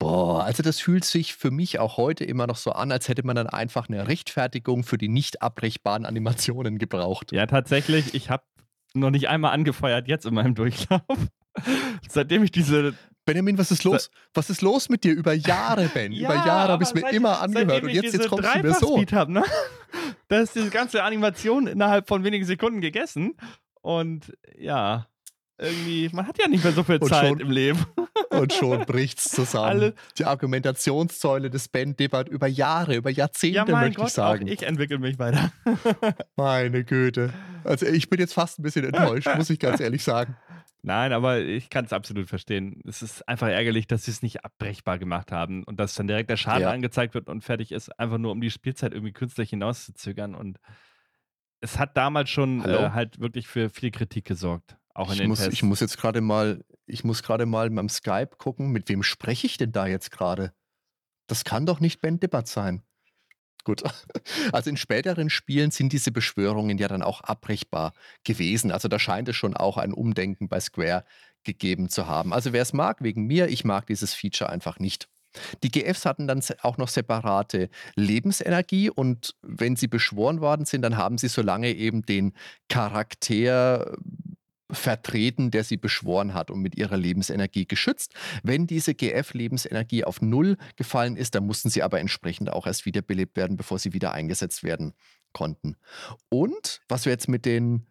Boah, also das fühlt sich für mich auch heute immer noch so an, als hätte man dann einfach eine Rechtfertigung für die nicht abbrechbaren Animationen gebraucht. Ja, tatsächlich, ich habe noch nicht einmal angefeuert jetzt in meinem Durchlauf. Seitdem ich diese. Benjamin, was ist los? Was ist los mit dir? Über Jahre, Ben. ja, Über Jahre habe ich es mir immer angehört und jetzt, jetzt kommst du mir so. Hab, ne? Da ist diese ganze Animation innerhalb von wenigen Sekunden gegessen. Und ja, irgendwie, man hat ja nicht mehr so viel Und Zeit schon- im Leben. Und schon bricht's zusammen. Alle- Die Argumentationssäule des Ben Dibbert über Jahre, über Jahrzehnte, Ja, möchte Gott, ich sagen. ich entwickle mich weiter. Meine Güte. Also ich bin jetzt fast ein bisschen enttäuscht, muss ich ganz ehrlich sagen. Nein, aber ich kann es absolut verstehen. Es ist einfach ärgerlich, dass sie es nicht abbrechbar gemacht haben und dass dann direkt der Schaden Ja. angezeigt wird und fertig ist, einfach nur um die Spielzeit irgendwie künstlich hinauszuzögern. Und es hat damals schon äh, halt wirklich für viel Kritik gesorgt. Auch in Ich den muss, Tests. ich muss jetzt gerade mal, ich muss gerade mal beim Skype gucken, mit wem spreche ich denn da jetzt gerade? Das kann doch nicht Ben Dibbert sein. Gut. Also in späteren Spielen sind diese Beschwörungen ja dann auch abbrechbar gewesen. Also da scheint es schon auch ein Umdenken bei Square gegeben zu haben. Also wer es mag, wegen mir, ich mag dieses Feature einfach nicht. Die GFs hatten dann auch noch separate Lebensenergie und wenn sie beschworen worden sind, dann haben sie solange eben den Charakter vertreten, der sie beschworen hat und mit ihrer Lebensenergie geschützt. Wenn diese GF-Lebensenergie auf Null gefallen ist, dann mussten sie aber entsprechend auch erst wiederbelebt werden, bevor sie wieder eingesetzt werden konnten. Und was wir jetzt mit den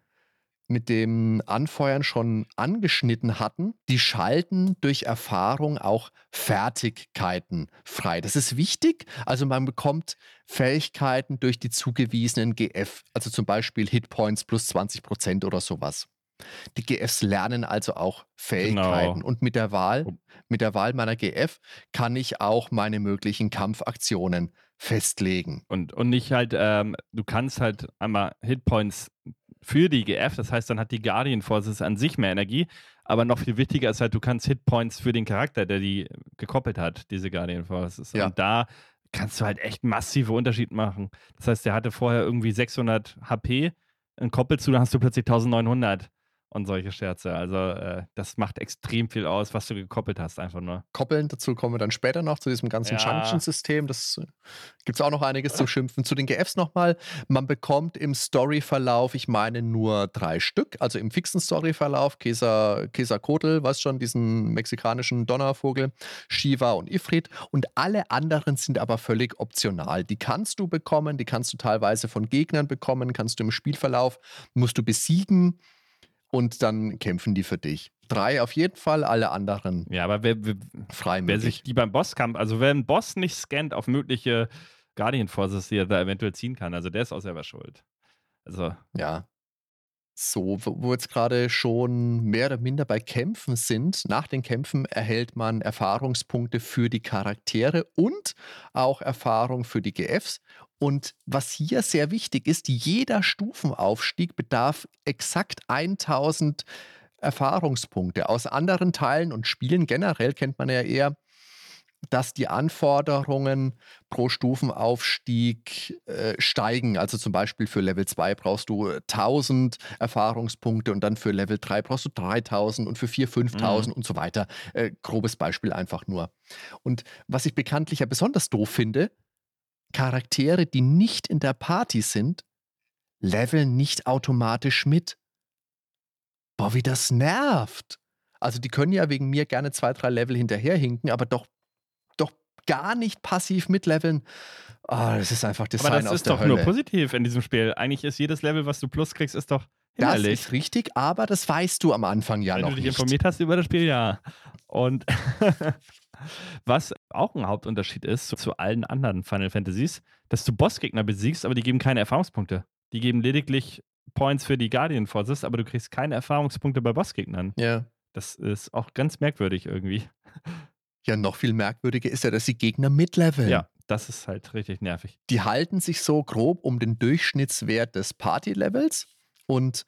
mit dem Anfeuern schon angeschnitten hatten, die schalten durch Erfahrung auch Fertigkeiten frei. Das ist wichtig. Also man bekommt Fähigkeiten durch die zugewiesenen GF, also zum Beispiel Hitpoints plus 20 Prozent oder sowas. Die GFs lernen also auch Fähigkeiten. Und mit der Wahl, mit der Wahl meiner GF kann ich auch meine möglichen Kampfaktionen festlegen. Und, und nicht halt, ähm, du kannst halt einmal Hitpoints für die GF, das heißt, dann hat die Guardian Forces an sich mehr Energie, aber noch viel wichtiger ist halt, du kannst Hitpoints für den Charakter, der die gekoppelt hat, diese Guardian Forces. Ja. Und da kannst du halt echt massive Unterschied machen. Das heißt, der hatte vorher irgendwie 600 HP, ein Koppel zu, dann hast du plötzlich 1900 und solche Scherze. Also äh, das macht extrem viel aus, was du gekoppelt hast, einfach nur. Koppeln, dazu kommen wir dann später noch zu diesem ganzen Ja. Junction-System. Das gibt es auch noch einiges zu schimpfen. Zu den GFs nochmal. Man bekommt im Storyverlauf, ich meine, nur drei Stück. Also im fixen Storyverlauf, Kesa, Quetzalcoatl, weißt schon, diesen mexikanischen Donnervogel, Shiva und Ifrit. Und alle anderen sind aber völlig optional. Die kannst du bekommen, die kannst du teilweise von Gegnern bekommen, kannst du im Spielverlauf, musst du besiegen und dann kämpfen die für dich. Drei auf jeden Fall, alle anderen Ja, aber wer, wer, frei Wer sich die beim Bosskampf, also wer einen Boss nicht scannt auf mögliche Guardian Forces, die er da eventuell ziehen kann, also der ist auch selber schuld. Also, Ja. So, wo jetzt gerade schon mehr oder minder bei Kämpfen sind. Nach den Kämpfen erhält man Erfahrungspunkte für die Charaktere und auch Erfahrung für die GFs. Und was hier sehr wichtig ist, jeder Stufenaufstieg bedarf exakt 1000 Erfahrungspunkte. Aus anderen Teilen und Spielen generell kennt man ja eher, dass die Anforderungen pro Stufenaufstieg äh, steigen. Also zum Beispiel für Level 2 brauchst du 1000 Erfahrungspunkte und dann für Level 3 brauchst du 3000 und für 4 5000 und so weiter. Äh, grobes Beispiel einfach nur. Und was ich bekanntlich ja besonders doof finde, Charaktere, die nicht in der Party sind, leveln nicht automatisch mit. Boah, wie das nervt. Also die können ja wegen mir gerne zwei, drei Level hinterherhinken, aber doch, doch gar nicht passiv mitleveln. Ah, das ist einfach Design aber das aus ist der doch Hölle. nur positiv in diesem Spiel. Eigentlich ist jedes Level, was du plus kriegst, ist doch das hinderlich. ist richtig, aber das weißt du am Anfang ja Wenn noch du dich nicht. informiert hast über das Spiel, ja. Und was auch ein Hauptunterschied ist zu, allen anderen Final Fantasies, dass du Bossgegner besiegst, aber die geben keine Erfahrungspunkte. Die geben lediglich Points für die Guardian Forces, aber du kriegst keine Erfahrungspunkte bei Bossgegnern. Ja. Das ist auch ganz merkwürdig irgendwie. ja, noch viel merkwürdiger ist ja, dass die Gegner mitleveln. Ja, das ist halt richtig nervig. Die halten sich so grob um den Durchschnittswert des Party-Levels und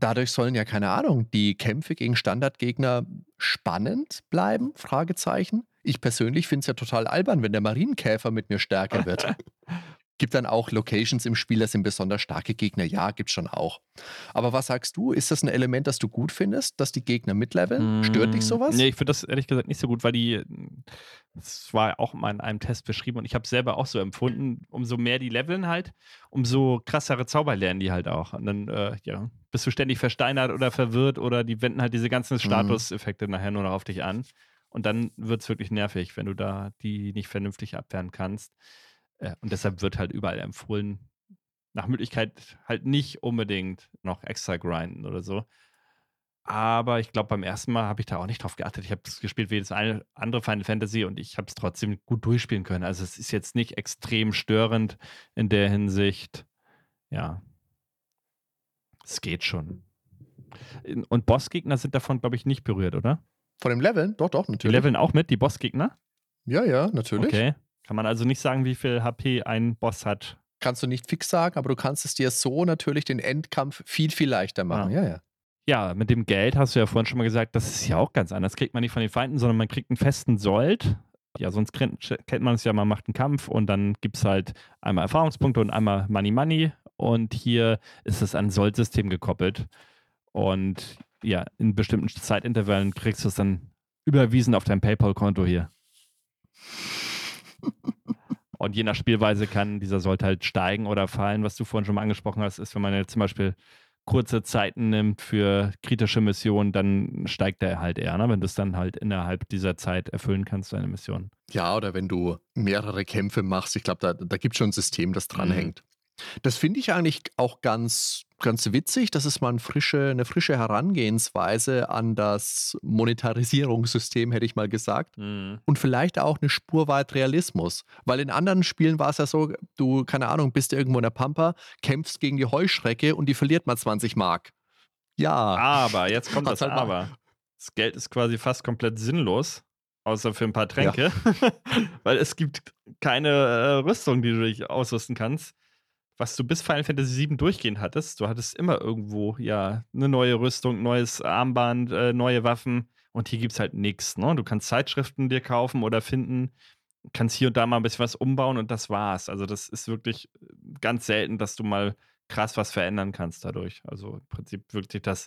dadurch sollen ja, keine Ahnung, die Kämpfe gegen Standardgegner spannend bleiben? Fragezeichen. Ich persönlich finde es ja total albern, wenn der Marienkäfer mit mir stärker wird. Gibt dann auch Locations im Spiel, das sind besonders starke Gegner? Ja, gibt schon auch. Aber was sagst du? Ist das ein Element, das du gut findest, dass die Gegner mitleveln? Stört dich Mm, sowas? Nee, ich finde das ehrlich gesagt nicht so gut, weil die, das war auch mal in einem Test beschrieben und ich habe es selber auch so empfunden, umso mehr die leveln halt, umso krassere Zauber lernen die halt auch. Und dann, äh, ja, bist du ständig versteinert oder verwirrt oder die wenden halt diese ganzen Statuseffekte nachher nur noch auf dich an. Und dann wird es wirklich nervig, wenn du da die nicht vernünftig abwehren kannst. Äh, und deshalb wird halt überall empfohlen, nach Möglichkeit halt nicht unbedingt noch extra grinden oder so. Aber ich glaube, beim ersten Mal habe ich da auch nicht drauf geachtet. Ich habe es gespielt wie das eine andere Final Fantasy und ich habe es trotzdem gut durchspielen können. Also es ist jetzt nicht extrem störend in der Hinsicht. Ja. Es geht schon. Und Bossgegner sind davon, glaube ich, nicht berührt, oder? Von dem Leveln? Doch, doch, Die natürlich. leveln auch mit, die Bossgegner? Ja, ja, natürlich. Okay. Kann man also nicht sagen, wie viel HP ein Boss hat. Kannst du nicht fix sagen, aber du kannst es dir so natürlich den Endkampf viel, viel leichter machen. Ja, ja. Ja, mit dem Geld hast du ja vorhin schon mal gesagt, das ist ja auch ganz anders. Kriegt man nicht von den Feinden, sondern man kriegt einen festen Sold. Ja, sonst kennt, man es ja, man macht einen Kampf und dann gibt es halt einmal Erfahrungspunkte und einmal Money Money. Und hier ist es an ein Sold-System gekoppelt. Und ja, in bestimmten Zeitintervallen kriegst du es dann überwiesen auf dein PayPal-Konto hier. Und je nach Spielweise kann dieser Sold halt steigen oder fallen. Was du vorhin schon mal angesprochen hast, ist, wenn man jetzt zum Beispiel kurze Zeiten nimmt für kritische Missionen, dann steigt der halt eher, ne? wenn du es dann halt innerhalb dieser Zeit erfüllen kannst, deine Mission. Ja, oder wenn du mehrere Kämpfe machst, ich glaube, da, da gibt es schon ein System, das dranhängt. Das finde ich eigentlich auch ganz, ganz witzig. Das ist mal ein frische, eine frische Herangehensweise an das Monetarisierungssystem, hätte ich mal gesagt. Mhm. Und vielleicht auch eine Spur weit Realismus. Weil in anderen Spielen war es ja so, du, keine Ahnung, bist irgendwo in der Pampa, kämpfst gegen die Heuschrecke und die verliert mal 20 Mark. Ja. Aber, jetzt kommt das halt mal- Aber. Das Geld ist quasi fast komplett sinnlos, außer für ein paar Tränke, weil es gibt keine äh, Rüstung, die du dich ausrüsten kannst. Was du bis Final Fantasy VII durchgehend hattest, du hattest immer irgendwo ja eine neue Rüstung, neues Armband, äh, neue Waffen und hier gibt es halt nichts. Ne? Du kannst Zeitschriften dir kaufen oder finden, kannst hier und da mal ein bisschen was umbauen und das war's. Also das ist wirklich ganz selten, dass du mal krass was verändern kannst dadurch. Also im Prinzip wirkt sich das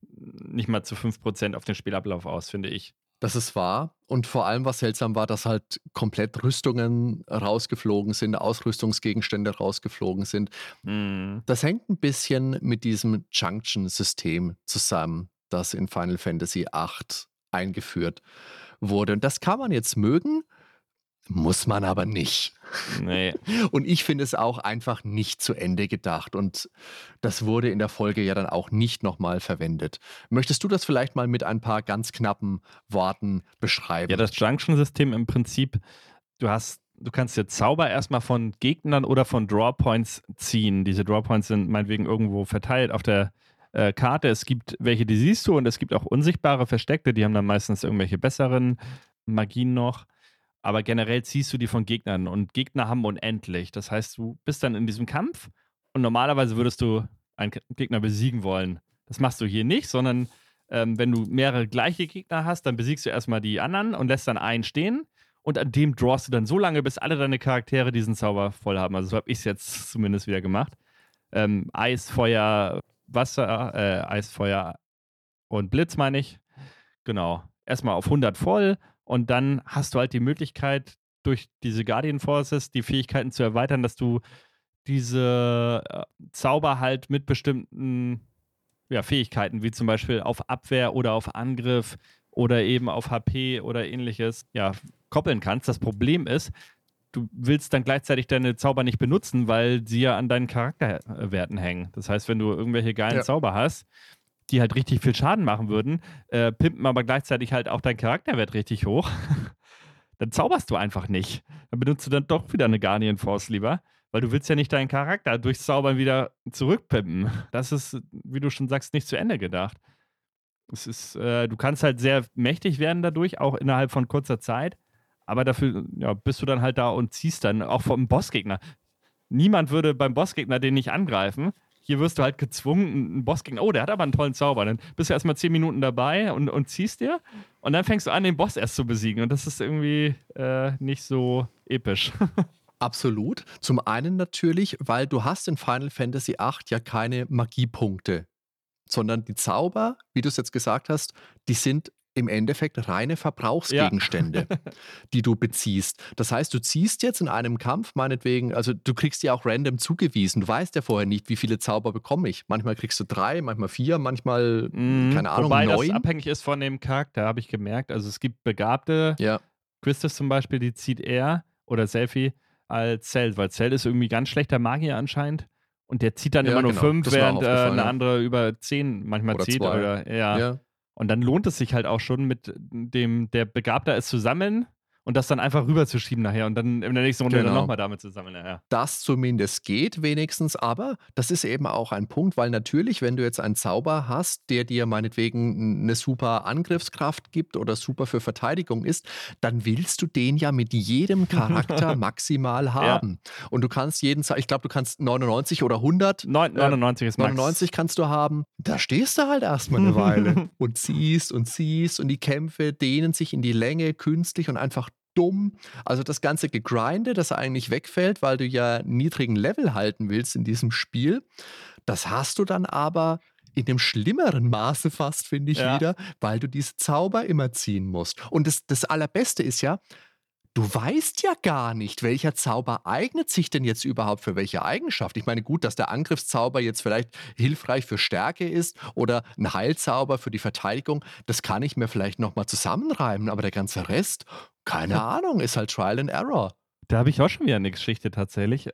nicht mal zu 5% auf den Spielablauf aus, finde ich. Das ist wahr. Und vor allem, was seltsam war, dass halt komplett Rüstungen rausgeflogen sind, Ausrüstungsgegenstände rausgeflogen sind. Mhm. Das hängt ein bisschen mit diesem Junction-System zusammen, das in Final Fantasy VIII eingeführt wurde. Und das kann man jetzt mögen, muss man aber nicht. Nee. Und ich finde es auch einfach nicht zu Ende gedacht. Und das wurde in der Folge ja dann auch nicht nochmal verwendet. Möchtest du das vielleicht mal mit ein paar ganz knappen Worten beschreiben? Ja, das Junction-System im Prinzip, du hast, du kannst dir Zauber erstmal von Gegnern oder von Drawpoints ziehen. Diese Drawpoints sind meinetwegen irgendwo verteilt auf der äh, Karte. Es gibt welche, die siehst du und es gibt auch unsichtbare Versteckte, die haben dann meistens irgendwelche besseren Magien noch. Aber generell ziehst du die von Gegnern und Gegner haben unendlich. Das heißt, du bist dann in diesem Kampf und normalerweise würdest du einen Gegner besiegen wollen. Das machst du hier nicht, sondern ähm, wenn du mehrere gleiche Gegner hast, dann besiegst du erstmal die anderen und lässt dann einen stehen. Und an dem drawst du dann so lange, bis alle deine Charaktere diesen Zauber voll haben. Also so habe ich es jetzt zumindest wieder gemacht. Ähm, Eis, Feuer, Wasser, äh, Eis, Feuer und Blitz meine ich. Genau. Erstmal auf 100 voll und dann hast du halt die Möglichkeit, durch diese Guardian Forces die Fähigkeiten zu erweitern, dass du diese äh, Zauber halt mit bestimmten ja, Fähigkeiten, wie zum Beispiel auf Abwehr oder auf Angriff oder eben auf HP oder ähnliches, ja, koppeln kannst. Das Problem ist, du willst dann gleichzeitig deine Zauber nicht benutzen, weil sie ja an deinen Charakterwerten hängen. Das heißt, wenn du irgendwelche geilen Ja. Zauber hast, die halt richtig viel Schaden machen würden, äh, pimpen aber gleichzeitig halt auch deinen Charakterwert richtig hoch, dann zauberst du einfach nicht. Dann benutzt du dann doch wieder eine Guardian Force lieber, weil du willst ja nicht deinen Charakter durchs Zaubern wieder zurückpimpen. Das ist, wie du schon sagst, nicht zu Ende gedacht. Es ist, äh, du kannst halt sehr mächtig werden dadurch, auch innerhalb von kurzer Zeit. Aber dafür ja, bist du dann halt da und ziehst dann auch vom Bossgegner. Niemand würde beim Bossgegner den nicht angreifen. Hier wirst du halt gezwungen, einen Bossgegner, oh, der hat aber einen tollen Zauber. Dann bist du erstmal zehn Minuten dabei und, und ziehst dir. Und dann fängst du an, den Boss erst zu besiegen. Und das ist irgendwie äh, nicht so episch. Absolut. Zum einen natürlich, weil du hast in Final Fantasy VIII ja keine Magiepunkte, sondern die Zauber, wie du es jetzt gesagt hast, die sind im Endeffekt reine Verbrauchsgegenstände, die du beziehst. Das heißt, du ziehst jetzt in einem Kampf meinetwegen, also du kriegst die auch random zugewiesen. Du weißt ja vorher nicht, wie viele Zauber bekomme ich. Manchmal kriegst du drei, manchmal vier, manchmal, Mhm. keine Ahnung, Wobei das neun. abhängig ist von dem Charakter, habe ich gemerkt. Also es gibt Begabte, Ja, Christus zum Beispiel, die zieht er oder Selfie als Cell, weil Cell ist irgendwie ganz schlechter Magier anscheinend. Und der zieht dann Ja, immer nur genau. fünf, Das während äh, eine ja. andere über zehn manchmal Oder zieht. zwei. Oder, ja. Und dann lohnt es sich halt auch schon mit dem, der Begabter ist zu sammeln und das dann einfach rüberzuschieben nachher und dann in der nächsten Runde dann Genau. nochmal damit zu sammeln. Ja. das zumindest geht wenigstens, aber das ist eben auch ein Punkt, weil natürlich, wenn du jetzt einen Zauber hast, der dir meinetwegen eine super Angriffskraft gibt oder super für Verteidigung ist, dann willst du den ja mit jedem Charakter maximal haben. Und du kannst jeden, ich glaube, du kannst 99 oder 100 Neun- 99 ist Max. 99 kannst du haben. Da stehst du halt erstmal eine Weile und ziehst und ziehst und die Kämpfe dehnen sich in die Länge künstlich und einfach dumm. Also das ganze Gegrinde, das eigentlich wegfällt, weil du ja einen niedrigen Level halten willst in diesem Spiel, das hast du dann aber in dem schlimmeren Maße fast, finde ich Ja. wieder, weil du diese Zauber immer ziehen musst. Und das, das Allerbeste ist ja, Du weißt ja gar nicht, welcher Zauber eignet sich denn jetzt überhaupt für welche Eigenschaft. Ich meine, gut, dass der Angriffszauber jetzt vielleicht hilfreich für Stärke ist oder ein Heilzauber für die Verteidigung, das kann ich mir vielleicht nochmal zusammenreimen, aber der ganze Rest, keine Ahnung, ist halt Trial and Error. Da habe ich auch schon wieder eine Geschichte tatsächlich.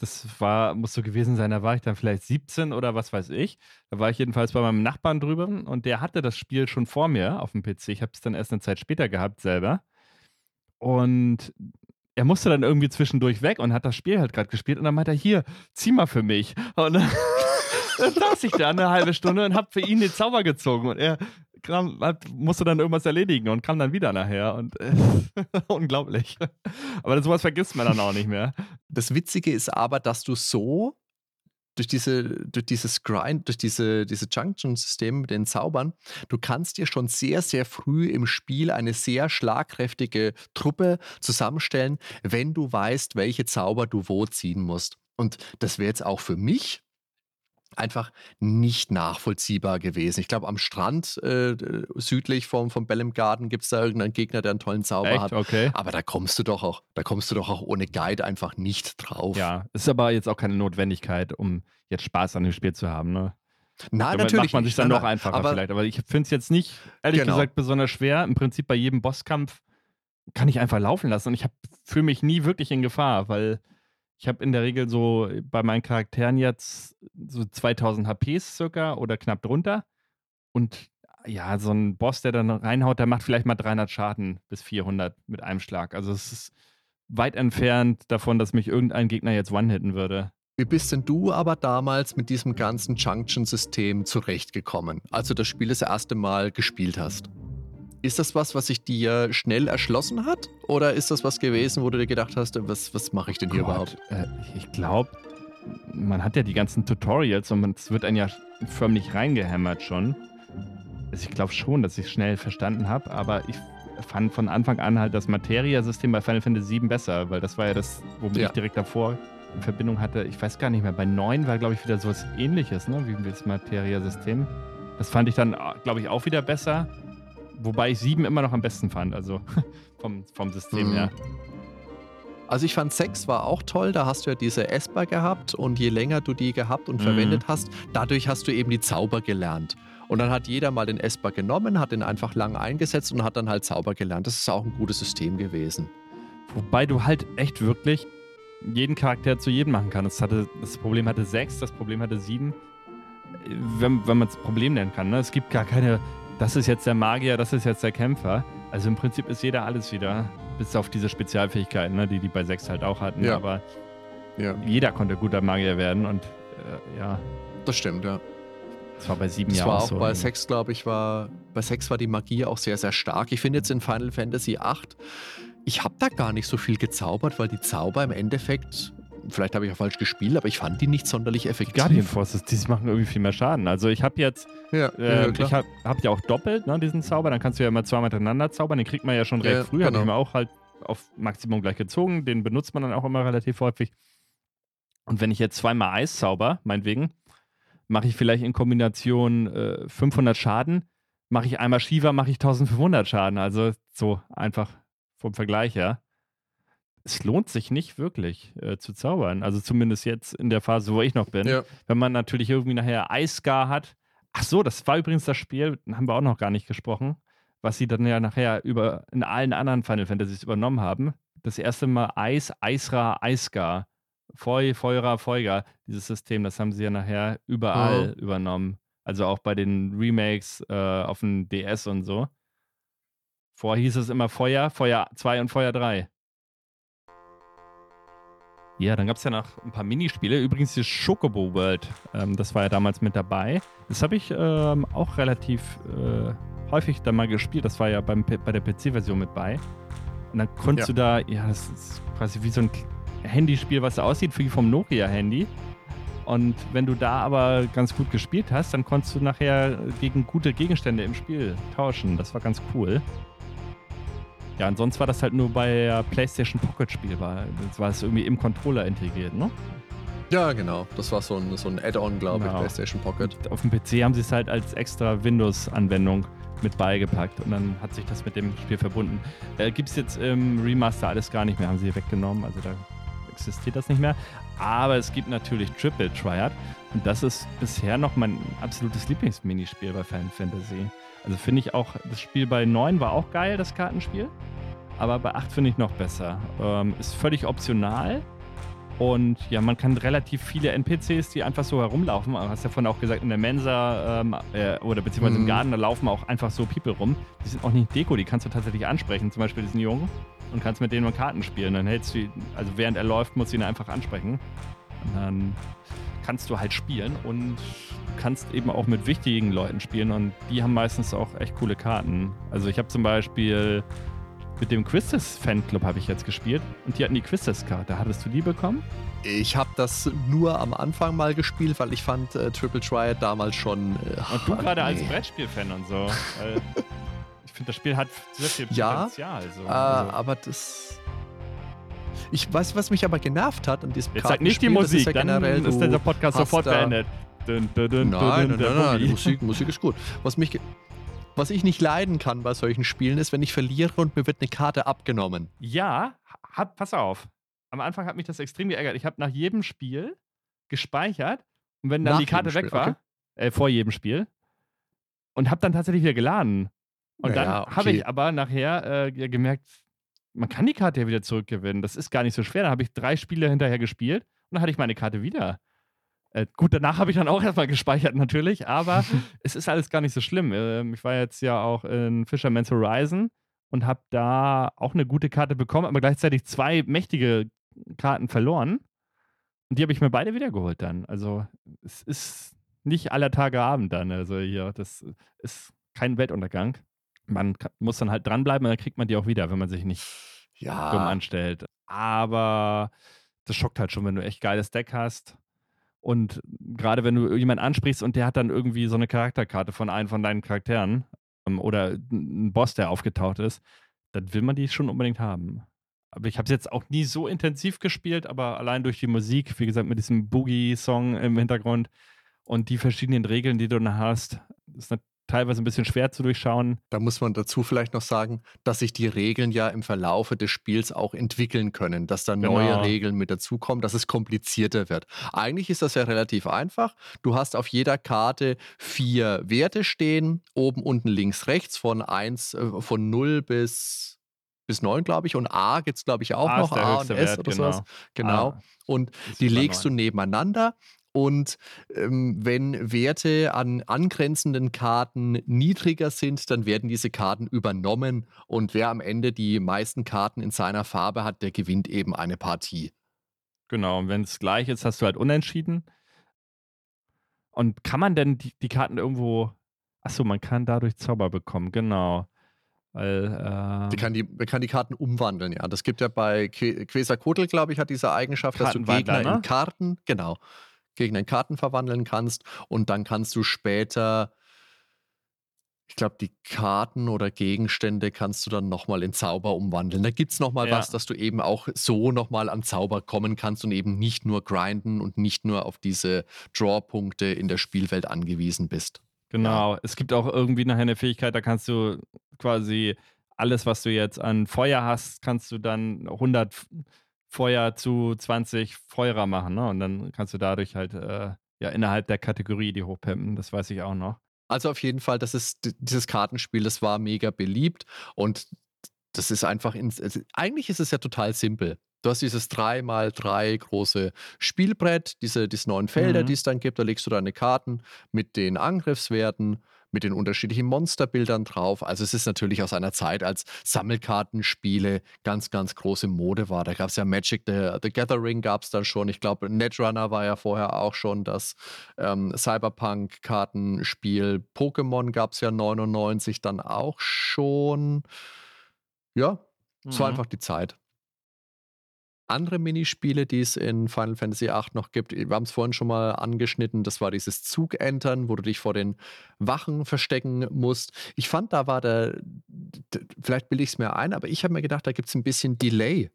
Das war, muss so gewesen sein, da war ich dann vielleicht 17 oder was weiß ich. Da war ich jedenfalls bei meinem Nachbarn drüber und der hatte das Spiel schon vor mir auf dem PC. Ich habe es dann erst eine Zeit später gehabt selber. Und er musste dann irgendwie zwischendurch weg und hat das Spiel halt gerade gespielt und dann meinte er, hier, zieh mal für mich. Und dann, dann saß ich da eine halbe Stunde und habe für ihn den Zauber gezogen und er kam, hat, musste dann irgendwas erledigen und kam dann wieder nachher und äh, unglaublich. Aber sowas vergisst man dann auch nicht mehr. Das Witzige ist aber, dass du so durch, diese, durch dieses Grind, durch diese, diese Junction-Systeme mit den Zaubern, du kannst dir schon sehr, sehr früh im Spiel eine sehr schlagkräftige Truppe zusammenstellen, wenn du weißt, welche Zauber du wo ziehen musst. Und das wäre jetzt auch für mich einfach nicht nachvollziehbar gewesen. Ich glaube, am Strand äh, südlich vom, vom Bellem Garden gibt es da irgendeinen Gegner, der einen tollen Zauber Echt? hat. Okay. Aber da kommst du doch auch, da kommst du doch auch ohne Guide einfach nicht drauf. Ja, ist aber jetzt auch keine Notwendigkeit, um jetzt Spaß an dem Spiel zu haben. Ne? Nein, Damit natürlich macht man sich dann Nein, noch einfacher aber, vielleicht. Aber ich finde es jetzt nicht, ehrlich Genau. gesagt, besonders schwer. Im Prinzip bei jedem Bosskampf kann ich einfach laufen lassen und ich fühle mich nie wirklich in Gefahr, weil ich habe in der Regel so bei meinen Charakteren jetzt so 2000 HPs circa oder knapp drunter. Und ja, so ein Boss, der dann reinhaut, der macht vielleicht mal 300 Schaden bis 400 mit einem Schlag. Also es ist weit entfernt davon, dass mich irgendein Gegner jetzt one-hitten würde. Wie bist denn du aber damals mit diesem ganzen Junction-System zurechtgekommen, als du das Spiel das erste Mal gespielt hast? Ist das was, was sich dir schnell erschlossen hat? Oder ist das was gewesen, wo du dir gedacht hast, was, was mache ich denn hier überhaupt? Gott, äh, ich glaube, man hat ja die ganzen Tutorials und es wird einen ja förmlich reingehämmert schon. Also ich glaube schon, dass ich es schnell verstanden habe, aber ich fand von Anfang an halt das Materia-System bei Final Fantasy VII besser, weil das war ja das, womit Ja. ich direkt davor in Verbindung hatte. Ich weiß gar nicht mehr, bei 9 war glaube ich wieder sowas ähnliches, ne, wie das Materia-System. Das fand ich dann, glaube ich, auch wieder besser. Wobei ich 7 immer noch am besten fand, also vom, vom System Mhm. her. Also ich fand 6 war auch toll, da hast du ja diese Esper gehabt und je länger du die gehabt und Mhm. verwendet hast, dadurch hast du eben die Zauber gelernt. Und dann hat jeder mal den Esper genommen, hat den einfach lang eingesetzt und hat dann halt Zauber gelernt. Das ist auch ein gutes System gewesen. Wobei du halt echt wirklich jeden Charakter zu jedem machen kannst. Das, hatte, das Problem hatte 6, das Problem hatte 7. Wenn, wenn man es Problem nennen kann. Ne? Es gibt gar keine, das ist jetzt der Magier, das ist jetzt der Kämpfer. Also im Prinzip ist jeder alles wieder. Bis auf diese Spezialfähigkeiten, ne? die die bei 6 halt auch hatten. Ja. Aber Ja, jeder konnte guter Magier werden. Und äh, ja, das stimmt, ja. das war bei 7 Das ja war auch auch so. bei 6, glaube ich, war bei 6 war die Magie auch sehr, sehr stark. Ich finde jetzt in Final Fantasy 8, ich habe da gar nicht so viel gezaubert, weil die Zauber im Endeffekt, vielleicht habe ich auch falsch gespielt, aber ich fand die nicht sonderlich Die effektiv. Guardian Forces, die machen irgendwie viel mehr Schaden. Also ich habe jetzt Ja, Ähm, klar. ich habe hab ja auch doppelt, ne, diesen Zauber. Dann kannst du ja immer zweimal hintereinander zaubern. Den kriegt man ja schon recht Ja, früh. Habe genau. ich mir auch halt auf Maximum gleich gezogen. Den benutzt man dann auch immer relativ häufig. Und wenn ich jetzt zweimal Eis zauber, meinetwegen, mache ich vielleicht in Kombination äh, 500 Schaden. Mache ich einmal Shiva, mache ich 1500 Schaden. Also so einfach vom Vergleich her. Es lohnt sich nicht wirklich äh, zu zaubern. Also zumindest jetzt in der Phase, wo ich noch bin ja. wenn man natürlich irgendwie nachher Eisgar hat. Ach so, das war übrigens das Spiel, haben wir auch noch gar nicht gesprochen, was sie dann ja nachher über in allen anderen Final Fantasies übernommen haben. Das erste Mal Eis, Eisra, Eisgar Feu, Feurer, Feuger, dieses System, das haben sie ja nachher überall Mhm. übernommen. Also auch bei den Remakes äh, auf dem DS und so. Vorher hieß es immer Feuer, Feuer 2 und Feuer 3. Ja, dann gab es ja noch ein paar Minispiele. Übrigens die Chocobo World, ähm, das war ja damals mit dabei. Das habe ich ähm, auch relativ äh, häufig dann mal gespielt. Das war ja beim, bei der PC-Version mit bei. Und dann konntest Ja. du da, ja, das ist quasi wie so ein Handyspiel, was aussieht wie vom Nokia-Handy. Und wenn du da aber ganz gut gespielt hast, dann konntest du nachher gegen gute Gegenstände im Spiel tauschen. Das war ganz cool. Ja, und sonst war das halt nur bei PlayStation Pocket spielbar. Das war es irgendwie im Controller integriert, ne? Ja, genau. Das war so ein, so ein Add-on, glaube ich, Genau. PlayStation Pocket. Und auf dem PC haben sie es halt als extra Windows-Anwendung mit beigepackt und dann hat sich das mit dem Spiel verbunden. Äh, Gibt es jetzt im Remaster alles gar nicht mehr, haben sie weggenommen, also da existiert das nicht mehr. Aber es gibt natürlich Triple Triad und das ist bisher noch mein absolutes Lieblingsminispiel bei Final Fantasy. Also finde ich auch, das Spiel bei 9 war auch geil, das Kartenspiel. Aber bei 8 finde ich noch besser. Ähm, ist völlig optional. Und ja, man kann relativ viele NPCs, die einfach so herumlaufen. Du hast ja vorhin auch gesagt, in der Mensa ähm, äh, oder beziehungsweise im Mhm. Garten, da laufen auch einfach so People rum. Die sind auch nicht Deko, die kannst du tatsächlich ansprechen. Zum Beispiel diesen Jungen und kannst mit denen mal Karten spielen. Dann hältst du, also während er läuft, musst du ihn einfach ansprechen. Und dann kannst du halt spielen und kannst eben auch mit wichtigen Leuten spielen und die haben meistens auch echt coole Karten. Also ich habe zum Beispiel mit dem Quistis Fanclub habe ich jetzt gespielt und die hatten die Quistis Karte. Hattest du die bekommen? Ich habe das nur am Anfang mal gespielt, weil ich fand äh, Triple Triad damals schon. Äh, Und du gerade als nee. Brettspiel-Fan und so. Ich finde, das Spiel hat sehr viel Ja, Potenzial. So. Äh, also, aber das. Ich weiß, was mich aber genervt hat an diesem jetzt sag nicht die Musik, ja dann generell, ist dieser Podcast sofort beendet. Dun, dun, dun, Nein, nein, der nein, nein. Musik, Musik ist gut. Was mich, was ich nicht leiden kann bei solchen Spielen ist, wenn ich verliere und mir wird eine Karte abgenommen. Ja, hab, pass auf. Am Anfang hat mich das extrem geärgert. Ich habe nach jedem Spiel gespeichert und wenn dann Nach die Karte weg Spiel, war, okay. äh, vor jedem Spiel, und habe dann tatsächlich wieder geladen. Und Naja, dann habe okay. ich aber nachher äh, gemerkt, man kann die Karte ja wieder zurückgewinnen. Das ist gar nicht so schwer. Dann habe ich drei Spiele hinterher gespielt und dann hatte ich meine Karte wieder. Äh, gut, danach habe ich dann auch erstmal gespeichert natürlich, aber es ist alles gar nicht so schlimm. Ähm, ich war jetzt ja auch in Fisherman's Horizon und habe da auch eine gute Karte bekommen, aber gleichzeitig zwei mächtige Karten verloren. Und die habe ich mir beide wiedergeholt dann. Also es ist nicht aller Tage Abend dann. Also hier, das ist kein Weltuntergang. Man muss dann halt dranbleiben und dann kriegt man die auch wieder, wenn man sich nicht dumm Ja, anstellt. Aber das schockt halt schon, wenn du echt geiles Deck hast. Und gerade wenn du jemanden ansprichst und der hat dann irgendwie so eine Charakterkarte von einem von deinen Charakteren ähm, oder ein Boss, der aufgetaucht ist, dann will man die schon unbedingt haben. Aber ich habe es jetzt auch nie so intensiv gespielt, aber allein durch die Musik, wie gesagt, mit diesem Boogie-Song im Hintergrund und die verschiedenen Regeln, die du dann hast, ist nat- teilweise ein bisschen schwer zu durchschauen. da muss man dazu vielleicht noch sagen, dass sich die Regeln ja im Verlaufe des Spiels auch entwickeln können, dass da neue Genau. Regeln mit dazukommen, dass es komplizierter wird. Eigentlich ist das ja relativ einfach. Du hast auf jeder Karte vier Werte stehen, oben, unten, links, rechts, von 1, äh, von 0 bis, bis 9, glaube ich. Und A gibt es, glaube ich, auch A noch, A und S Wert, oder genau. sowas. Genau. Ah, Und die legst du nebeneinander und ähm, wenn Werte an angrenzenden Karten niedriger sind, dann werden diese Karten übernommen und wer am Ende die meisten Karten in seiner Farbe hat, der gewinnt eben eine Partie. Genau, und wenn es gleich ist, hast du halt unentschieden. Und kann man denn die, die Karten irgendwo. Achso, man kann dadurch Zauber bekommen, genau. Weil, Man ähm, kann die, man kann die Karten umwandeln, ja. Das gibt ja bei Que- Quetzalcoatl, glaube ich, hat diese Eigenschaft, dass du Gegner ne? in Karten, genau, Gegner in Karten verwandeln kannst und dann kannst du später, ich glaube, die Karten oder Gegenstände kannst du dann nochmal in Zauber umwandeln. Da gibt es nochmal Ja. was, dass du eben auch so nochmal an Zauber kommen kannst und eben nicht nur grinden und nicht nur auf diese Draw-Punkte in der Spielwelt angewiesen bist. Genau. Es gibt auch irgendwie nachher eine Fähigkeit, da kannst du quasi alles, was du jetzt an Feuer hast, kannst du dann 100 F- Feuer zu 20 Feuerer machen. Ne? Und dann kannst du dadurch halt äh, ja innerhalb der Kategorie die hochpimpen. Das weiß ich auch noch. Also auf jeden Fall, das ist dieses Kartenspiel, das war mega beliebt und das ist einfach, ins, es, eigentlich ist es ja total simpel. Du hast dieses 3x3 große Spielbrett, diese, diese neun Felder, Mhm. die es dann gibt. Da legst du deine Karten mit den Angriffswerten, mit den unterschiedlichen Monsterbildern drauf. Also es ist natürlich aus einer Zeit, als Sammelkartenspiele ganz, ganz große Mode war. Da gab es ja Magic the, the Gathering, gab es dann schon. Ich glaube, Netrunner war ja vorher auch schon das ähm, Cyberpunk-Kartenspiel. Pokémon gab es ja 99 dann auch schon. Ja, es war Mhm. einfach die Zeit andere Minispiele, die es in Final Fantasy VIII noch gibt. Wir haben es vorhin schon mal angeschnitten. Das war dieses Zugentern, wo du dich vor den Wachen verstecken musst. Ich fand, da war der, vielleicht bilde ich es mir ein, aber ich habe mir gedacht, da gibt es ein bisschen Delay,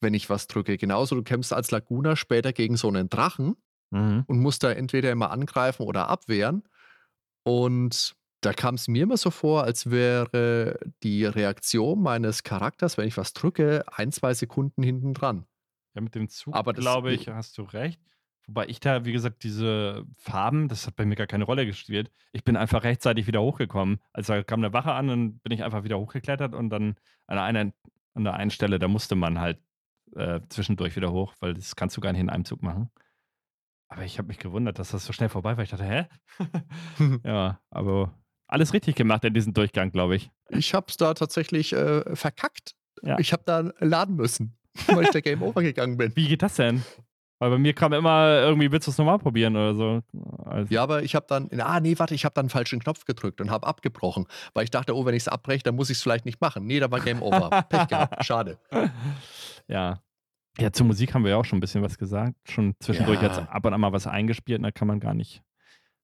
wenn ich was drücke. Genauso, du kämpfst als Laguna später gegen so einen Drachen Mhm. und musst da entweder immer angreifen oder abwehren. Und da kam es mir immer so vor, als wäre die Reaktion meines Charakters, wenn ich was drücke, ein, zwei Sekunden hinten dran. Ja, mit dem Zug, Aber glaube ich, hast du recht. Wobei ich da, wie gesagt, diese Farben, das hat bei mir gar keine Rolle gespielt. Ich bin einfach rechtzeitig wieder hochgekommen. Also da kam eine Wache an, dann bin ich einfach wieder hochgeklettert und dann an einer, an der einen Stelle, da musste man halt äh, zwischendurch wieder hoch, weil das kannst du gar nicht in einem Zug machen. Aber ich habe mich gewundert, dass das so schnell vorbei war. Ich dachte, hä? ja, aber alles richtig gemacht in diesem Durchgang, glaube ich. Ich habe es da tatsächlich äh, verkackt. Ja. Ich habe da laden müssen, weil ich da Game Over gegangen bin. Wie geht das denn? Weil bei mir kam immer irgendwie, willst du es nochmal probieren oder so? Also, Ja, aber ich habe dann, ah nee, warte, ich habe dann einen falschen Knopf gedrückt und habe abgebrochen, weil ich dachte, oh, wenn ich es abbreche, dann muss ich es vielleicht nicht machen. Nee, da war Game Over. Pech gehabt, schade. Ja. Ja, zur Musik haben wir ja auch schon ein bisschen was gesagt. Schon zwischendurch Ja. jetzt ab und an mal was eingespielt, und da kann man gar nicht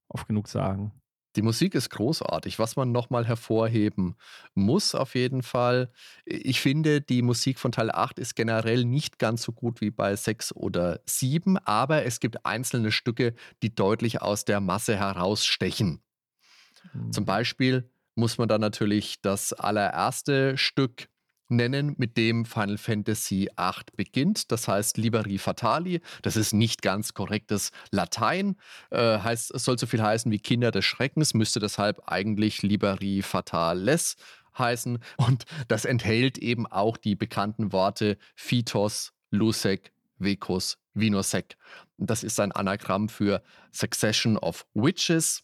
oft genug sagen. Die Musik ist großartig. Was man nochmal hervorheben muss, auf jeden Fall. Ich finde, die Musik von Teil 8 ist generell nicht ganz so gut wie bei 6 oder 7, aber es gibt einzelne Stücke, die deutlich aus der Masse herausstechen. Zum Mhm. Beispiel muss man dann natürlich das allererste Stück nennen, mit dem Final Fantasy VIII beginnt. Das heißt Liberi Fatali. Das ist nicht ganz korrektes Latein. Äh, heißt, es soll so viel heißen wie Kinder des Schreckens, müsste deshalb eigentlich Liberi Fatales heißen. Und das enthält eben auch die bekannten Worte Phytos, Lusek, Vekos, Vinosek. Das ist ein Anagramm für Succession of Witches.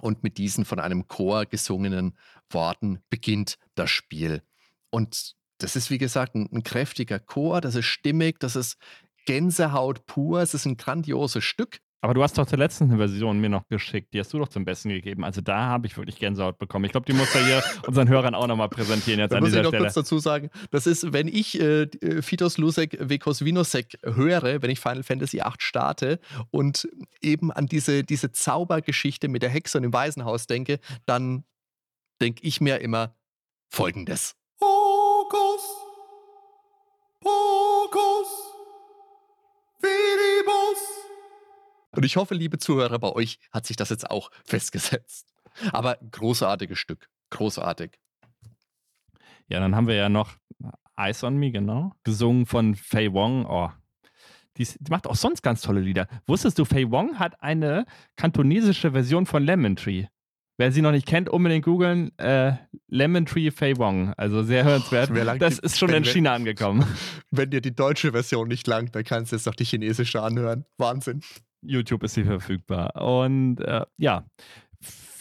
Und mit diesen von einem Chor gesungenen Worten beginnt das Spiel. Und das ist, wie gesagt, ein, ein kräftiger Chor, das ist stimmig, das ist Gänsehaut pur, es ist ein grandioses Stück. Aber du hast doch zur letzten Version mir noch geschickt. Die hast du doch zum Besten gegeben. Also da habe ich wirklich Gänsehaut bekommen. Ich glaube, die muss er hier unseren Hörern auch nochmal präsentieren jetzt Da an muss ich dieser noch Stelle. kurz dazu sagen, das ist, wenn ich äh, äh, Fitos Lusek Vekos Vinosek höre, wenn ich Final Fantasy VIII starte und eben an diese, diese Zaubergeschichte mit der Hexe und dem Waisenhaus denke, dann denke ich mir immer folgendes. Hokus, Pokus, Vidibus. Und ich hoffe, liebe Zuhörer, bei euch hat sich das jetzt auch festgesetzt. Aber großartiges Stück. Großartig. Ja, dann haben wir ja noch Eyes on Me, genau. Gesungen von Fei Wong. Oh, die macht auch sonst ganz tolle Lieder. Wusstest du, Fei Wong hat eine kantonesische Version von Lemon Tree. Wer sie noch nicht kennt, unbedingt googeln. Äh, Lemon Tree Fei Wong. Also sehr hörenswert. Wer langt Das die- ist schon wenn in China angekommen. Wenn dir die deutsche Version nicht langt, dann kannst du jetzt noch die chinesische anhören. Wahnsinn. YouTube ist sie verfügbar. Und äh, ja,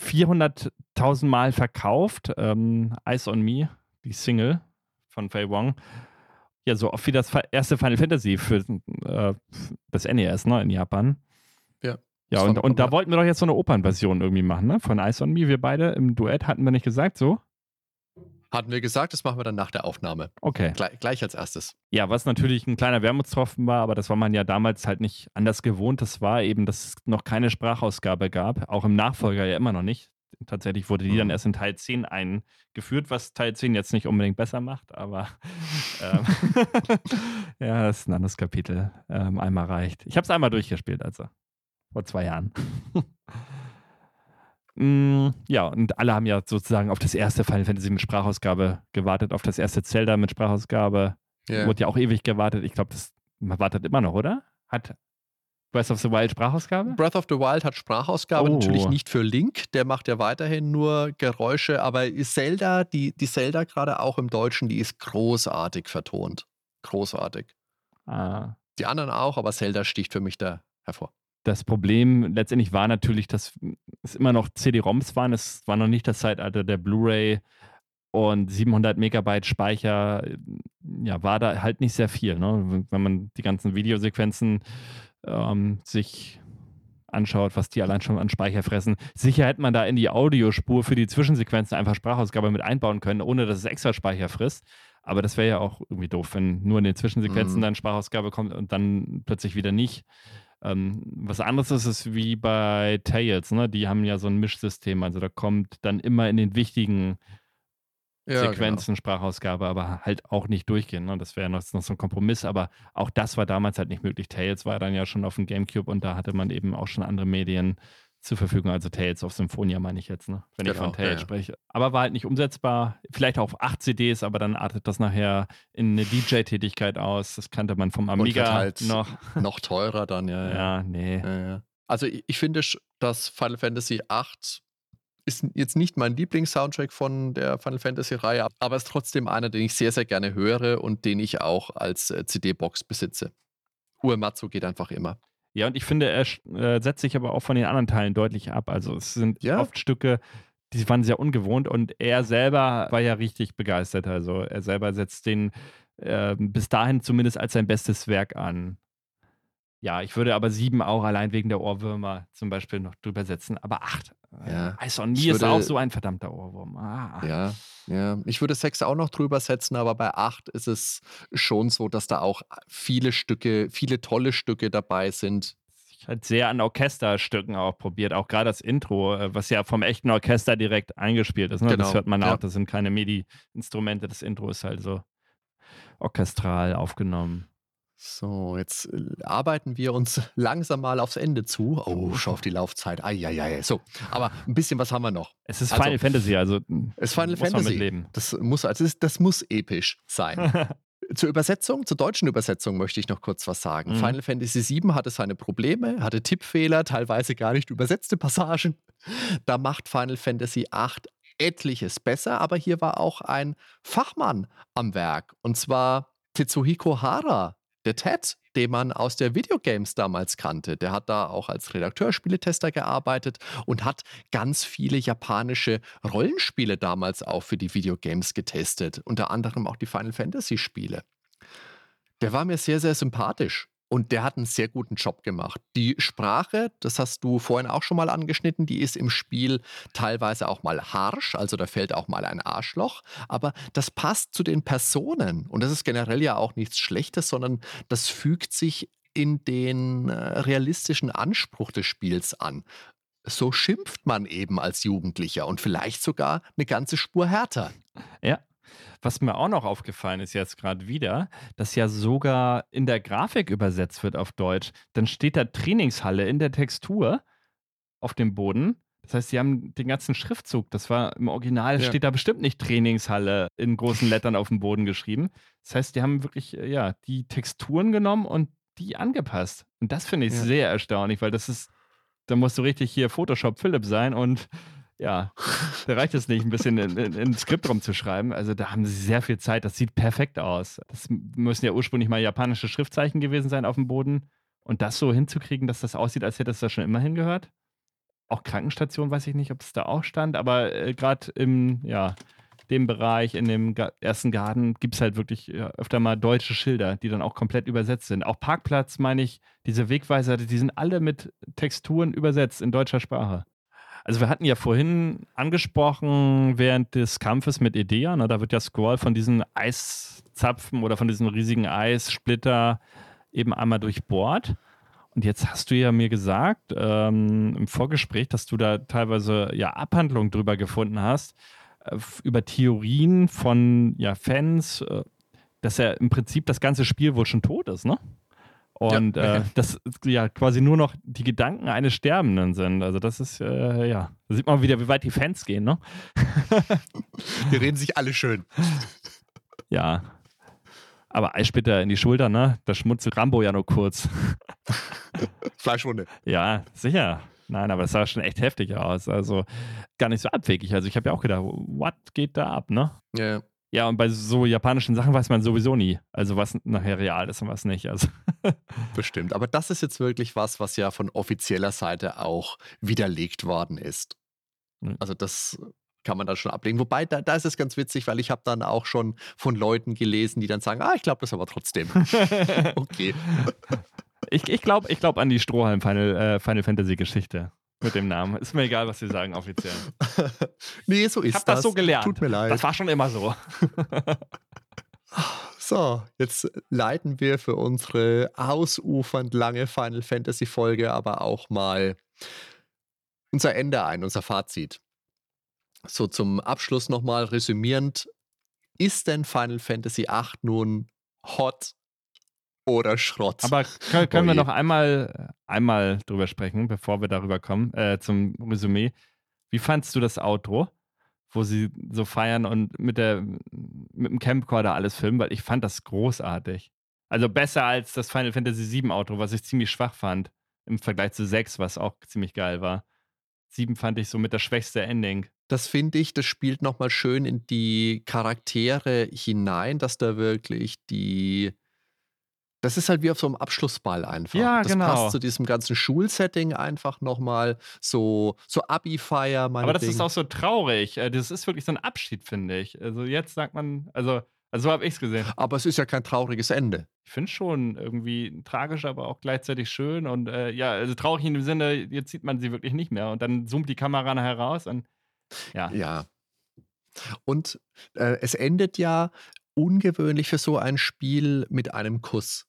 400.000 Mal verkauft. Ähm, Eyes on Me, die Single von Fei Wong. Ja, so oft wie das erste Final Fantasy für äh, das NES, ne, in Japan. Ja. Und, und da wollten wir doch jetzt so eine Opernversion irgendwie machen, ne? Von Eyes on Me. Wir beide im Duett hatten wir nicht gesagt, so? Hatten wir gesagt, das machen wir dann nach der Aufnahme. Okay. Gleich, gleich als erstes. Ja, was natürlich ein kleiner Wermutstropfen war, aber das war man ja damals halt nicht anders gewohnt. Das war eben, dass es noch keine Sprachausgabe gab, auch im Nachfolger ja immer noch nicht. Tatsächlich wurde die dann Mhm. erst in Teil 10 eingeführt, was Teil 10 jetzt nicht unbedingt besser macht, aber ähm, ja, das ist ein anderes Kapitel. Ähm, einmal reicht. Ich habe es einmal durchgespielt, also vor zwei Jahren. Mm, ja, und alle haben ja sozusagen auf das erste Final Fantasy mit Sprachausgabe gewartet, auf das erste Zelda mit Sprachausgabe. Ja. Wurde ja auch ewig gewartet. Ich glaube, das man wartet immer noch, oder? Hat Breath of the Wild Sprachausgabe? Breath of the Wild hat Sprachausgabe, Oh. natürlich nicht für Link, der macht ja weiterhin nur Geräusche, aber Zelda, die, die Zelda gerade auch im Deutschen, die ist großartig vertont. großartig. Ah. Die anderen auch, aber Zelda sticht für mich da hervor. Das Problem letztendlich war natürlich, dass es immer noch CD-ROMs waren. Es war noch nicht das Zeitalter der Blu-ray und 700 Megabyte Speicher. Ja, war da halt nicht sehr viel. Ne? Wenn man die ganzen Videosequenzen ähm, sich anschaut, was die allein schon an Speicher fressen. Sicher hätte man da in die Audiospur für die Zwischensequenzen einfach Sprachausgabe mit einbauen können, ohne dass es extra Speicher frisst. Aber das wäre ja auch irgendwie doof, wenn nur in den Zwischensequenzen mhm. dann Sprachausgabe kommt und dann plötzlich wieder nicht. Ähm, was anderes ist es wie bei Tails, ne? Die haben ja so ein Mischsystem. Also da kommt dann immer in den wichtigen ja, genau. Sequenzen genau. Sprachausgabe, aber halt auch nicht durchgehen. Ne? Das wäre noch, noch so ein Kompromiss, aber auch das war damals halt nicht möglich. Tails war dann ja schon auf dem Gamecube und da hatte man eben auch schon andere Medien zur Verfügung. Also Tales of Symphonia meine ich jetzt, ne? wenn genau, ich von Tales ja, spreche. Aber war halt nicht umsetzbar. Vielleicht auf acht CDs, aber dann artet das nachher in eine DJ-Tätigkeit aus. Das kannte man vom Amiga halt noch. Noch teurer dann, ja. Ja, ja nee. Ja, also ich, ich finde, dass Final Fantasy VIII ist jetzt nicht mein Lieblings-Soundtrack von der Final Fantasy-Reihe, aber ist trotzdem einer, den ich sehr, sehr gerne höre und den ich auch als äh, CD-Box besitze. Uematsu geht einfach immer. Ja, und ich finde, er äh, setzt sich aber auch von den anderen Teilen deutlich ab. Also es sind ja. oft Stücke, die waren sehr ungewohnt und er selber war ja richtig begeistert. Also er selber setzt den äh, bis dahin zumindest als sein bestes Werk an. Ja, ich würde aber sieben auch allein wegen der Ohrwürmer zum Beispiel noch drüber setzen. Aber acht, ja. äh, Ice on Me ist auch so ein verdammter Ohrwurm. Ah. Ja, ja. Ich würde sechs auch noch drüber setzen, aber bei acht ist es schon so, dass da auch viele Stücke, viele tolle Stücke dabei sind. Ich habe sehr an Orchesterstücken auch probiert, auch gerade das Intro, äh, was ja vom echten Orchester direkt eingespielt ist. Ne? Genau. Das hört man ja. auch, das sind keine MIDI-Instrumente, das Intro ist halt so orchestral aufgenommen. So, jetzt äh, arbeiten wir uns langsam mal aufs Ende zu. Oh, schau auf die Laufzeit. Eieiei. So, aber ein bisschen was haben wir noch. Es ist also, Final Fantasy, also hm, es ist Final muss Fantasy. Man leben. Das muss, also das, das muss episch sein. zur Übersetzung, zur deutschen Übersetzung möchte ich noch kurz was sagen. Mhm. Final Fantasy VII hatte seine Probleme, hatte Tippfehler, teilweise gar nicht übersetzte Passagen. Da macht Final Fantasy VIII etliches besser, aber hier war auch ein Fachmann am Werk und zwar Tetsuhiko Hara der Ted, den man aus der Videogames damals kannte, der hat da auch als Redakteur, Spieletester gearbeitet und hat ganz viele japanische Rollenspiele damals auch für die Videogames getestet, unter anderem auch die Final Fantasy Spiele. Der war mir sehr, sehr sympathisch. Und der hat einen sehr guten Job gemacht. Die Sprache, das hast du vorhin auch schon mal angeschnitten, die ist im Spiel teilweise auch mal harsch, also da fällt auch mal ein Arschloch, aber das passt zu den Personen und das ist generell ja auch nichts Schlechtes, sondern das fügt sich in den äh, realistischen Anspruch des Spiels an. So schimpft man eben als Jugendlicher und vielleicht sogar eine ganze Spur härter. Ja, was mir auch noch aufgefallen ist jetzt gerade wieder, dass ja sogar in der Grafik übersetzt wird auf Deutsch. Dann steht da Trainingshalle in der Textur auf dem Boden. Das heißt, sie haben den ganzen Schriftzug, das war im Original, ja. steht da bestimmt nicht Trainingshalle in großen Lettern auf dem Boden geschrieben. Das heißt, die haben wirklich, äh, ja, die Texturen genommen und die angepasst. Und das finde ich ja. sehr erstaunlich, weil das ist, da musst du richtig hier Photoshop Philipp sein und ja, da reicht es nicht, ein bisschen in, in, in Skript rumzuschreiben. Also da haben sie sehr viel Zeit. Das sieht perfekt aus. Das müssen ja ursprünglich mal japanische Schriftzeichen gewesen sein auf dem Boden. Und das so hinzukriegen, dass das aussieht, als hätte es da schon immer hingehört. Auch Krankenstation weiß ich nicht, ob es da auch stand, aber äh, gerade im, ja, dem Bereich, in dem ersten Garten, gibt es halt wirklich ja, öfter mal deutsche Schilder, die dann auch komplett übersetzt sind. Auch Parkplatz, meine ich, diese Wegweiser, die sind alle mit Texturen übersetzt in deutscher Sprache. Also wir hatten ja vorhin angesprochen, während des Kampfes mit Idea, ne, da wird ja Squall von diesen Eiszapfen oder von diesem riesigen Eissplitter eben einmal durchbohrt. Und jetzt hast du ja mir gesagt ähm, im Vorgespräch, dass du da teilweise ja Abhandlungen drüber gefunden hast, äh, über Theorien von ja, Fans, äh, dass ja im Prinzip das ganze Spiel wohl schon tot ist, ne? Und ja. äh, das ja quasi nur noch die Gedanken eines Sterbenden sind. Also das ist, äh, ja, da sieht man wieder, wie weit die Fans gehen, ne? die reden sich alle schön. Ja. Aber Eisplitter in die Schulter, ne? Da schmutzelt Rambo ja nur kurz. Fleischwunde. Ja, sicher. Nein, aber es sah schon echt heftig aus. Also gar nicht so abwegig. Also ich habe ja auch gedacht, what geht da ab, ne? Ja. Ja, und bei so japanischen Sachen weiß man sowieso nie. Also was nachher real ist und was nicht. Also. Bestimmt. Aber das ist jetzt wirklich was, was ja von offizieller Seite auch widerlegt worden ist. Mhm. Also das kann man da schon ablegen. Wobei, da, da ist es ganz witzig, weil ich habe dann auch schon von Leuten gelesen, die dann sagen, ah, ich glaube das aber trotzdem. okay. Ich, ich glaube ich glaub an die Strohhalm Final, äh, Final Fantasy Geschichte mit dem Namen. Ist mir egal, was sie sagen offiziell. nee, so ist ich hab das. das so gelernt. Tut mir leid. Das war schon immer so. So, jetzt leiten wir für unsere ausufernd lange Final Fantasy Folge aber auch mal unser Ende ein, unser Fazit. So zum Abschluss nochmal resümierend. Ist denn Final Fantasy VIII nun hot oder Schrott? Aber können, können wir noch einmal, einmal drüber sprechen, bevor wir darüber kommen, äh, zum Resümee. Wie fandst du das Outro, wo sie so feiern und mit, der, mit dem Camcorder alles filmen? Weil ich fand das großartig. Also besser als das Final Fantasy VII Outro, was ich ziemlich schwach fand im Vergleich zu 6, was auch ziemlich geil war. 7 fand ich so mit der schwächste Ending. Das finde ich, das spielt nochmal schön in die Charaktere hinein, dass da wirklich die. Das ist halt wie auf so einem Abschlussball einfach. Ja, das genau. passt zu diesem ganzen Schulsetting einfach nochmal. So, so Abi-Feier, Aber das ist auch so traurig. Äh, das ist wirklich so ein Abschied, finde ich. Also jetzt sagt man, also, also so habe ich es gesehen. Aber es ist ja kein trauriges Ende. Ich finde schon irgendwie tragisch, aber auch gleichzeitig schön. Und äh, ja, also traurig in dem Sinne, jetzt sieht man sie wirklich nicht mehr. Und dann zoomt die Kamera nachher raus und ja. Ja. Und äh, es endet ja ungewöhnlich für so ein Spiel mit einem Kuss.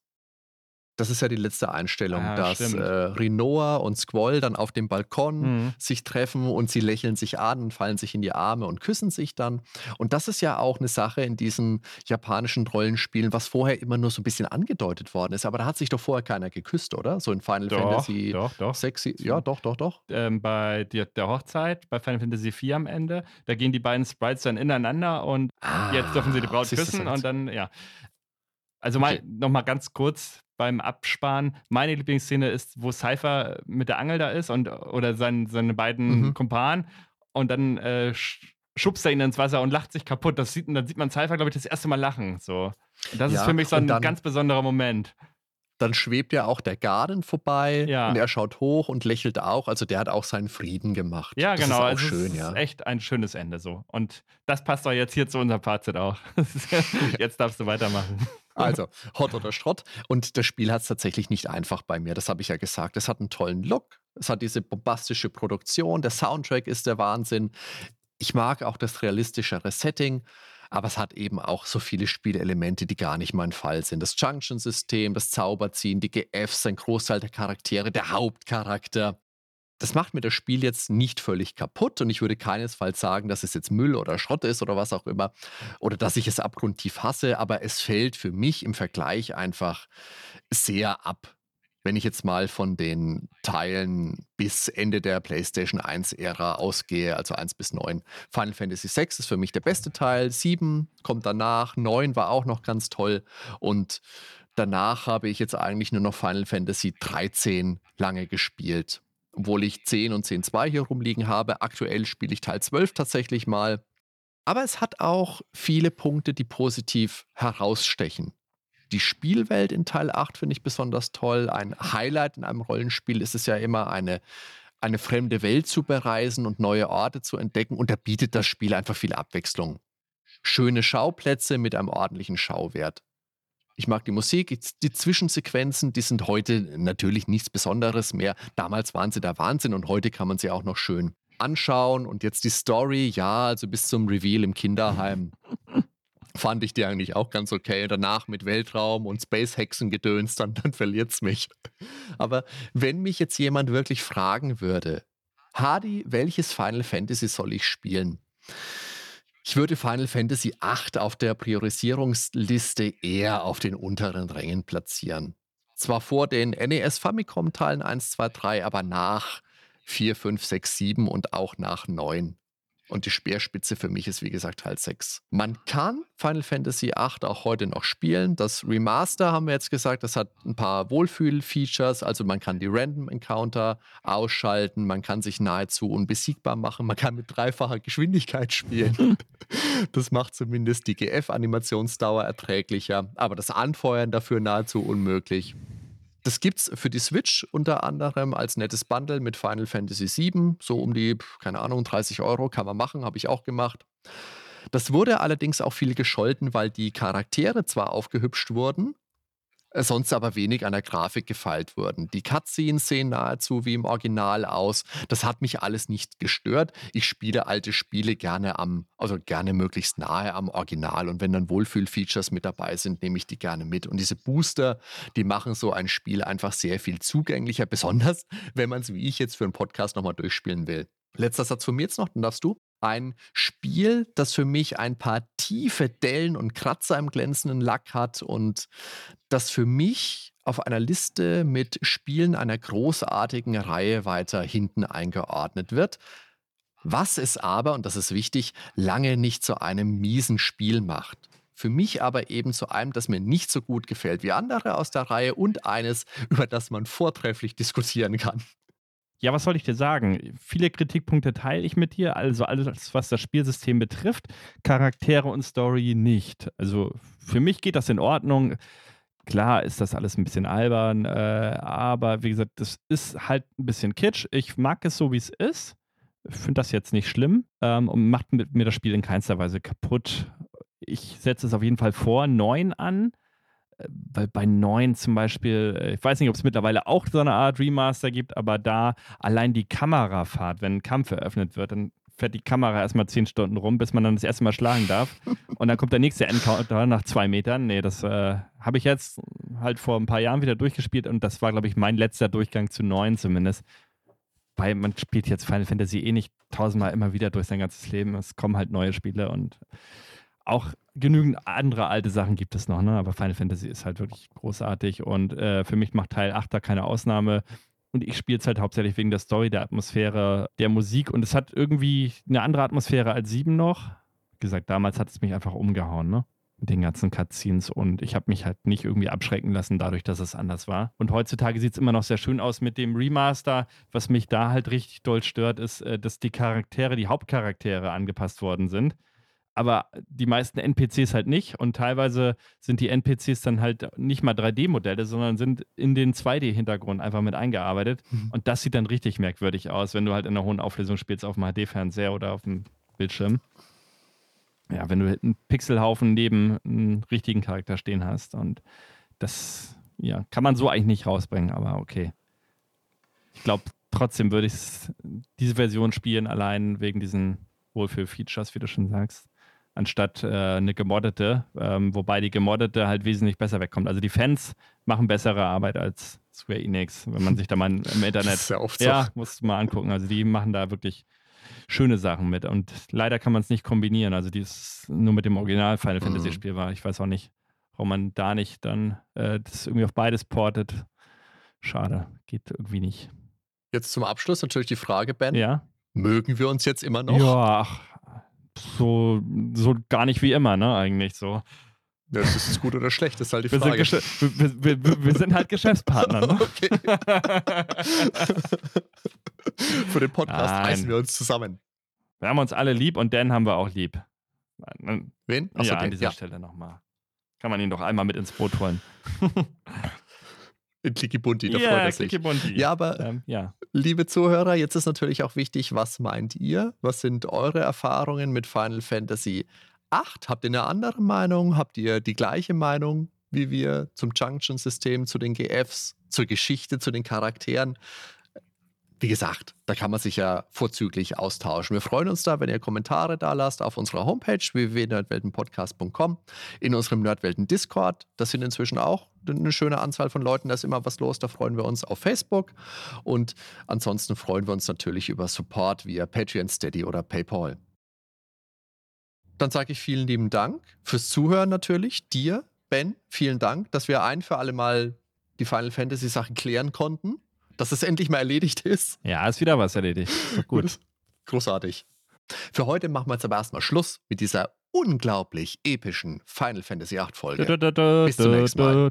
Das ist ja die letzte Einstellung, Ah, dass stimmt. äh, Rinoa und Squall dann auf dem Balkon Mhm. sich treffen und sie lächeln sich an und fallen sich in die Arme und küssen sich dann. Und das ist ja auch eine Sache in diesen japanischen Rollenspielen, was vorher immer nur so ein bisschen angedeutet worden ist. Aber da hat sich doch vorher keiner geküsst, oder? So in Final Doch, Fantasy doch, doch. Sexy. Ja, doch, doch, doch. Ähm, bei der, der Hochzeit, bei Final Fantasy IV am Ende, da gehen die beiden Sprites dann ineinander und jetzt dürfen sie die Braut Ah, küssen und dann, ja. Also mal Okay. nochmal ganz kurz beim Absparen. Meine Lieblingsszene ist, wo Cypher mit der Angel da ist und oder sein, seine beiden Mhm. Kumpanen und dann äh, sch- schubst er ihn ins Wasser und lacht sich kaputt. Das sieht, dann sieht man Cypher, glaube ich, das erste Mal lachen. So. Das ist Ja, für mich so ein dann- ganz besonderer Moment. Dann schwebt ja auch der Garden vorbei Ja. und er schaut hoch und lächelt auch. Also der hat auch seinen Frieden gemacht. Ja, das genau. Ist auch also schön, es ja. ist echt ein schönes Ende so. Und das passt doch jetzt hier zu unserem Fazit auch. jetzt darfst du weitermachen. Also, Hot oder Schrott. Und das Spiel hat es tatsächlich nicht einfach bei mir. Das habe ich ja gesagt. Es hat einen tollen Look. Es hat diese bombastische Produktion. Der Soundtrack ist der Wahnsinn. Ich mag auch das realistischere Setting. Aber es hat eben auch so viele Spielelemente, die gar nicht mein Fall sind. Das Junction-System, das Zauberziehen, die GFs, ein Großteil der Charaktere, der Hauptcharakter. Das macht mir das Spiel jetzt nicht völlig kaputt und ich würde keinesfalls sagen, dass es jetzt Müll oder Schrott ist oder was auch immer oder dass ich es abgrundtief hasse, aber es fällt für mich im Vergleich einfach sehr ab. Wenn ich jetzt mal von den Teilen bis Ende der PlayStation 1-Ära ausgehe, also 1 bis 9. Final Fantasy 6 ist für mich der beste Teil, 7 kommt danach, 9 war auch noch ganz toll und danach habe ich jetzt eigentlich nur noch Final Fantasy 13 lange gespielt. Obwohl ich 10 und 10.2 hier rumliegen habe. Aktuell spiele ich Teil 12 tatsächlich mal. Aber es hat auch viele Punkte, die positiv herausstechen. Die Spielwelt in Teil 8 finde ich besonders toll. Ein Highlight in einem Rollenspiel ist es ja immer, eine, eine fremde Welt zu bereisen und neue Orte zu entdecken. Und da bietet das Spiel einfach viel Abwechslung. Schöne Schauplätze mit einem ordentlichen Schauwert. Ich mag die Musik, die Zwischensequenzen, die sind heute natürlich nichts Besonderes mehr. Damals waren sie der Wahnsinn und heute kann man sie auch noch schön anschauen. Und jetzt die Story, ja, also bis zum Reveal im Kinderheim fand ich die eigentlich auch ganz okay. Danach mit Weltraum und Space-Hexen-Gedöns, dann, dann verliert es mich. Aber wenn mich jetzt jemand wirklich fragen würde, Hardy, welches Final Fantasy soll ich spielen? Ich würde Final Fantasy VIII auf der Priorisierungsliste eher auf den unteren Rängen platzieren. Zwar vor den NES Famicom Teilen 1, 2, 3, aber nach 4, 5, 6, 7 und auch nach 9. Und die Speerspitze für mich ist, wie gesagt, Teil 6. Man kann Final Fantasy VIII auch heute noch spielen. Das Remaster haben wir jetzt gesagt, das hat ein paar Wohlfühl-Features. Also man kann die Random Encounter ausschalten, man kann sich nahezu unbesiegbar machen, man kann mit dreifacher Geschwindigkeit spielen. das macht zumindest die GF-Animationsdauer erträglicher, aber das Anfeuern dafür nahezu unmöglich. Das gibt es für die Switch unter anderem als nettes Bundle mit Final Fantasy VII. So um die, keine Ahnung, 30 Euro kann man machen, habe ich auch gemacht. Das wurde allerdings auch viel gescholten, weil die Charaktere zwar aufgehübscht wurden, sonst aber wenig an der Grafik gefeilt wurden. Die Cutscenes sehen nahezu wie im Original aus. Das hat mich alles nicht gestört. Ich spiele alte Spiele gerne am, also gerne möglichst nahe am Original. Und wenn dann Wohlfühl-Features mit dabei sind, nehme ich die gerne mit. Und diese Booster, die machen so ein Spiel einfach sehr viel zugänglicher, besonders wenn man es wie ich jetzt für einen Podcast nochmal durchspielen will. Letzter Satz von mir jetzt noch, dann darfst du. Ein Spiel, das für mich ein paar tiefe Dellen und Kratzer im glänzenden Lack hat und das für mich auf einer Liste mit Spielen einer großartigen Reihe weiter hinten eingeordnet wird. Was es aber, und das ist wichtig, lange nicht zu einem miesen Spiel macht. Für mich aber eben zu einem, das mir nicht so gut gefällt wie andere aus der Reihe und eines, über das man vortrefflich diskutieren kann. Ja, was soll ich dir sagen? Viele Kritikpunkte teile ich mit dir, also alles, was das Spielsystem betrifft, Charaktere und Story nicht. Also für mich geht das in Ordnung. Klar ist das alles ein bisschen albern, äh, aber wie gesagt, das ist halt ein bisschen kitsch. Ich mag es so, wie es ist. Finde das jetzt nicht schlimm ähm, und macht mir das Spiel in keinster Weise kaputt. Ich setze es auf jeden Fall vor, neun an weil bei 9 zum Beispiel, äh, ich weiß nicht, ob es mittlerweile auch so eine Art Remaster gibt, aber da allein die Kamerafahrt, wenn ein Kampf eröffnet wird, dann fährt die Kamera erstmal 10 Stunden rum, bis man dann das erste Mal schlagen darf. Und dann kommt der nächste Encounter nach zwei Metern. Nee, das äh, habe ich jetzt halt vor ein paar Jahren wieder durchgespielt und das war, glaube ich, mein letzter Durchgang zu 9 zumindest. Weil man spielt jetzt Final Fantasy eh nicht tausendmal immer wieder durch sein ganzes Leben. Es kommen halt neue Spiele und auch genügend andere alte Sachen gibt es noch, ne? aber Final Fantasy ist halt wirklich großartig und äh, für mich macht Teil 8 da keine Ausnahme. Und ich spiele es halt hauptsächlich wegen der Story, der Atmosphäre, der Musik und es hat irgendwie eine andere Atmosphäre als 7 noch. Wie gesagt, damals hat es mich einfach umgehauen, ne? Mit den ganzen Cutscenes und ich habe mich halt nicht irgendwie abschrecken lassen dadurch, dass es anders war. Und heutzutage sieht es immer noch sehr schön aus mit dem Remaster. Was mich da halt richtig doll stört, ist, äh, dass die Charaktere, die Hauptcharaktere angepasst worden sind aber die meisten NPCs halt nicht. Und teilweise sind die NPCs dann halt nicht mal 3D-Modelle, sondern sind in den 2D-Hintergrund einfach mit eingearbeitet. Mhm. Und das sieht dann richtig merkwürdig aus, wenn du halt in einer hohen Auflösung spielst auf dem HD-Fernseher oder auf dem Bildschirm. Ja, wenn du einen Pixelhaufen neben einem richtigen Charakter stehen hast. Und das, ja, kann man so eigentlich nicht rausbringen, aber okay. Ich glaube, trotzdem würde ich diese Version spielen, allein wegen diesen Wohlfühl-Features, wie du schon sagst anstatt äh, eine gemoddete, ähm, wobei die gemoddete halt wesentlich besser wegkommt. Also die Fans machen bessere Arbeit als Square Enix, wenn man sich da mal im Internet. Das ist ja, oft ja, muss mal angucken. Also die machen da wirklich schöne Sachen mit und leider kann man es nicht kombinieren. Also die ist nur mit dem Original Final Fantasy mhm. Spiel war. Ich weiß auch nicht, warum man da nicht dann äh, das irgendwie auf beides portet. Schade, geht irgendwie nicht. Jetzt zum Abschluss natürlich die Frage, Ben. Ja. Mögen wir uns jetzt immer noch? Ja, ach, so, so gar nicht wie immer, ne, eigentlich so. Das ist gut oder schlecht, das ist halt die Frage. Wir sind, wir, wir, wir sind halt Geschäftspartner, ne? Okay. Für den Podcast Nein. reißen wir uns zusammen. Wir haben uns alle lieb und Dan haben wir auch lieb. Wen? Achso, ja, an dieser ja. Stelle nochmal. Kann man ihn doch einmal mit ins Boot holen. In Klikibunti, da ja, freut er sich. Ja, aber ähm, ja. liebe Zuhörer, jetzt ist natürlich auch wichtig, was meint ihr? Was sind eure Erfahrungen mit Final Fantasy 8? Habt ihr eine andere Meinung? Habt ihr die gleiche Meinung wie wir zum Junction-System, zu den GFs, zur Geschichte, zu den Charakteren? Wie gesagt, da kann man sich ja vorzüglich austauschen. Wir freuen uns da, wenn ihr Kommentare da lasst auf unserer Homepage www.nerdweltenpodcast.com, in unserem Nerdwelten Discord. Das sind inzwischen auch eine schöne Anzahl von Leuten, da ist immer was los, da freuen wir uns auf Facebook. Und ansonsten freuen wir uns natürlich über Support via Patreon, Steady oder PayPal. Dann sage ich vielen lieben Dank fürs Zuhören natürlich. Dir, Ben, vielen Dank, dass wir ein für alle Mal die Final Fantasy Sachen klären konnten dass es endlich mal erledigt ist. Ja, ist wieder was erledigt. Gut. Großartig. Für heute machen wir jetzt aber erstmal Schluss mit dieser unglaublich epischen Final Fantasy VIII Folge. Bis zum nächsten Mal.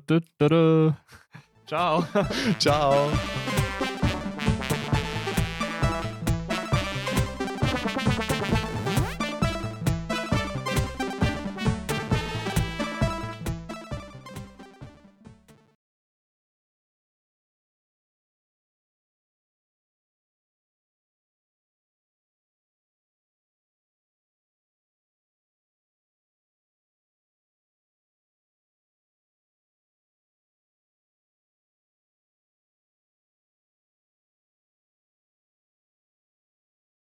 Ciao. Ciao.